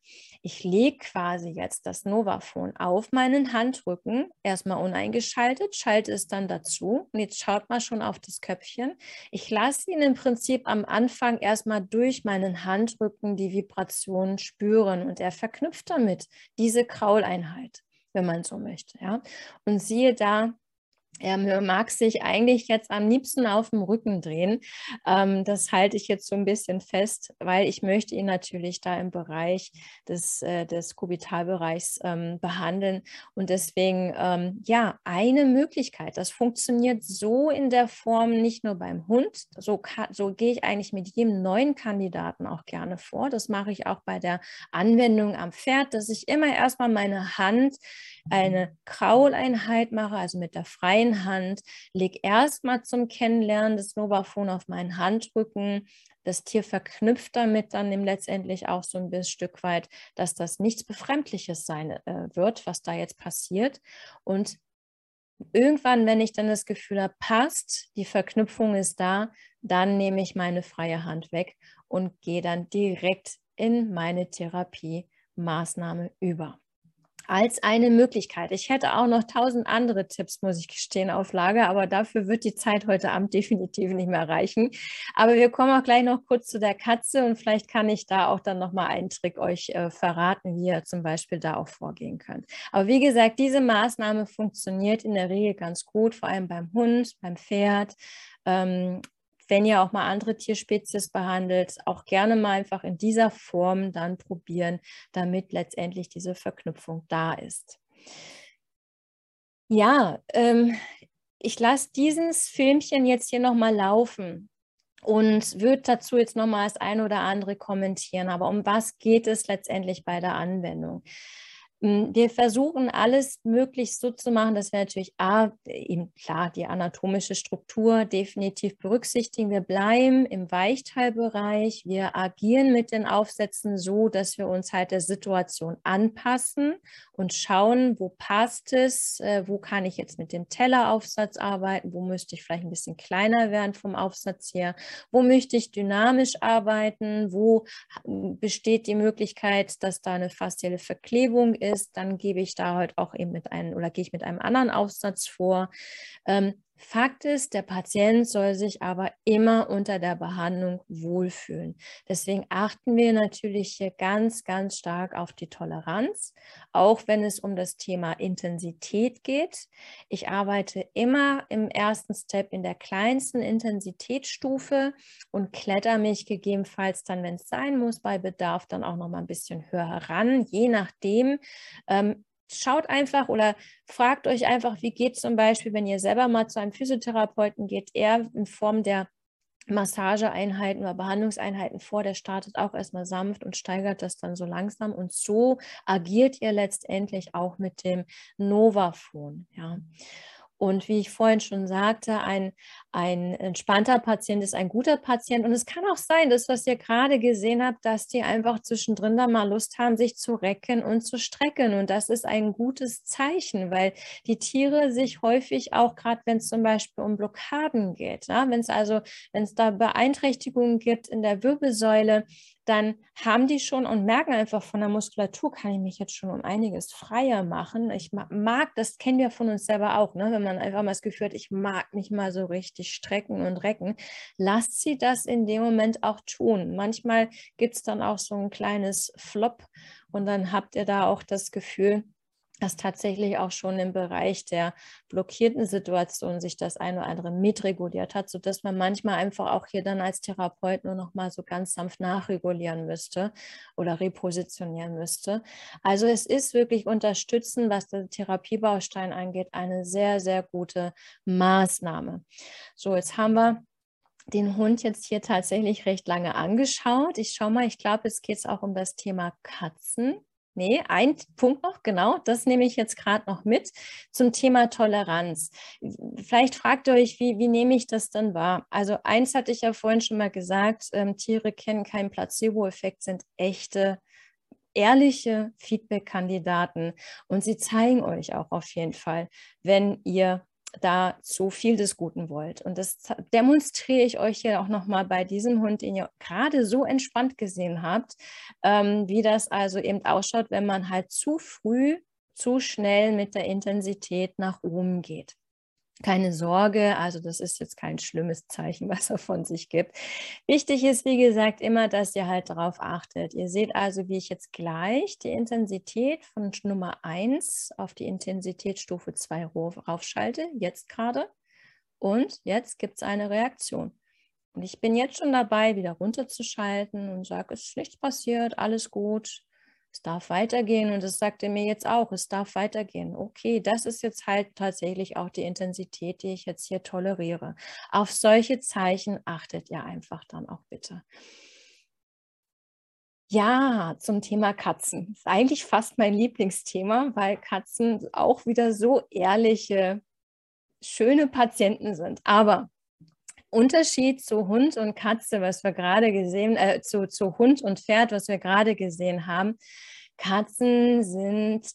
Ich lege quasi jetzt das Novafon auf meinen Handrücken, erstmal uneingeschaltet, schalte es dann dazu. Und jetzt schaut mal schon auf das Köpfchen. Ich lasse ihn im Prinzip am Anfang erstmal durch meinen Handrücken die Vibration spüren und er verknüpft damit diese Krauleinheit, wenn man so möchte. Ja? Und siehe da, er mag sich eigentlich jetzt am liebsten auf dem Rücken drehen. Ähm, das halte ich jetzt so ein bisschen fest, weil ich möchte ihn natürlich da im Bereich des, äh, des Kubitalbereichs ähm, behandeln. Und deswegen, ähm, ja, eine Möglichkeit. Das funktioniert so in der Form nicht nur beim Hund. So, so gehe ich eigentlich mit jedem neuen Kandidaten auch gerne vor. Das mache ich auch bei der Anwendung am Pferd, dass ich immer erstmal meine Hand eine Krauleinheit mache, also mit der freien Hand, lege erstmal zum Kennenlernen des Novafon auf meinen Handrücken. Das Tier verknüpft damit dann letztendlich auch so ein bisschen Stück weit, dass das nichts Befremdliches sein äh, wird, was da jetzt passiert. Und irgendwann, wenn ich dann das Gefühl habe, passt, die Verknüpfung ist da, dann nehme ich meine freie Hand weg und gehe dann direkt in meine Therapiemaßnahme über als eine Möglichkeit. Ich hätte auch noch tausend andere Tipps, muss ich gestehen, auf Lager, aber dafür wird die Zeit heute Abend definitiv nicht mehr reichen. Aber wir kommen auch gleich noch kurz zu der Katze und vielleicht kann ich da auch dann nochmal einen Trick euch äh, verraten, wie ihr zum Beispiel da auch vorgehen könnt. Aber wie gesagt, diese Maßnahme funktioniert in der Regel ganz gut, vor allem beim Hund, beim Pferd. Ähm, wenn ihr auch mal andere Tierspezies behandelt, auch gerne mal einfach in dieser Form dann probieren, damit letztendlich diese Verknüpfung da ist. Ja, ähm, ich lasse dieses Filmchen jetzt hier nochmal laufen und würde dazu jetzt nochmal das eine oder andere kommentieren. Aber um was geht es letztendlich bei der Anwendung? Hm, wir versuchen alles möglichst so zu machen, dass wir natürlich A, eben klar die anatomische Struktur definitiv berücksichtigen. Wir bleiben im Weichteilbereich. Wir agieren mit den Aufsätzen so, dass wir uns halt der Situation anpassen und schauen, wo passt es, äh, wo kann ich jetzt mit dem Telleraufsatz arbeiten, wo müsste ich vielleicht ein bisschen kleiner werden vom Aufsatz her, wo möchte ich dynamisch arbeiten, wo hm, besteht die Möglichkeit, dass da eine faszielle Verklebung ist ist, dann gebe ich da heute auch eben mit einem oder gehe ich mit einem anderen Aufsatz vor. Ähm, Fakt ist, der Patient soll sich aber immer unter der Behandlung wohlfühlen. Deswegen achten wir natürlich hier ganz, ganz stark auf die Toleranz, auch wenn es um das Thema Intensität geht. Ich arbeite immer im ersten Step in der kleinsten Intensitätsstufe und kletter mich gegebenenfalls dann, wenn es sein muss, bei Bedarf dann auch noch mal ein bisschen höher heran, je nachdem, ähm, schaut einfach oder fragt euch einfach, wie geht zum Beispiel, wenn ihr selber mal zu einem Physiotherapeuten geht, er in Form der Massageeinheiten oder Behandlungseinheiten vor, der startet auch erstmal sanft und steigert das dann so langsam und so agiert ihr letztendlich auch mit dem Novafon. Ja. Und wie ich vorhin schon sagte, ein, ein entspannter Patient ist ein guter Patient. Und es kann auch sein, das, was ihr gerade gesehen habt, dass die einfach zwischendrin da mal Lust haben, sich zu recken und zu strecken. Und das ist ein gutes Zeichen, weil die Tiere sich häufig auch, gerade wenn es zum Beispiel um Blockaden geht, ja, wenn es also, wenn es da Beeinträchtigungen gibt in der Wirbelsäule, dann haben die schon und merken einfach von der Muskulatur, kann ich mich jetzt schon um einiges freier machen. Ich mag, das kennen wir von uns selber auch, ne? wenn man einfach mal das Gefühl hat, ich mag nicht mal so richtig strecken und recken, lasst sie das in dem Moment auch tun. Manchmal gibt es dann auch so ein kleines Flop und dann habt ihr da auch das Gefühl, dass tatsächlich auch schon im Bereich der blockierten Situation sich das eine oder andere mitreguliert hat, sodass man manchmal einfach auch hier dann als Therapeut nur noch mal so ganz sanft nachregulieren müsste oder repositionieren müsste. Also es ist wirklich unterstützen, was den Therapiebaustein angeht, eine sehr, sehr gute Maßnahme. So, jetzt haben wir den Hund jetzt hier tatsächlich recht lange angeschaut. Ich schaue mal, ich glaube, es geht auch um das Thema Katzen. Nee, ein Punkt noch, genau, das nehme ich jetzt gerade noch mit zum Thema Toleranz. Vielleicht fragt ihr euch, wie, wie nehme ich das denn wahr? Also eins hatte ich ja vorhin schon mal gesagt, ähm, Tiere kennen keinen Placebo-Effekt, sind echte ehrliche Feedback-Kandidaten und sie zeigen euch auch auf jeden Fall, wenn ihr da so viel des Guten wollt. Und das demonstriere ich euch hier auch nochmal bei diesem Hund, den ihr gerade so entspannt gesehen habt, ähm, wie das also eben ausschaut, wenn man halt zu früh, zu schnell mit der Intensität nach oben geht. Keine Sorge, also das ist jetzt kein schlimmes Zeichen, was er von sich gibt. Wichtig ist, wie gesagt, immer, dass ihr halt darauf achtet. Ihr seht also, wie ich jetzt gleich die Intensität von Nummer 1 auf die Intensitätsstufe 2 raufschalte, jetzt gerade. Und jetzt gibt es eine Reaktion. Und ich bin jetzt schon dabei, wieder runterzuschalten und sage, es ist nichts passiert, alles gut es darf weitergehen und das sagt er mir jetzt auch, es darf weitergehen. Okay, das ist jetzt halt tatsächlich auch die Intensität, die ich jetzt hier toleriere. Auf solche Zeichen achtet ihr einfach dann auch bitte. Ja, zum Thema Katzen. Ist eigentlich fast mein Lieblingsthema, weil Katzen auch wieder so ehrliche, schöne Patienten sind. Aber Unterschied zu Hund und Katze, was wir gerade gesehen, äh, zu, zu Hund und Pferd, was wir gerade gesehen haben. Katzen sind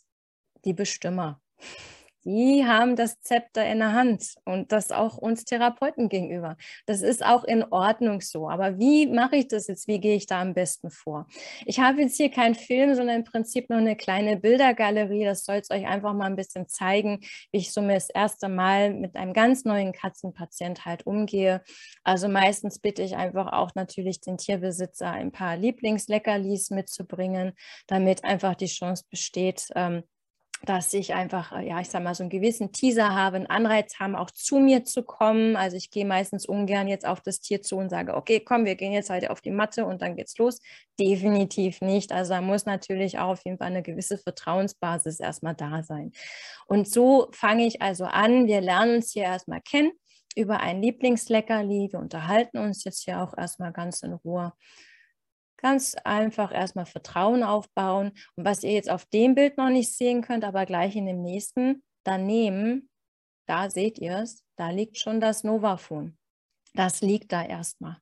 die Bestimmer die haben das Zepter in der Hand und das auch uns Therapeuten gegenüber. Das ist auch in Ordnung so. Aber wie mache ich das jetzt? Wie gehe ich da am besten vor? Ich habe jetzt hier keinen Film, sondern im Prinzip noch eine kleine Bildergalerie. Das soll es euch einfach mal ein bisschen zeigen, wie ich so mir das erste Mal mit einem ganz neuen Katzenpatient halt umgehe. Also meistens bitte ich einfach auch natürlich den Tierbesitzer ein paar Lieblingsleckerlis mitzubringen, damit einfach die Chance besteht, ähm, dass ich einfach, äh, ja, ich sag mal, so einen gewissen Teaser habe, einen Anreiz haben, auch zu mir zu kommen. Also ich gehe meistens ungern jetzt auf das Tier zu und sage, okay, komm, wir gehen jetzt heute auf die Matte und dann geht's los. Definitiv nicht. Also da muss natürlich auch auf jeden Fall eine gewisse Vertrauensbasis erstmal da sein. Und so fange ich also an. Wir lernen uns hier erstmal kennen über ein Lieblingsleckerli. Wir unterhalten uns jetzt hier auch erstmal ganz in Ruhe Ganz einfach erstmal Vertrauen aufbauen. Und was ihr jetzt auf dem Bild noch nicht sehen könnt, aber gleich in dem nächsten, daneben, da seht ihr es, da liegt schon das Novaphone. Das liegt da erstmal.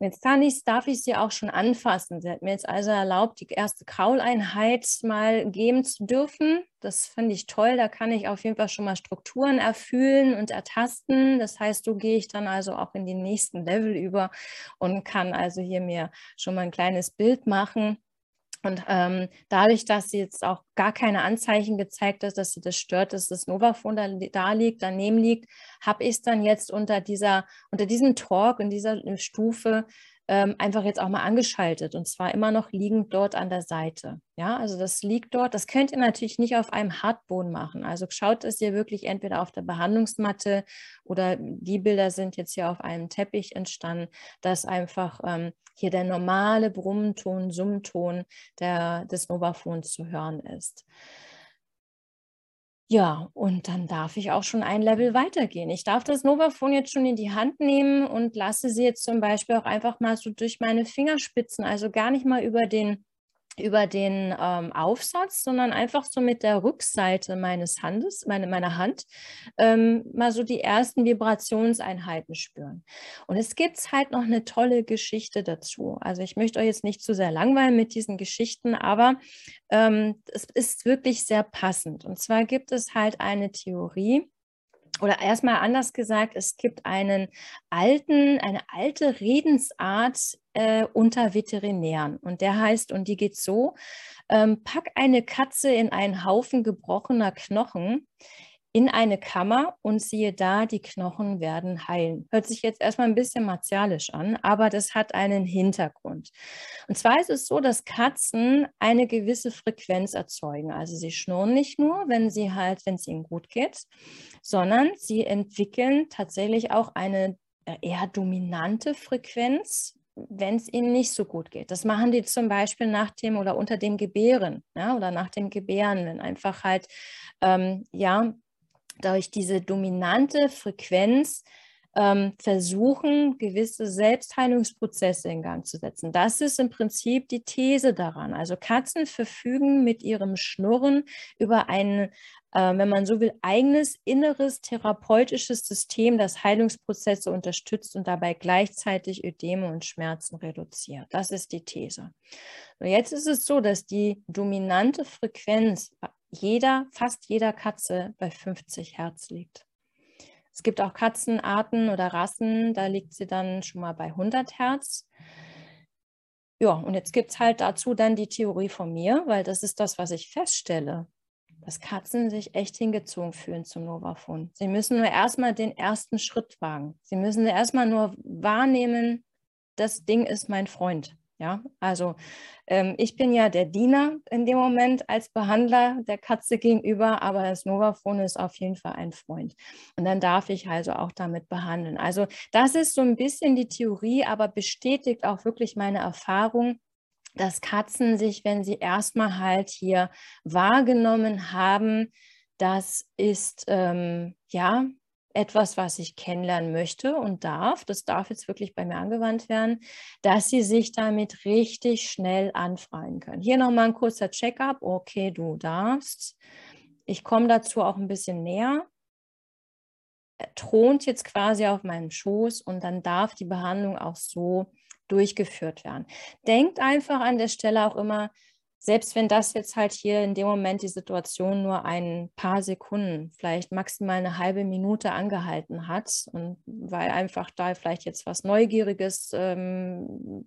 Jetzt kann ich, darf ich sie auch schon anfassen. Sie hat mir jetzt also erlaubt, die erste Krauleinheit mal geben zu dürfen. Das finde ich toll. Da kann ich auf jeden Fall schon mal Strukturen erfüllen und ertasten. Das heißt, so gehe ich dann also auch in den nächsten Level über und kann also hier mir schon mal ein kleines Bild machen und ähm, dadurch, dass sie jetzt auch gar keine Anzeichen gezeigt hat, dass sie das stört, dass das Novaphone da, da liegt, daneben liegt, habe ich es dann jetzt unter dieser, unter diesem Talk in dieser Stufe ähm, einfach jetzt auch mal angeschaltet und zwar immer noch liegend dort an der Seite. Ja, also das liegt dort. Das könnt ihr natürlich nicht auf einem Hartboden machen. Also schaut es ihr wirklich entweder auf der Behandlungsmatte oder die Bilder sind jetzt hier auf einem Teppich entstanden, dass einfach ähm, hier der normale Brummton, Summton der, des Novaphones zu hören ist. Ja, und dann darf ich auch schon ein Level weitergehen. Ich darf das Novaphone jetzt schon in die Hand nehmen und lasse sie jetzt zum Beispiel auch einfach mal so durch meine Fingerspitzen, also gar nicht mal über den über den ähm, Aufsatz, sondern einfach so mit der Rückseite meines Handes, meine, meiner Hand, ähm, mal so die ersten Vibrationseinheiten spüren. Und es gibt halt noch eine tolle Geschichte dazu. Also ich möchte euch jetzt nicht zu sehr langweilen mit diesen Geschichten, aber ähm, es ist wirklich sehr passend. Und zwar gibt es halt eine Theorie, oder erstmal anders gesagt, es gibt einen alten, eine alte Redensart äh, unter Veterinären. Und der heißt, und die geht so, ähm, pack eine Katze in einen Haufen gebrochener Knochen in eine Kammer und siehe da, die Knochen werden heilen. Hört sich jetzt erstmal ein bisschen martialisch an, aber das hat einen Hintergrund. Und zwar ist es so, dass Katzen eine gewisse Frequenz erzeugen. Also sie schnurren nicht nur, wenn sie halt, wenn es ihnen gut geht, sondern sie entwickeln tatsächlich auch eine äh, eher dominante Frequenz, wenn es ihnen nicht so gut geht. Das machen die zum Beispiel nach dem oder unter dem Gebären ja, oder nach dem Gebären, wenn einfach halt ähm, ja durch diese dominante Frequenz ähm, versuchen, gewisse Selbstheilungsprozesse in Gang zu setzen. Das ist im Prinzip die These daran. Also Katzen verfügen mit ihrem Schnurren über ein, äh, wenn man so will, eigenes inneres therapeutisches System, das Heilungsprozesse unterstützt und dabei gleichzeitig Ödeme und Schmerzen reduziert. Das ist die These. Und jetzt ist es so, dass die dominante Frequenz jeder, fast jeder Katze bei 50 Hertz liegt. Es gibt auch Katzenarten oder Rassen, da liegt sie dann schon mal bei 100 Hertz. Ja, und jetzt gibt es halt dazu dann die Theorie von mir, weil das ist das, was ich feststelle, dass Katzen sich echt hingezogen fühlen zum Novaphone. Sie müssen nur erstmal den ersten Schritt wagen. Sie müssen erstmal nur wahrnehmen, das Ding ist mein Freund. Ja, also ähm, ich bin ja der Diener in dem Moment als Behandler der Katze gegenüber, aber das Novaphone ist auf jeden Fall ein Freund. Und dann darf ich also auch damit behandeln. Also das ist so ein bisschen die Theorie, aber bestätigt auch wirklich meine Erfahrung, dass Katzen sich, wenn sie erstmal halt hier wahrgenommen haben, das ist ähm, ja etwas, was ich kennenlernen möchte und darf, das darf jetzt wirklich bei mir angewandt werden, dass sie sich damit richtig schnell anfreien können. Hier nochmal ein kurzer Check-up. Okay, du darfst. Ich komme dazu auch ein bisschen näher. Er thront jetzt quasi auf meinem Schoß und dann darf die Behandlung auch so durchgeführt werden. Denkt einfach an der Stelle auch immer, selbst wenn das jetzt halt hier in dem Moment die Situation nur ein paar Sekunden, vielleicht maximal eine halbe Minute angehalten hat und weil einfach da vielleicht jetzt was Neugieriges, ähm,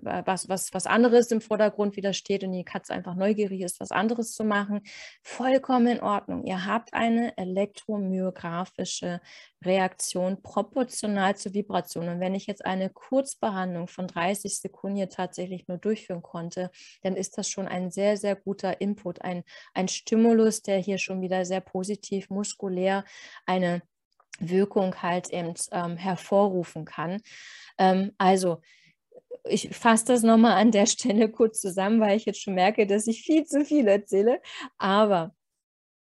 was, was, was anderes im Vordergrund wieder steht und die Katze einfach neugierig ist, was anderes zu machen, vollkommen in Ordnung. Ihr habt eine elektromyographische Reaktion proportional zur Vibration. Und wenn ich jetzt eine Kurzbehandlung von 30 Sekunden hier tatsächlich nur durchführen konnte, dann ist das schon ein sehr, sehr guter Input, ein, ein Stimulus, der hier schon wieder sehr positiv muskulär eine Wirkung halt eben ähm, hervorrufen kann. Ähm, also ich fasse das nochmal an der Stelle kurz zusammen, weil ich jetzt schon merke, dass ich viel zu viel erzähle. Aber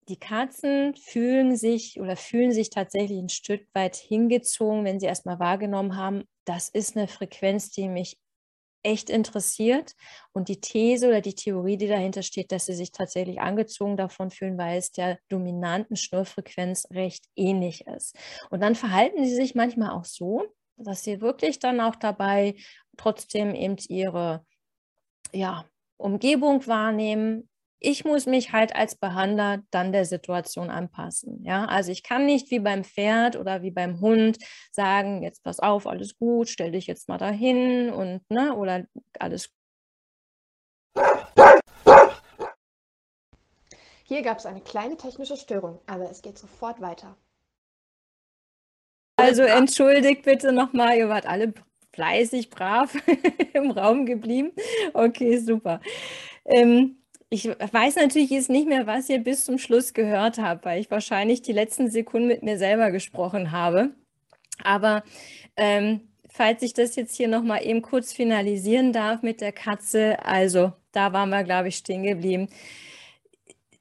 die Katzen fühlen sich oder fühlen sich tatsächlich ein Stück weit hingezogen, wenn sie erstmal wahrgenommen haben, das ist eine Frequenz, die mich echt interessiert und die These oder die Theorie, die dahinter steht, dass sie sich tatsächlich angezogen davon fühlen, weil es der dominanten Schnurrfrequenz recht ähnlich ist. Und dann verhalten sie sich manchmal auch so, dass sie wirklich dann auch dabei trotzdem eben ihre ja, Umgebung wahrnehmen, ich muss mich halt als Behandler dann der Situation anpassen. Ja, also ich kann nicht wie beim Pferd oder wie beim Hund sagen, jetzt pass auf, alles gut, stell dich jetzt mal dahin und ne, oder alles. Hier gab es eine kleine technische Störung, aber es geht sofort weiter. Also entschuldigt bitte nochmal, ihr wart alle fleißig, brav im Raum geblieben. Okay, super. Ähm, ich weiß natürlich jetzt nicht mehr, was ihr bis zum Schluss gehört habt, weil ich wahrscheinlich die letzten Sekunden mit mir selber gesprochen habe. Aber ähm, falls ich das jetzt hier nochmal eben kurz finalisieren darf mit der Katze, also da waren wir, glaube ich, stehen geblieben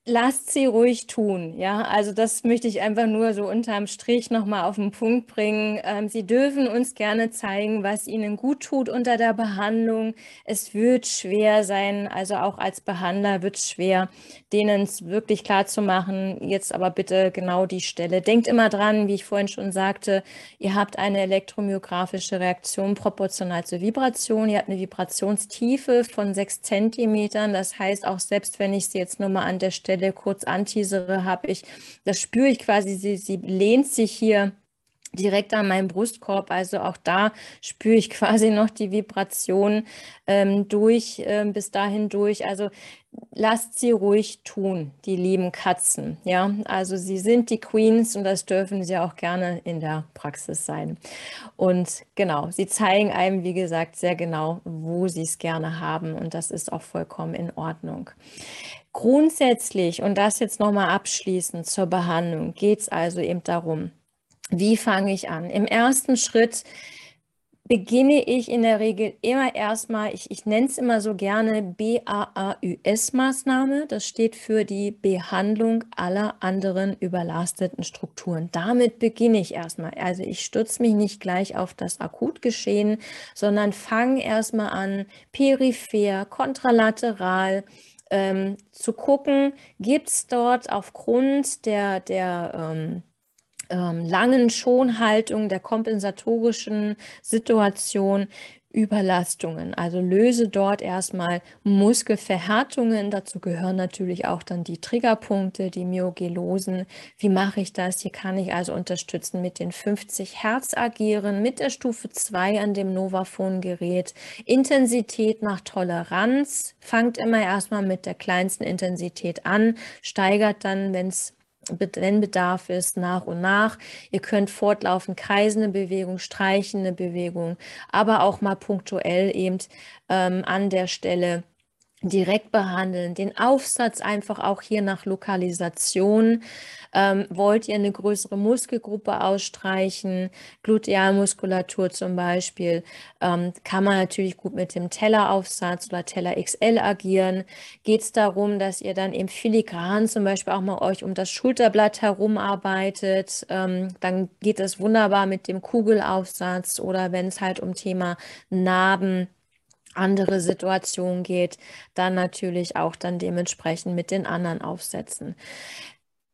lasst sie ruhig tun. Ja, also das möchte ich einfach nur so unterm Strich nochmal auf den Punkt bringen. Ähm, sie dürfen uns gerne zeigen, was ihnen gut tut unter der Behandlung. Es wird schwer sein, also auch als Behandler wird es schwer, denen es wirklich klar zu machen, jetzt aber bitte genau die Stelle. Denkt immer dran, wie ich vorhin schon sagte, ihr habt eine elektromyographische Reaktion proportional zur Vibration. Ihr habt eine Vibrationstiefe von sechs Zentimetern. Das heißt, auch selbst wenn ich sie jetzt nur mal an der Stelle Stelle kurz anteasere, habe ich, das spüre ich quasi, sie, sie lehnt sich hier direkt an meinem Brustkorb. Also auch da spüre ich quasi noch die Vibration ähm, durch, ähm, bis dahin durch. Also lasst sie ruhig tun, die lieben Katzen. Ja, also sie sind die Queens und das dürfen sie auch gerne in der Praxis sein. Und genau, sie zeigen einem, wie gesagt, sehr genau, wo sie es gerne haben und das ist auch vollkommen in Ordnung. Grundsätzlich, und das jetzt nochmal abschließend zur Behandlung, geht es also eben darum, wie fange ich an? Im ersten Schritt beginne ich in der Regel immer erstmal, ich, ich nenne es immer so gerne BAAÜS-Maßnahme. Das steht für die Behandlung aller anderen überlasteten Strukturen. Damit beginne ich erstmal. Also ich stütze mich nicht gleich auf das Akutgeschehen, sondern fange erstmal an, peripher, kontralateral, ähm, zu gucken, gibt es dort aufgrund der, der ähm, langen Schonhaltung, der kompensatorischen Situation Überlastungen. Also löse dort erstmal Muskelverhärtungen. Dazu gehören natürlich auch dann die Triggerpunkte, die Myogelosen. Wie mache ich das? Hier kann ich also unterstützen mit den 50 Hertz agieren, mit der Stufe 2 an dem Novafon-Gerät. Intensität nach Toleranz. Fangt immer erstmal mit der kleinsten Intensität an, steigert dann, wenn es wenn Bedarf ist, nach und nach. Ihr könnt fortlaufend kreisende Bewegung, streichende Bewegung, aber auch mal punktuell eben ähm, an der Stelle direkt behandeln, den Aufsatz einfach auch hier nach Lokalisation. Ähm, wollt ihr eine größere Muskelgruppe ausstreichen, Glutealmuskulatur zum Beispiel, ähm, kann man natürlich gut mit dem Telleraufsatz oder Teller XL agieren. Geht es darum, dass ihr dann im Filigran zum Beispiel auch mal euch um das Schulterblatt herum arbeitet, ähm, dann geht es wunderbar mit dem Kugelaufsatz oder wenn es halt um Thema Narben andere Situation geht, dann natürlich auch dann dementsprechend mit den anderen aufsetzen.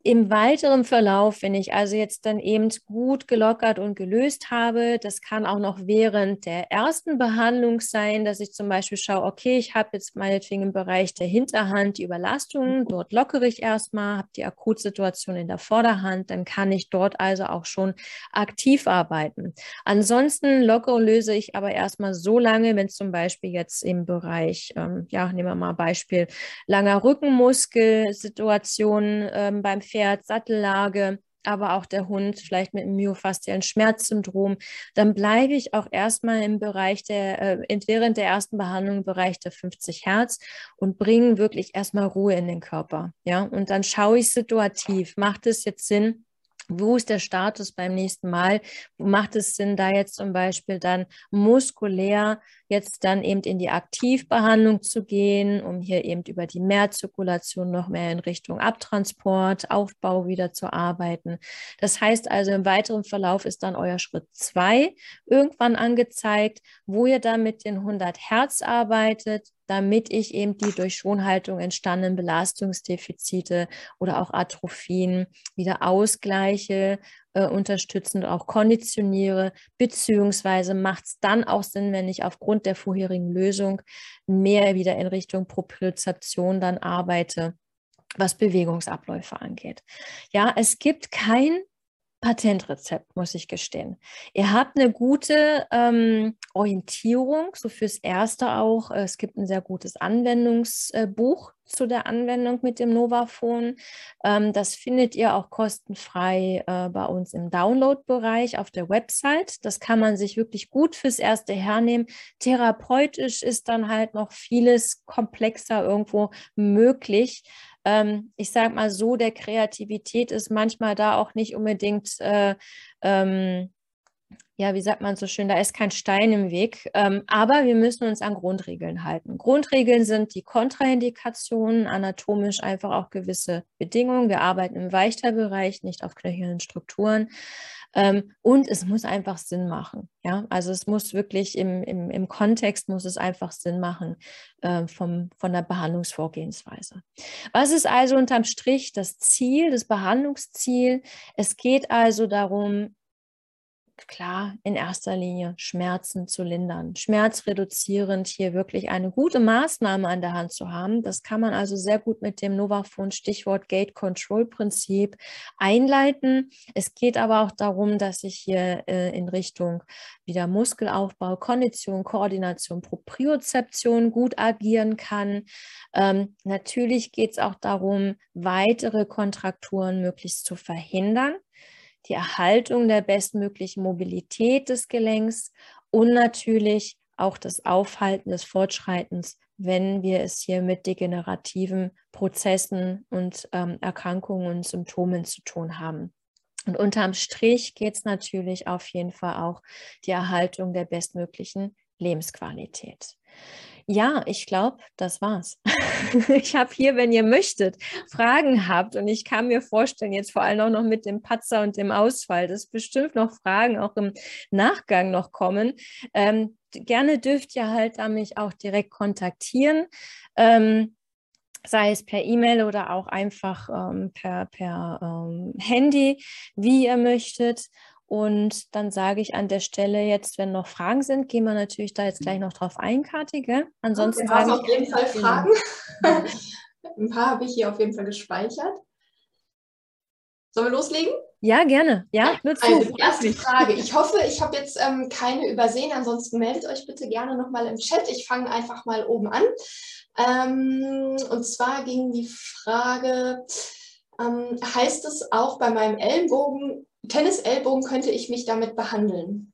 Im weiteren Verlauf, wenn ich also jetzt dann eben gut gelockert und gelöst habe, das kann auch noch während der ersten Behandlung sein, dass ich zum Beispiel schaue, okay, ich habe jetzt meinetwegen im Bereich der Hinterhand die Überlastung, dort lockere ich erstmal, habe die Akutsituation in der Vorderhand, dann kann ich dort also auch schon aktiv arbeiten. Ansonsten lockere löse ich aber erstmal so lange, wenn zum Beispiel jetzt im Bereich, ähm, ja, nehmen wir mal Beispiel langer Rückenmuskelsituation ähm, beim Pferd, Sattellage, aber auch der Hund vielleicht mit einem myofaszialen Schmerzsyndrom, dann bleibe ich auch erstmal im Bereich der, äh, während der ersten Behandlung im Bereich der 50 Hertz und bringe wirklich erstmal Ruhe in den Körper. Ja, und dann schaue ich situativ, macht es jetzt Sinn, wo ist der Status beim nächsten Mal? Macht es Sinn, da jetzt zum Beispiel dann muskulär jetzt dann eben in die Aktivbehandlung zu gehen, um hier eben über die Mehrzirkulation noch mehr in Richtung Abtransport, Aufbau wieder zu arbeiten. Das heißt also, im weiteren Verlauf ist dann euer Schritt zwei irgendwann angezeigt, wo ihr dann mit den 100 Hertz arbeitet, damit ich eben die durch Schonhaltung entstandenen Belastungsdefizite oder auch Atrophien wieder ausgleiche, äh, unterstützend auch konditioniere, beziehungsweise macht es dann auch Sinn, wenn ich aufgrund der vorherigen Lösung mehr wieder in Richtung Propriozeption dann arbeite was Bewegungsabläufe angeht. Ja, es gibt kein Patentrezept, muss ich gestehen. Ihr habt eine gute ähm, Orientierung, so fürs Erste auch. Es gibt ein sehr gutes Anwendungsbuch zu der Anwendung mit dem Novaphone. Ähm, das findet ihr auch kostenfrei äh, bei uns im Download-Bereich auf der Website. Das kann man sich wirklich gut fürs Erste hernehmen. Therapeutisch ist dann halt noch vieles komplexer irgendwo möglich ähm, ich sage mal so, der Kreativität ist manchmal da auch nicht unbedingt, äh, ähm, ja, wie sagt man so schön, da ist kein Stein im Weg. Ähm, aber wir müssen uns an Grundregeln halten. Grundregeln sind die Kontraindikationen, anatomisch einfach auch gewisse Bedingungen. Wir arbeiten im Weichterbereich, nicht auf knöchernen Strukturen. Ähm, und es muss einfach Sinn machen. Ja, also es muss wirklich im, im, im Kontext muss es einfach Sinn machen äh, vom, von der Behandlungsvorgehensweise. Was ist also unterm Strich das Ziel, das Behandlungsziel? Es geht also darum, klar in erster Linie Schmerzen zu lindern, schmerzreduzierend hier wirklich eine gute Maßnahme an der Hand zu haben. Das kann man also sehr gut mit dem Novaphone Stichwort Gate Control Prinzip einleiten. Es geht aber auch darum, dass ich hier äh, in Richtung wieder Muskelaufbau, Kondition, Koordination, Propriozeption gut agieren kann. Ähm, natürlich geht es auch darum, weitere Kontrakturen möglichst zu verhindern die Erhaltung der bestmöglichen Mobilität des Gelenks und natürlich auch das Aufhalten des Fortschreitens, wenn wir es hier mit degenerativen Prozessen und ähm, Erkrankungen und Symptomen zu tun haben. Und unterm Strich geht es natürlich auf jeden Fall auch die Erhaltung der bestmöglichen Lebensqualität. Ja, ich glaube, das war's. ich habe hier, wenn ihr möchtet, Fragen habt und ich kann mir vorstellen, jetzt vor allem auch noch mit dem Patzer und dem Ausfall, dass bestimmt noch Fragen auch im Nachgang noch kommen. Ähm, gerne dürft ihr halt da mich auch direkt kontaktieren. Ähm, sei es per E-Mail oder auch einfach ähm, per, per ähm, Handy, wie ihr möchtet. Und dann sage ich an der Stelle jetzt, wenn noch Fragen sind, gehen wir natürlich da jetzt gleich noch drauf ein, Kati, gell? Ansonsten wir haben auf jeden Fall Fragen. Ein paar habe ich hier auf jeden Fall gespeichert. Sollen wir loslegen? Ja, gerne. Ja, nur zu. Also, erste Frage. Ich hoffe, ich habe jetzt ähm, keine übersehen. Ansonsten meldet euch bitte gerne nochmal im Chat. Ich fange einfach mal oben an. Ähm, und zwar ging die Frage, ähm, heißt es auch bei meinem Ellenbogen Tennis-Ellbogen könnte ich mich damit behandeln?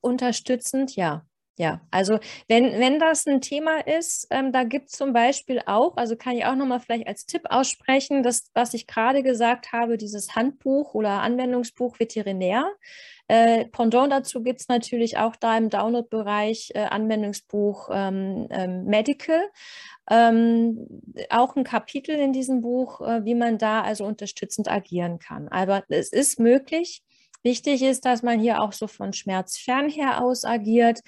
Unterstützend, ja. Ja, also wenn, wenn das ein Thema ist, ähm, da gibt es zum Beispiel auch, also kann ich auch nochmal vielleicht als Tipp aussprechen, das, was ich gerade gesagt habe, dieses Handbuch oder Anwendungsbuch Veterinär. Äh, Pendant dazu gibt es natürlich auch da im Download-Bereich äh, Anwendungsbuch ähm, ähm, Medical. Ähm, auch ein Kapitel in diesem Buch, äh, wie man da also unterstützend agieren kann. Aber es ist möglich, Wichtig ist, dass man hier auch so von Schmerz fernher aus agiert.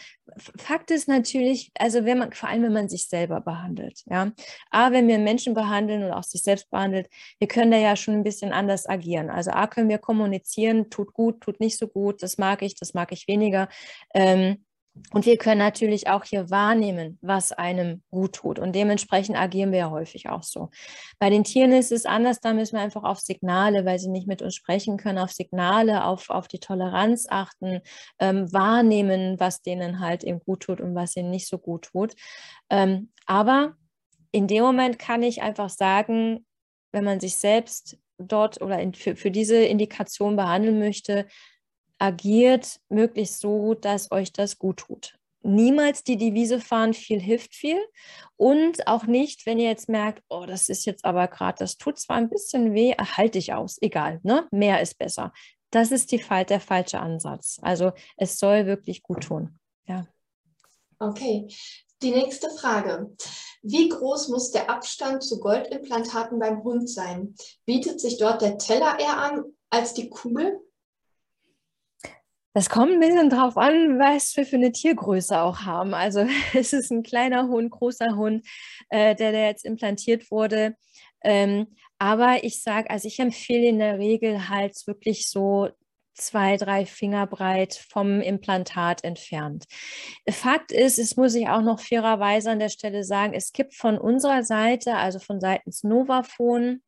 Fakt ist natürlich, also wenn man, vor allem wenn man sich selber behandelt, ja. A, wenn wir Menschen behandeln und auch sich selbst behandelt, wir können da ja schon ein bisschen anders agieren. Also A, können wir kommunizieren, tut gut, tut nicht so gut, das mag ich, das mag ich weniger. Ähm, und wir können natürlich auch hier wahrnehmen, was einem gut tut. Und dementsprechend agieren wir ja häufig auch so. Bei den Tieren ist es anders, da müssen wir einfach auf Signale, weil sie nicht mit uns sprechen können, auf Signale, auf, auf die Toleranz achten, ähm, wahrnehmen, was denen halt eben gut tut und was ihnen nicht so gut tut. Ähm, aber in dem Moment kann ich einfach sagen, wenn man sich selbst dort oder in, für, für diese Indikation behandeln möchte, agiert möglichst so, dass euch das gut tut. niemals die Devise fahren, viel hilft viel. Und auch nicht, wenn ihr jetzt merkt, oh, das ist jetzt aber gerade, das tut zwar ein bisschen weh, halte ich aus, egal, ne? Mehr ist besser. Das ist die, der falsche Ansatz. Also es soll wirklich gut tun. Ja. Okay. Die nächste Frage. Wie groß muss der Abstand zu Goldimplantaten beim Hund sein? Bietet sich dort der Teller eher an als die Kugel? Das kommt ein bisschen drauf an, was wir für eine Tiergröße auch haben. Also es ist ein kleiner Hund, großer Hund, äh, der, der jetzt implantiert wurde. Ähm, aber ich sage, also ich empfehle in der Regel halt wirklich so zwei, drei Finger breit vom Implantat entfernt. Fakt ist, es muss ich auch noch fairerweise an der Stelle sagen, es gibt von unserer Seite, also von seitens Novafon,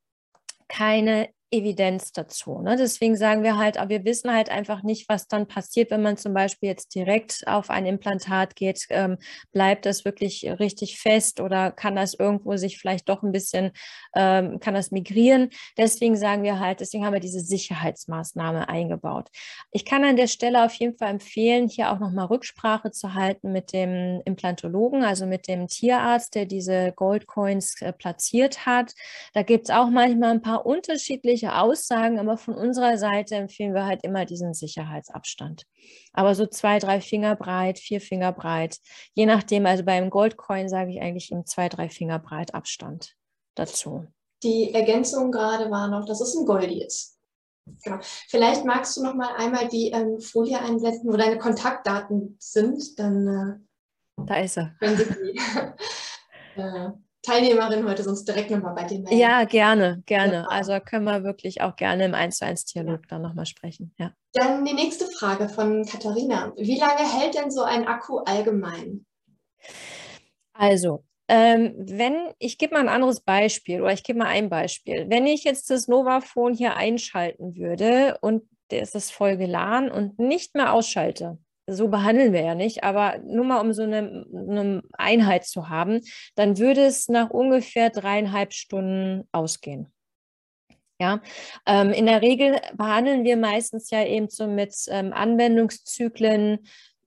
keine Evidenz dazu. Ne? Deswegen sagen wir halt, aber wir wissen halt einfach nicht, was dann passiert, wenn man zum Beispiel jetzt direkt auf ein Implantat geht. Ähm, bleibt das wirklich richtig fest oder kann das irgendwo sich vielleicht doch ein bisschen, ähm, kann das migrieren? Deswegen sagen wir halt, deswegen haben wir diese Sicherheitsmaßnahme eingebaut. Ich kann an der Stelle auf jeden Fall empfehlen, hier auch nochmal Rücksprache zu halten mit dem Implantologen, also mit dem Tierarzt, der diese Goldcoins äh, platziert hat. Da gibt es auch manchmal ein paar unterschiedliche unterschiedliche Aussagen, aber von unserer Seite empfehlen wir halt immer diesen Sicherheitsabstand. Aber so zwei, drei Finger breit, vier Finger breit, je nachdem, also beim Goldcoin sage ich eigentlich im zwei, drei Finger breit Abstand dazu. Die Ergänzung gerade war noch, dass es ein Goldie ist. Genau. Vielleicht magst du noch mal einmal die ähm, Folie einblenden, wo deine Kontaktdaten sind, dann äh, da ist er. Wenn sie die, äh, Teilnehmerin heute sonst direkt nochmal bei dir melden. Ja, gerne, gerne. Ja. Also können wir wirklich auch gerne im 1 zu 1 Dialog dann nochmal sprechen. Ja. Dann die nächste Frage von Katharina. Wie lange hält denn so ein Akku allgemein? Also, ähm, wenn, ich gebe mal ein anderes Beispiel oder ich gebe mal ein Beispiel. Wenn ich jetzt das Novafon hier einschalten würde und der ist voll geladen und nicht mehr ausschalte, so behandeln wir ja nicht, aber nur mal um so eine, eine, Einheit zu haben, dann würde es nach ungefähr dreieinhalb Stunden ausgehen. Ja, ähm, in der Regel behandeln wir meistens ja eben so mit ähm, Anwendungszyklen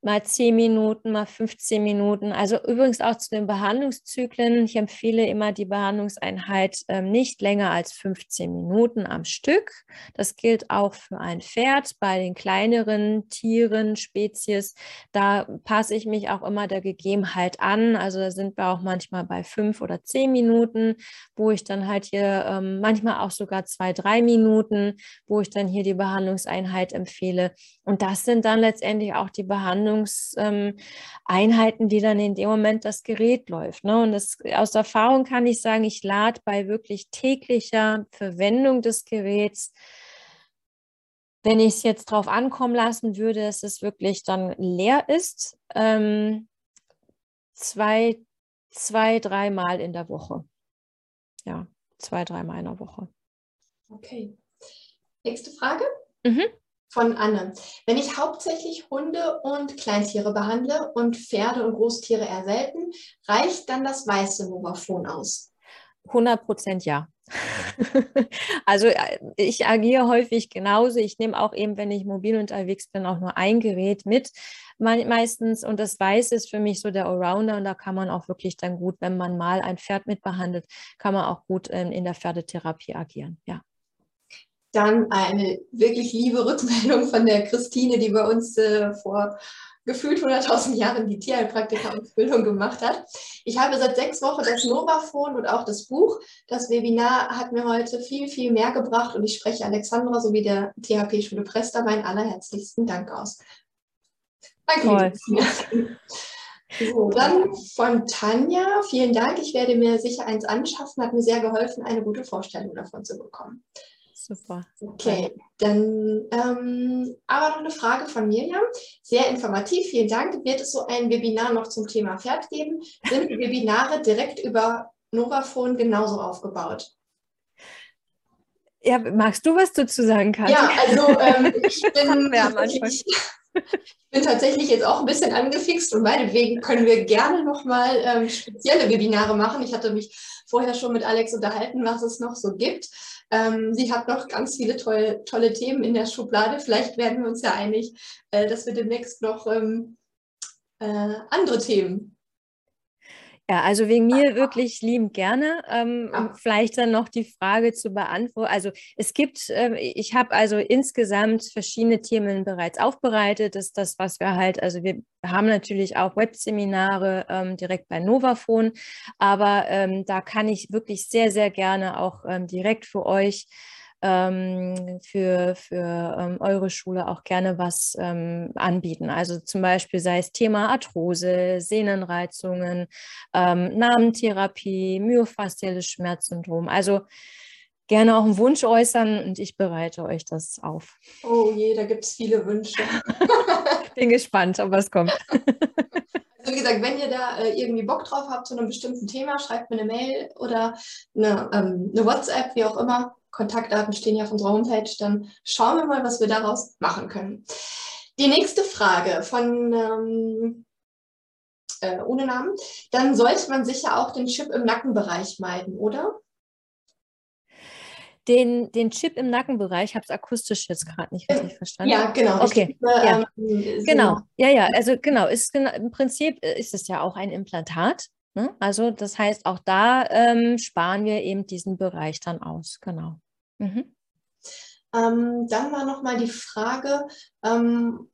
mal 10 Minuten, mal 15 Minuten. Also übrigens auch zu den Behandlungszyklen. Ich empfehle immer die Behandlungseinheit äh, nicht länger als 15 Minuten am Stück. Das gilt auch für ein Pferd. Bei den kleineren Tieren, Spezies, da passe ich mich auch immer der Gegebenheit an. Also da sind wir auch manchmal bei fünf oder zehn Minuten, wo ich dann halt hier ähm, manchmal auch sogar zwei, drei Minuten, wo ich dann hier die Behandlungseinheit empfehle. Und das sind dann letztendlich auch die Behandlungen Behandlungseinheiten, die dann in dem Moment das Gerät läuft. Ne? Und das, aus Erfahrung kann ich sagen, ich lade bei wirklich täglicher Verwendung des Geräts wenn ich es jetzt drauf ankommen lassen würde, dass es wirklich dann leer ist, ähm, zwei, zwei, dreimal in der Woche. Ja, zwei, dreimal in der Woche. Okay. Nächste Frage. Mhm von Anne. Wenn ich hauptsächlich Hunde und Kleintiere behandle und Pferde und Großtiere eher selten, reicht dann das weiße Novafon aus? 100 Prozent ja. also äh, ich agiere häufig genauso. Ich nehme auch eben, wenn ich mobil unterwegs bin, auch nur ein Gerät mit meistens. Und das Weiße ist für mich so der Allrounder. Und da kann man auch wirklich dann gut, wenn man mal ein Pferd mitbehandelt, kann man auch gut ähm, in der Pferdetherapie agieren. Ja. Dann eine wirklich liebe Rückmeldung von der Christine, die bei uns äh, vor gefühlt 100.000 Jahren die Tierheilpraktika-Ausbildung gemacht hat. Ich habe seit sechs Wochen das Novafon und auch das Buch. Das Webinar hat mir heute viel, viel mehr gebracht und ich spreche Alexandra sowie der THP-Schule Presta meinen allerherzlichsten Dank aus. Danke. So, dann von Tanja, vielen Dank. Ich werde mir sicher eins anschaffen. Hat mir sehr geholfen, eine gute Vorstellung davon zu bekommen. Super. Okay, dann ähm, aber noch eine Frage von Mirjam. Sehr informativ, vielen Dank. Wird es so ein Webinar noch zum Thema Pferd geben? Sind die Webinare direkt über Novafon genauso aufgebaut? Ja, magst du was dazu sagen, Katja? Ja, also ähm, ich bin, tatsächlich, ich bin tatsächlich jetzt auch ein bisschen angefixt und meinetwegen können wir gerne nochmal ähm, spezielle Webinare machen. Ich hatte mich vorher schon mit Alex unterhalten, was es noch so gibt. Ähm, sie hat noch ganz viele tolle, tolle Themen in der Schublade. Vielleicht werden wir uns ja einig, äh, dass wir demnächst noch ähm, äh, andere Themen? Ja, also wegen mir wirklich liebend gerne. Ähm, ja. Vielleicht dann noch die Frage zu beantworten. Also es gibt, äh, ich habe also insgesamt verschiedene Themen bereits aufbereitet. Das ist das, was wir halt, also wir haben natürlich auch Webseminare ähm, direkt bei Novafon, aber ähm, da kann ich wirklich sehr, sehr gerne auch ähm, direkt für euch ähm, für, für ähm, eure Schule auch gerne was ähm, anbieten. Also zum Beispiel sei es Thema Arthrose, Sehnenreizungen, ähm, Namentherapie, myofaszielles Schmerzsyndrom. Also gerne auch einen Wunsch äußern und ich bereite euch das auf. Oh je, da gibt es viele Wünsche. Bin gespannt, ob was kommt. Wie gesagt, wenn ihr da äh, irgendwie Bock drauf habt zu einem bestimmten Thema, schreibt mir eine Mail oder eine, ähm, eine WhatsApp, wie auch immer. Kontaktdaten stehen ja auf unserer Homepage, dann schauen wir mal, was wir daraus machen können. Die nächste Frage von ähm, äh, ohne Namen, dann sollte man sicher auch den Chip im Nackenbereich meiden, oder? Den, den Chip im Nackenbereich, ich habe es akustisch jetzt gerade nicht richtig verstanden. Ja, genau. Okay. Denke, ja. Ähm, genau. Ja, ja, also genau, ist, im Prinzip ist es ja auch ein Implantat. Ne? Also das heißt, auch da ähm, sparen wir eben diesen Bereich dann aus. Genau. Mhm. Ähm, dann war nochmal die Frage, ähm,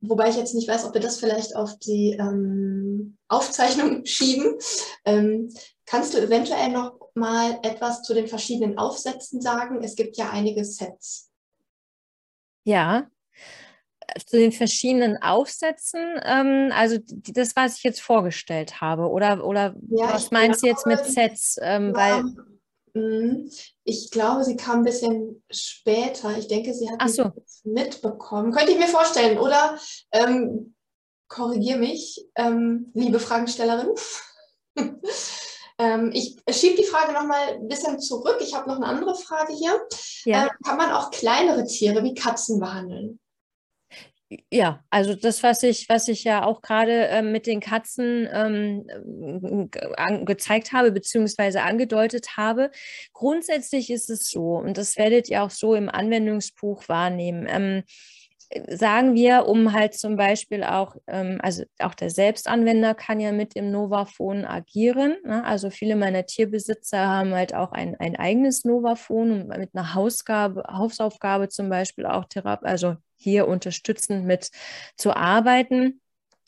wobei ich jetzt nicht weiß, ob wir das vielleicht auf die ähm, Aufzeichnung schieben. Ähm, kannst du eventuell noch mal etwas zu den verschiedenen Aufsätzen sagen? Es gibt ja einige Sets. Ja, zu den verschiedenen Aufsätzen, ähm, also die, das, was ich jetzt vorgestellt habe, oder, oder ja, was meinst du jetzt mit Sets? Ähm, weil Mhm. Ich glaube, sie kam ein bisschen später. Ich denke, sie hat so. mitbekommen. Könnte ich mir vorstellen, oder? Ähm, korrigier mich, ähm, liebe Fragestellerin. ähm, ich schiebe die Frage nochmal ein bisschen zurück. Ich habe noch eine andere Frage hier. Ja. Ähm, kann man auch kleinere Tiere wie Katzen behandeln? Ja, also das, was ich, was ich ja auch gerade äh, mit den Katzen ähm, gezeigt habe, beziehungsweise angedeutet habe. Grundsätzlich ist es so, und das werdet ihr auch so im Anwendungsbuch wahrnehmen. Ähm, sagen wir, um halt zum Beispiel auch, ähm, also auch der Selbstanwender kann ja mit dem Novaphone agieren. Ne? Also viele meiner Tierbesitzer haben halt auch ein, ein eigenes Novaphone und mit einer Hausgabe, Hausaufgabe zum Beispiel auch Therapie, also hier unterstützend mit zu arbeiten.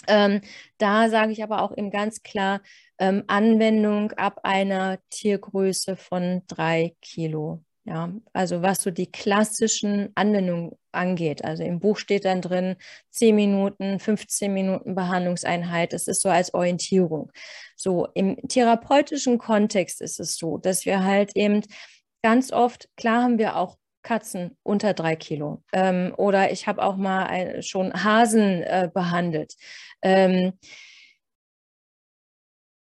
Ähm, da sage ich aber auch eben ganz klar, ähm, Anwendung ab einer Tiergröße von drei Kilo. Ja, also was so die klassischen Anwendungen angeht. Also im Buch steht dann drin 10 Minuten, 15 Minuten Behandlungseinheit. Das ist so als Orientierung. So im therapeutischen Kontext ist es so, dass wir halt eben ganz oft, klar haben wir auch Katzen unter drei Kilo. Ähm, oder ich habe auch mal ein, schon Hasen äh, behandelt. Ähm,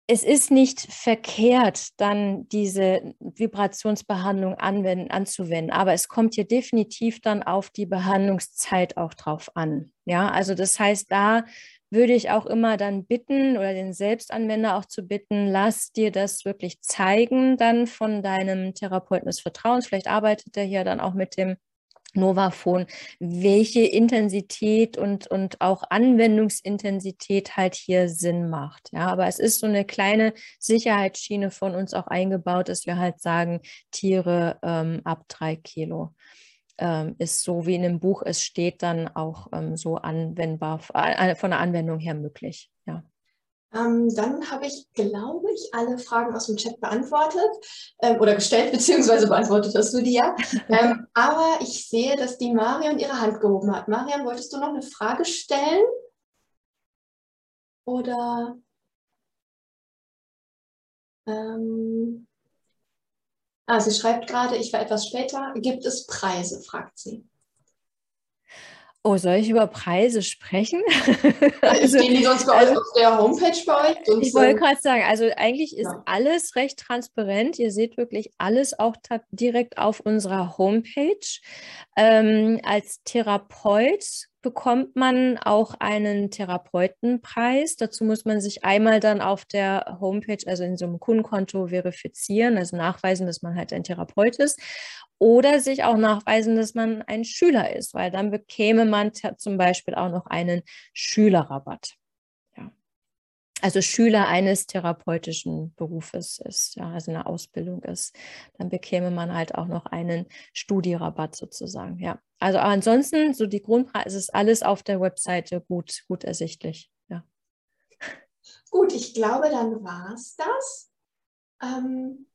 es ist nicht verkehrt, dann diese Vibrationsbehandlung anwenden, anzuwenden, aber es kommt hier definitiv dann auf die Behandlungszeit auch drauf an. Ja, also das heißt, da würde ich auch immer dann bitten oder den Selbstanwender auch zu bitten, lass dir das wirklich zeigen dann von deinem Therapeuten des Vertrauens. Vielleicht arbeitet er hier dann auch mit dem Novaphone, welche Intensität und, und auch Anwendungsintensität halt hier Sinn macht. Ja, aber es ist so eine kleine Sicherheitsschiene von uns auch eingebaut, dass wir halt sagen, Tiere ähm, ab drei Kilo ähm, ist so wie in dem Buch es steht, dann auch ähm, so anwendbar, äh, von der Anwendung her möglich. Ja. Ähm, dann habe ich, glaube ich, alle Fragen aus dem Chat beantwortet ähm, oder gestellt, beziehungsweise beantwortet hast du die ja. Ähm, aber ich sehe, dass die Marion ihre Hand gehoben hat. Marion, wolltest du noch eine Frage stellen? Oder? Ähm, Ah, sie schreibt gerade, ich war etwas später. Gibt es Preise? fragt sie. Oh, soll ich über Preise sprechen? also, Stehen die sonst bei also, auf der Homepage bei euch? ich wollte gerade sagen, also eigentlich ist ja. alles recht transparent. Ihr seht wirklich alles auch direkt auf unserer Homepage. Ähm, als Therapeut bekommt man auch einen Therapeutenpreis. Dazu muss man sich einmal dann auf der Homepage, also in so einem Kundenkonto verifizieren, also nachweisen, dass man halt ein Therapeut ist. Oder sich auch nachweisen, dass man ein Schüler ist, weil dann bekäme man zum Beispiel auch noch einen Schülerrabatt. Also Schüler eines therapeutischen Berufes ist, ja, also eine Ausbildung ist, dann bekäme man halt auch noch einen Studierabatt sozusagen, ja. Also ansonsten, so die Grundpreise ist alles auf der Webseite gut, gut ersichtlich, ja. Gut, ich glaube, dann war es das. Ähm,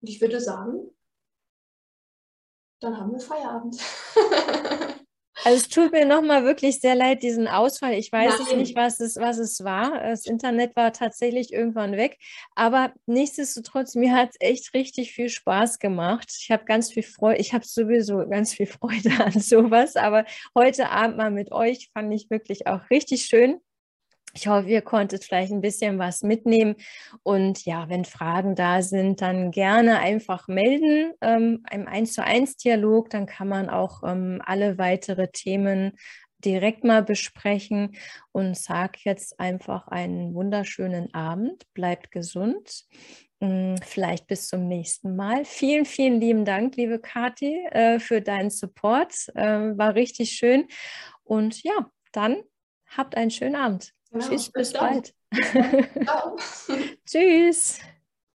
ich würde sagen, dann haben wir Feierabend. Also es tut mir nochmal wirklich sehr leid, diesen Ausfall. Ich weiß Nein. nicht, was es, was es war. Das Internet war tatsächlich irgendwann weg. Aber nichtsdestotrotz, mir hat es echt richtig viel Spaß gemacht. Ich habe ganz viel Freude, ich habe sowieso ganz viel Freude an sowas. Aber heute Abend mal mit euch fand ich wirklich auch richtig schön. Ich hoffe, ihr konntet vielleicht ein bisschen was mitnehmen. Und ja, wenn Fragen da sind, dann gerne einfach melden ähm, im 1 zu 1 Dialog. Dann kann man auch ähm, alle weitere Themen direkt mal besprechen und sag jetzt einfach einen wunderschönen Abend. Bleibt gesund. Hm, vielleicht bis zum nächsten Mal. Vielen, vielen lieben Dank, liebe Kathi, äh, für deinen Support. Äh, war richtig schön. Und ja, dann habt einen schönen Abend. Genau, Tschüss, bis, bis bald. Tschüss.